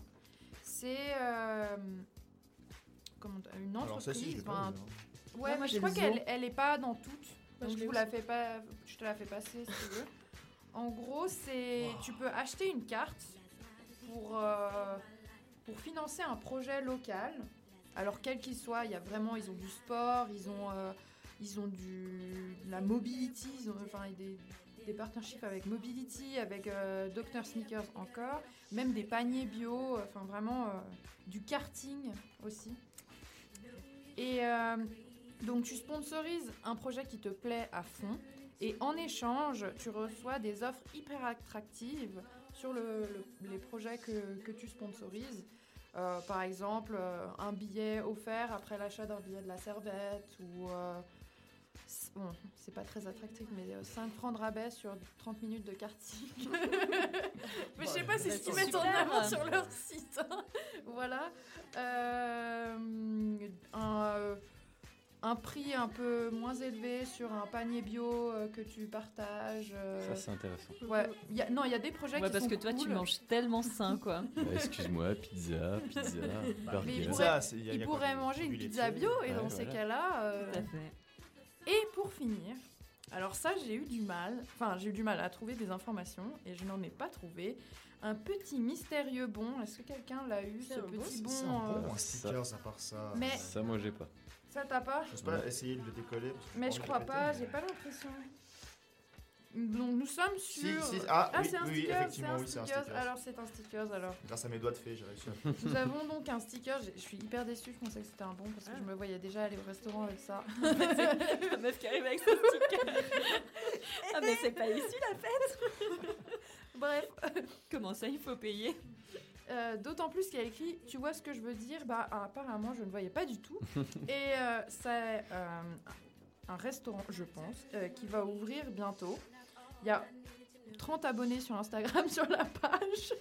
C'est euh, une entreprise... Alors, ça, si, j'ai pas. Ouais, Ouais, moi, je crois le qu'elle elle est pas dans toutes. Moi, Donc je vous la fais pas, je te la fais passer si tu veux. En gros, c'est tu peux acheter une carte pour, euh, pour financer un projet local. Alors quel qu'il soit, il y a vraiment, ils ont du sport, ils ont, euh, ils ont du, de la mobility, ils ont enfin, des, des partnerships avec Mobility, avec euh, Dr Sneakers encore, même des paniers bio, enfin vraiment euh, du karting aussi. Et euh, donc tu sponsorises un projet qui te plaît à fond et en échange tu reçois des offres hyper attractives sur le- le- les projets que, que tu sponsorises. Euh, par exemple, euh, un billet offert après l'achat d'un billet de la servette ou... euh, Bon, c'est pas très attractif, mais euh, 5 francs de rabais sur 30 minutes de karting. mais je sais pas, c'est ce qu'ils mettent en avant sur leur site. hein. voilà. Euh, un, euh, un prix un peu moins élevé sur un panier bio euh, que tu partages. euh, Ça, c'est intéressant. Ouais, il y a- non, il y a des projets Ouais, qui parce sont que toi, tu cool. manges tellement sain, quoi. Bah, Excuse-moi, pizza, pizza, Mais il burger. pourrait, c'est- y a- y a manger une pizza bio et Ouais, dans ces voilà. cas-là. euh, Tout à fait. Et pour finir, alors ça j'ai eu du mal, enfin j'ai eu du mal à trouver des informations et je n'en ai pas trouvé. Un petit mystérieux bon, est-ce que quelqu'un l'a eu C'est ce un bon, petit C'est bon euh, bon, à part ça. Mais- Ça, moi, j'ai pas. Ça t'a pas Je sais pas essayer de le décoller. parce que Mais je crois pas, j'ai pas l'impression. Donc nous sommes sur. si, ah, oui, c'est un oui, sticker, c'est effectivement, un oui, un sticker. Alors c'est un sticker alors. Grâce à mes doigts de fée, j'ai réussi à Nous avons donc un sticker, je suis hyper déçue, je pensais que c'était un bon parce que je me voyais déjà aller au restaurant avec ça. La meuf qui arrive avec son sticker. ah, mais c'est pas ici la fête Bref, Comment ça, il faut payer? Euh, D'autant plus qu'il y a écrit, tu vois ce que je veux dire? Bah apparemment je ne voyais pas du tout. Et euh, c'est euh, un restaurant, je pense, euh, qui va ouvrir bientôt. Il y a 30 abonnés sur Instagram sur la page.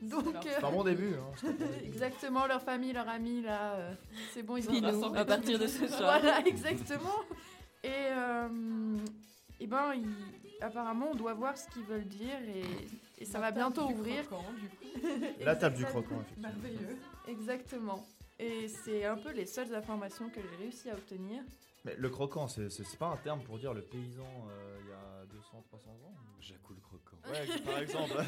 Donc C'est un bon début. Hein, bon début. exactement leur famille, leurs amis là, euh, c'est bon ils ont à partir de ce soir. Voilà exactement. Et, euh, et ben, apparemment, on doit voir ce qu'ils veulent dire et, et ça La va bientôt table du ouvrir. croquant, du coup. La table du croquant, effectivement. Merveilleux. Exactement. Et c'est un peu les seules informations que j'ai réussi à obtenir. Mais le croquant, c'est pas un terme pour dire le paysan euh, il y a 200, 300 ans Jacou le croquant. Ouais, par exemple.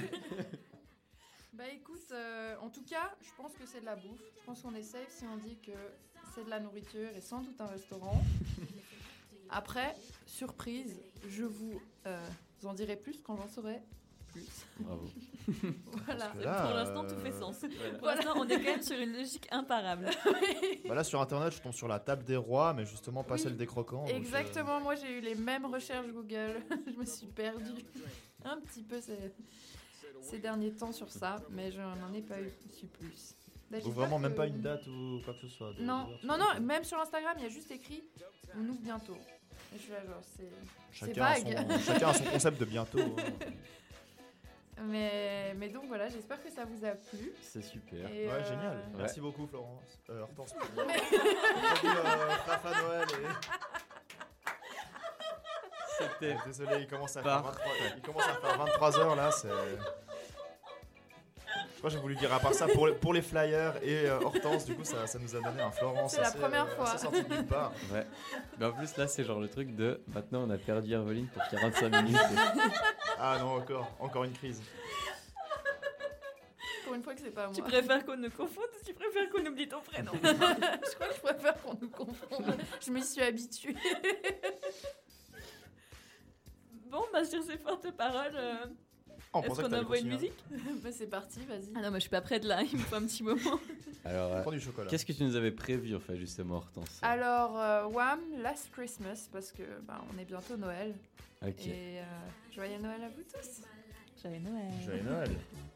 Bah écoute, euh, en tout cas, je pense que c'est de la bouffe. Je pense qu'on est safe si on dit que c'est de la nourriture et sans doute un restaurant. Après, surprise, je vous euh, en dirai plus quand j'en saurai plus. Bravo. voilà. là, Pour l'instant, tout euh, fait sens. voilà. Pour l'instant, on est quand même sur une logique imparable. Bah là sur internet, je tombe sur la table des rois, mais justement pas Oui. celle des croquants. euh, Exactement, moi j'ai eu les mêmes recherches Google. je me suis perdue un petit peu ces, ces derniers temps sur ça, mais je n'en ai pas eu su plus. Bah, Ou j'espère vraiment même que- pas une date ou quoi que ce soit. Non, non, non, même sur Instagram, il y a juste écrit on ouvre bientôt. Et je suis là, genre, c'est. C'est Chacun a, vague. son, chacun a son concept de bientôt. hein. Mais, mais donc voilà, j'espère que ça vous a plu. C'est super. Et, Ouais, euh, génial. Ouais. Merci beaucoup, Florence. Euh, Hortense. pour- Mais- euh, Papa Noël et- C'était. Désolé, il commence à faire Parfait. 23, il commence à faire 23 heures là. C'est. Que j'ai voulu dire à part ça pour, les- pour les flyers et euh, Hortense, du coup ça, ça nous a donné un Florence. C'est la première euh, fois. sorti de nulle part. Ouais. Mais en plus, là, c'est genre le truc de maintenant, on a perdu Herveline pour 45 minutes. Ah non, encore, encore une crise. Pour une fois que c'est pas moi. Tu préfères qu'on nous confonde ou tu préfères qu'on oublie ton prénom? Je crois que je préfère qu'on nous confonde. Je m'y suis habituée. Bon, bah sur ces fortes paroles, euh, On est-ce qu'on envoie une musique bah, c'est parti, vas-y. Ah non, moi je suis pas prête là, il me faut un petit moment. Alors, euh, Prends du chocolat. qu'est-ce que tu nous avais prévu, en fait, justement, Hortense Alors, euh, Wham, Last Christmas, parce que bah, on est bientôt Noël. Ok. Et euh, joyeux Noël à vous tous. Joyeux Noël. Joyeux Noël.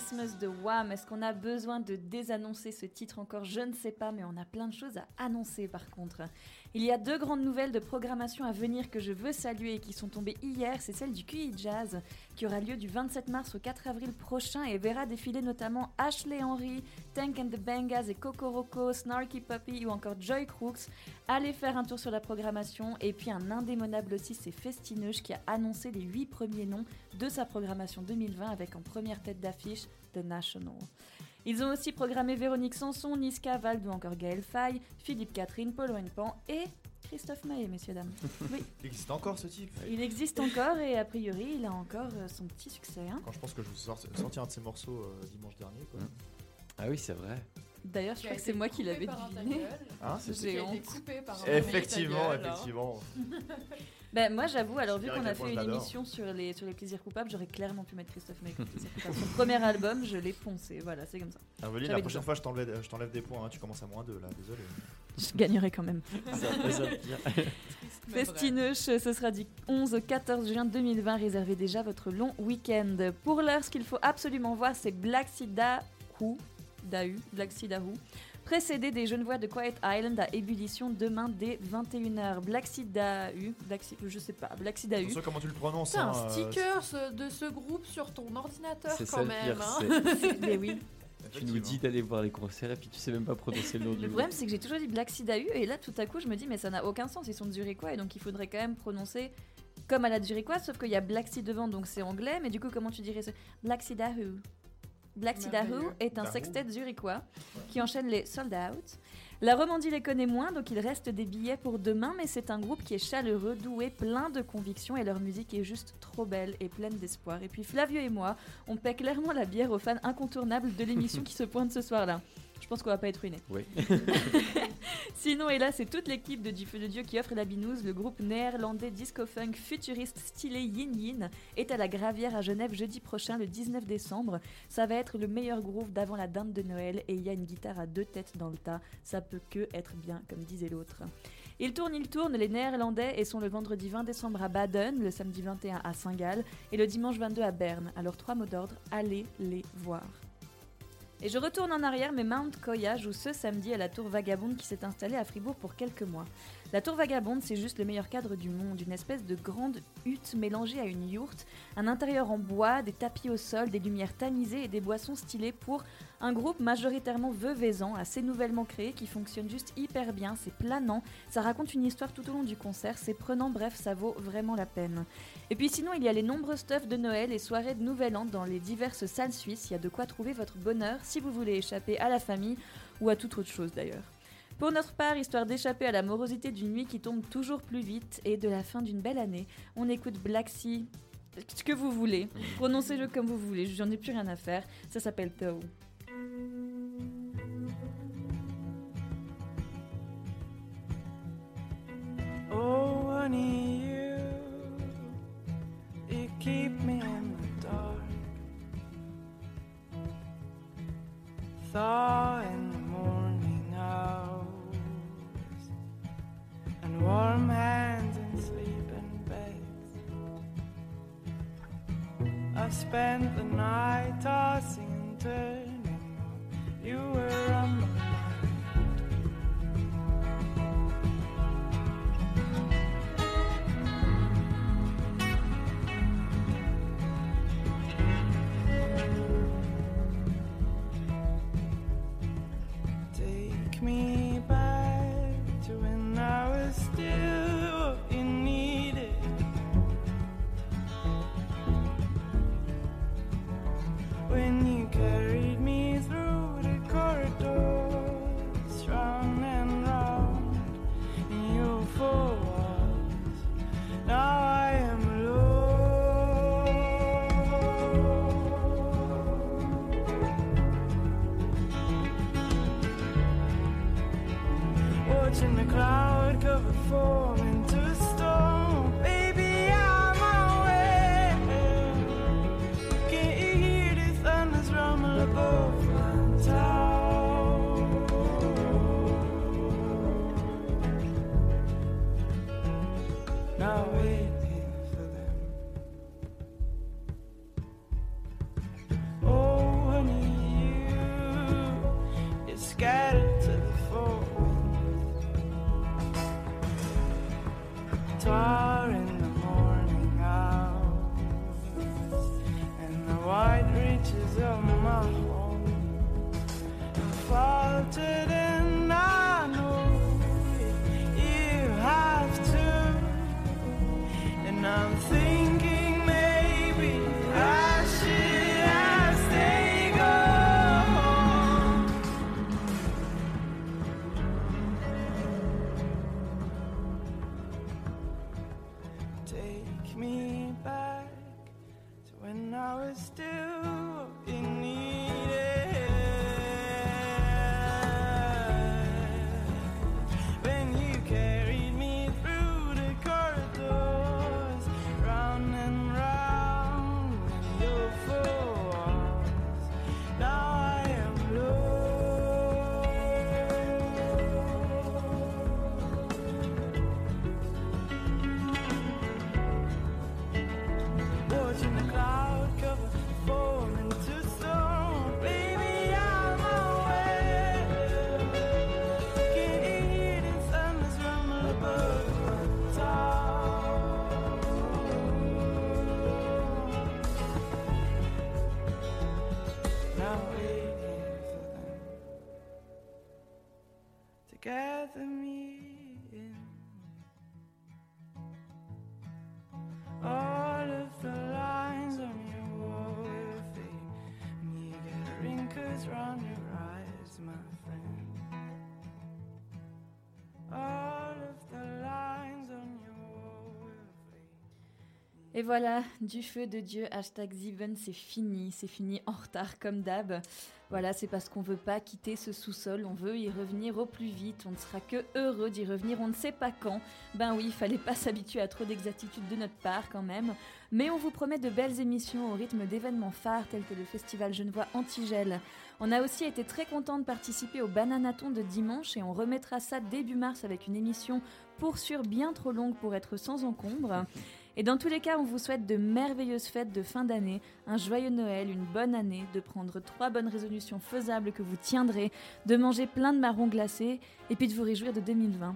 Christmas de Wham. Est-ce qu'on a besoin de désannoncer ce titre encore? Je ne sais pas, mais on a plein de choses à annoncer par contre. Il y a deux grandes nouvelles de programmation à venir que je veux saluer et qui sont tombées hier. C'est celle du QI Jazz qui aura lieu du 27 mars au 4 avril prochain et verra défiler notamment Ashley Henry, Tank and the Bangas et Kokoroko, Snarky Puppy ou encore Joy Crooks. Allez faire un tour sur la programmation et puis un indémodable aussi, c'est Festineuge qui a annoncé les 8 premiers noms de sa programmation 2020 avec en première tête d'affiche The National. Ils ont aussi programmé Véronique Sanson, Niska Vald ou encore Gaël Faye, Philippe Catherine, Paul Pan et Christophe Maé, messieurs, dames. Oui, Il existe encore ce type? Il existe encore et a priori il a encore euh, son petit succès. hein. Quand je pense que je vous sors- sorti un de ces morceaux euh, dimanche dernier. Quoi. Ah oui, c'est vrai. D'ailleurs, je crois que c'est moi qui l'avais deviné. Hein, c'est- J'ai honte. été coupé par un Effectivement, gueule, effectivement. Ben, moi, j'avoue, alors vu qu'on a fait une émission sur les, sur les plaisirs coupables, j'aurais clairement pu mettre Christophe Maé comme plaisir coupable. Son premier album, je l'ai poncé. Voilà, c'est comme ça. J'avais la prochaine fois, je t'enlève je t'enlève des points. hein, Tu commences à moins 2 là, désolé. Je gagnerai quand même. Festineuche, ce sera du 11 au 14 juin 2020. Réservez déjà votre long week-end. Pour l'heure, ce qu'il faut absolument voir, c'est Black Sida Who, Dahu, Black Sida Who, précédé des jeunes voix de Quiet Island à ébullition demain dès 21h. Black Sida U, Black Si- je sais pas, Black Sida U. Attention comment tu le prononces. T'as hein, un euh, sticker ce- de ce groupe sur ton ordinateur quand ça même. hein. c'est- Mais oui. Tu nous dis d'aller voir les concerts et puis tu sais même pas prononcer le nom du Le problème, c'est que j'ai toujours dit Black Sida U, et là, tout à coup, je me dis, mais ça n'a aucun sens, ils sont zurichois, et donc il faudrait quand même prononcer comme à la zurichoise, sauf qu'il y a Black Sea devant, donc c'est anglais, mais du coup, comment tu dirais ce Black Black Merveilleux. est un Dahoo. sextet zurichois qui enchaîne les sold out. La Romandie les connaît moins, donc il reste des billets pour demain, mais c'est un groupe qui est chaleureux, doué, plein de conviction, et leur musique est juste trop belle et pleine d'espoir. Et puis Flavio et moi, on paie clairement la bière aux fans incontournables de l'émission qui se pointe ce soir-là. Je pense qu'on va pas être ruinés. Oui. Sinon, et là, c'est toute l'équipe de Du Feu de Dieu qui offre la binouse. Le groupe néerlandais disco-funk futuriste stylé Yin Yin est à la Gravière à Genève jeudi prochain, le 19 décembre. Ça va être le meilleur groove d'avant la dinde de Noël et il y a une guitare à deux têtes dans le tas. Ça peut que être bien, comme disait l'autre. Ils tournent, ils tournent, les Néerlandais, et sont le vendredi 20 décembre à Baden, le samedi 21 à Saint-Gall et le dimanche 22 à Berne. Alors, trois mots d'ordre, allez les voir. Et je retourne en arrière, mais Mount Koya joue ce samedi à la Tour Vagabonde qui s'est installée à Fribourg pour quelques mois. La Tour Vagabonde, c'est juste le meilleur cadre du monde, une espèce de grande hutte mélangée à une yourte, un intérieur en bois, des tapis au sol, des lumières tamisées et des boissons stylées pour un groupe majoritairement veuvaisant, assez nouvellement créé, qui fonctionne juste hyper bien, c'est planant, ça raconte une histoire tout au long du concert, c'est prenant, bref, ça vaut vraiment la peine. Et puis sinon, il y a les nombreux stuffs de Noël et soirées de Nouvel An dans les diverses salles suisses. Il y a de quoi trouver votre bonheur si vous voulez échapper à la famille ou à toute autre chose d'ailleurs. Pour notre part, histoire d'échapper à la morosité d'une nuit qui tombe toujours plus vite et de la fin d'une belle année, on écoute Black Sea, ce que vous voulez. Prononcez-le comme vous voulez, j'en ai plus rien à faire. Ça s'appelle Though. Oh, honey, you, keep me in the dark. Thaw and warm hands in sleeping beds. I've spent the night Et voilà, du feu de Dieu, hashtag Ziven, c'est fini, c'est fini en retard comme d'hab. Voilà, c'est parce qu'on veut pas quitter ce sous-sol, on veut y revenir au plus vite, on ne sera que heureux d'y revenir, on ne sait pas quand. Ben oui, il fallait pas s'habituer à trop d'exactitude de notre part quand même. Mais on vous promet de belles émissions au rythme d'événements phares tels que le festival Genevois Antigel. On a aussi été très content de participer au Bananaton de dimanche et on remettra ça début mars avec une émission pour sûr bien trop longue pour être sans encombre. Et dans tous les cas, on vous souhaite de merveilleuses fêtes de fin d'année, un joyeux Noël, une bonne année, de prendre trois bonnes résolutions faisables que vous tiendrez, de manger plein de marrons glacés et puis de vous réjouir de 2020.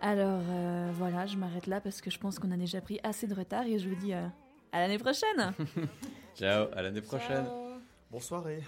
Alors euh, voilà, je m'arrête là parce que je pense qu'on a déjà pris assez de retard et je vous dis euh, à l'année prochaine Ciao, à l'année prochaine. Bonsoir.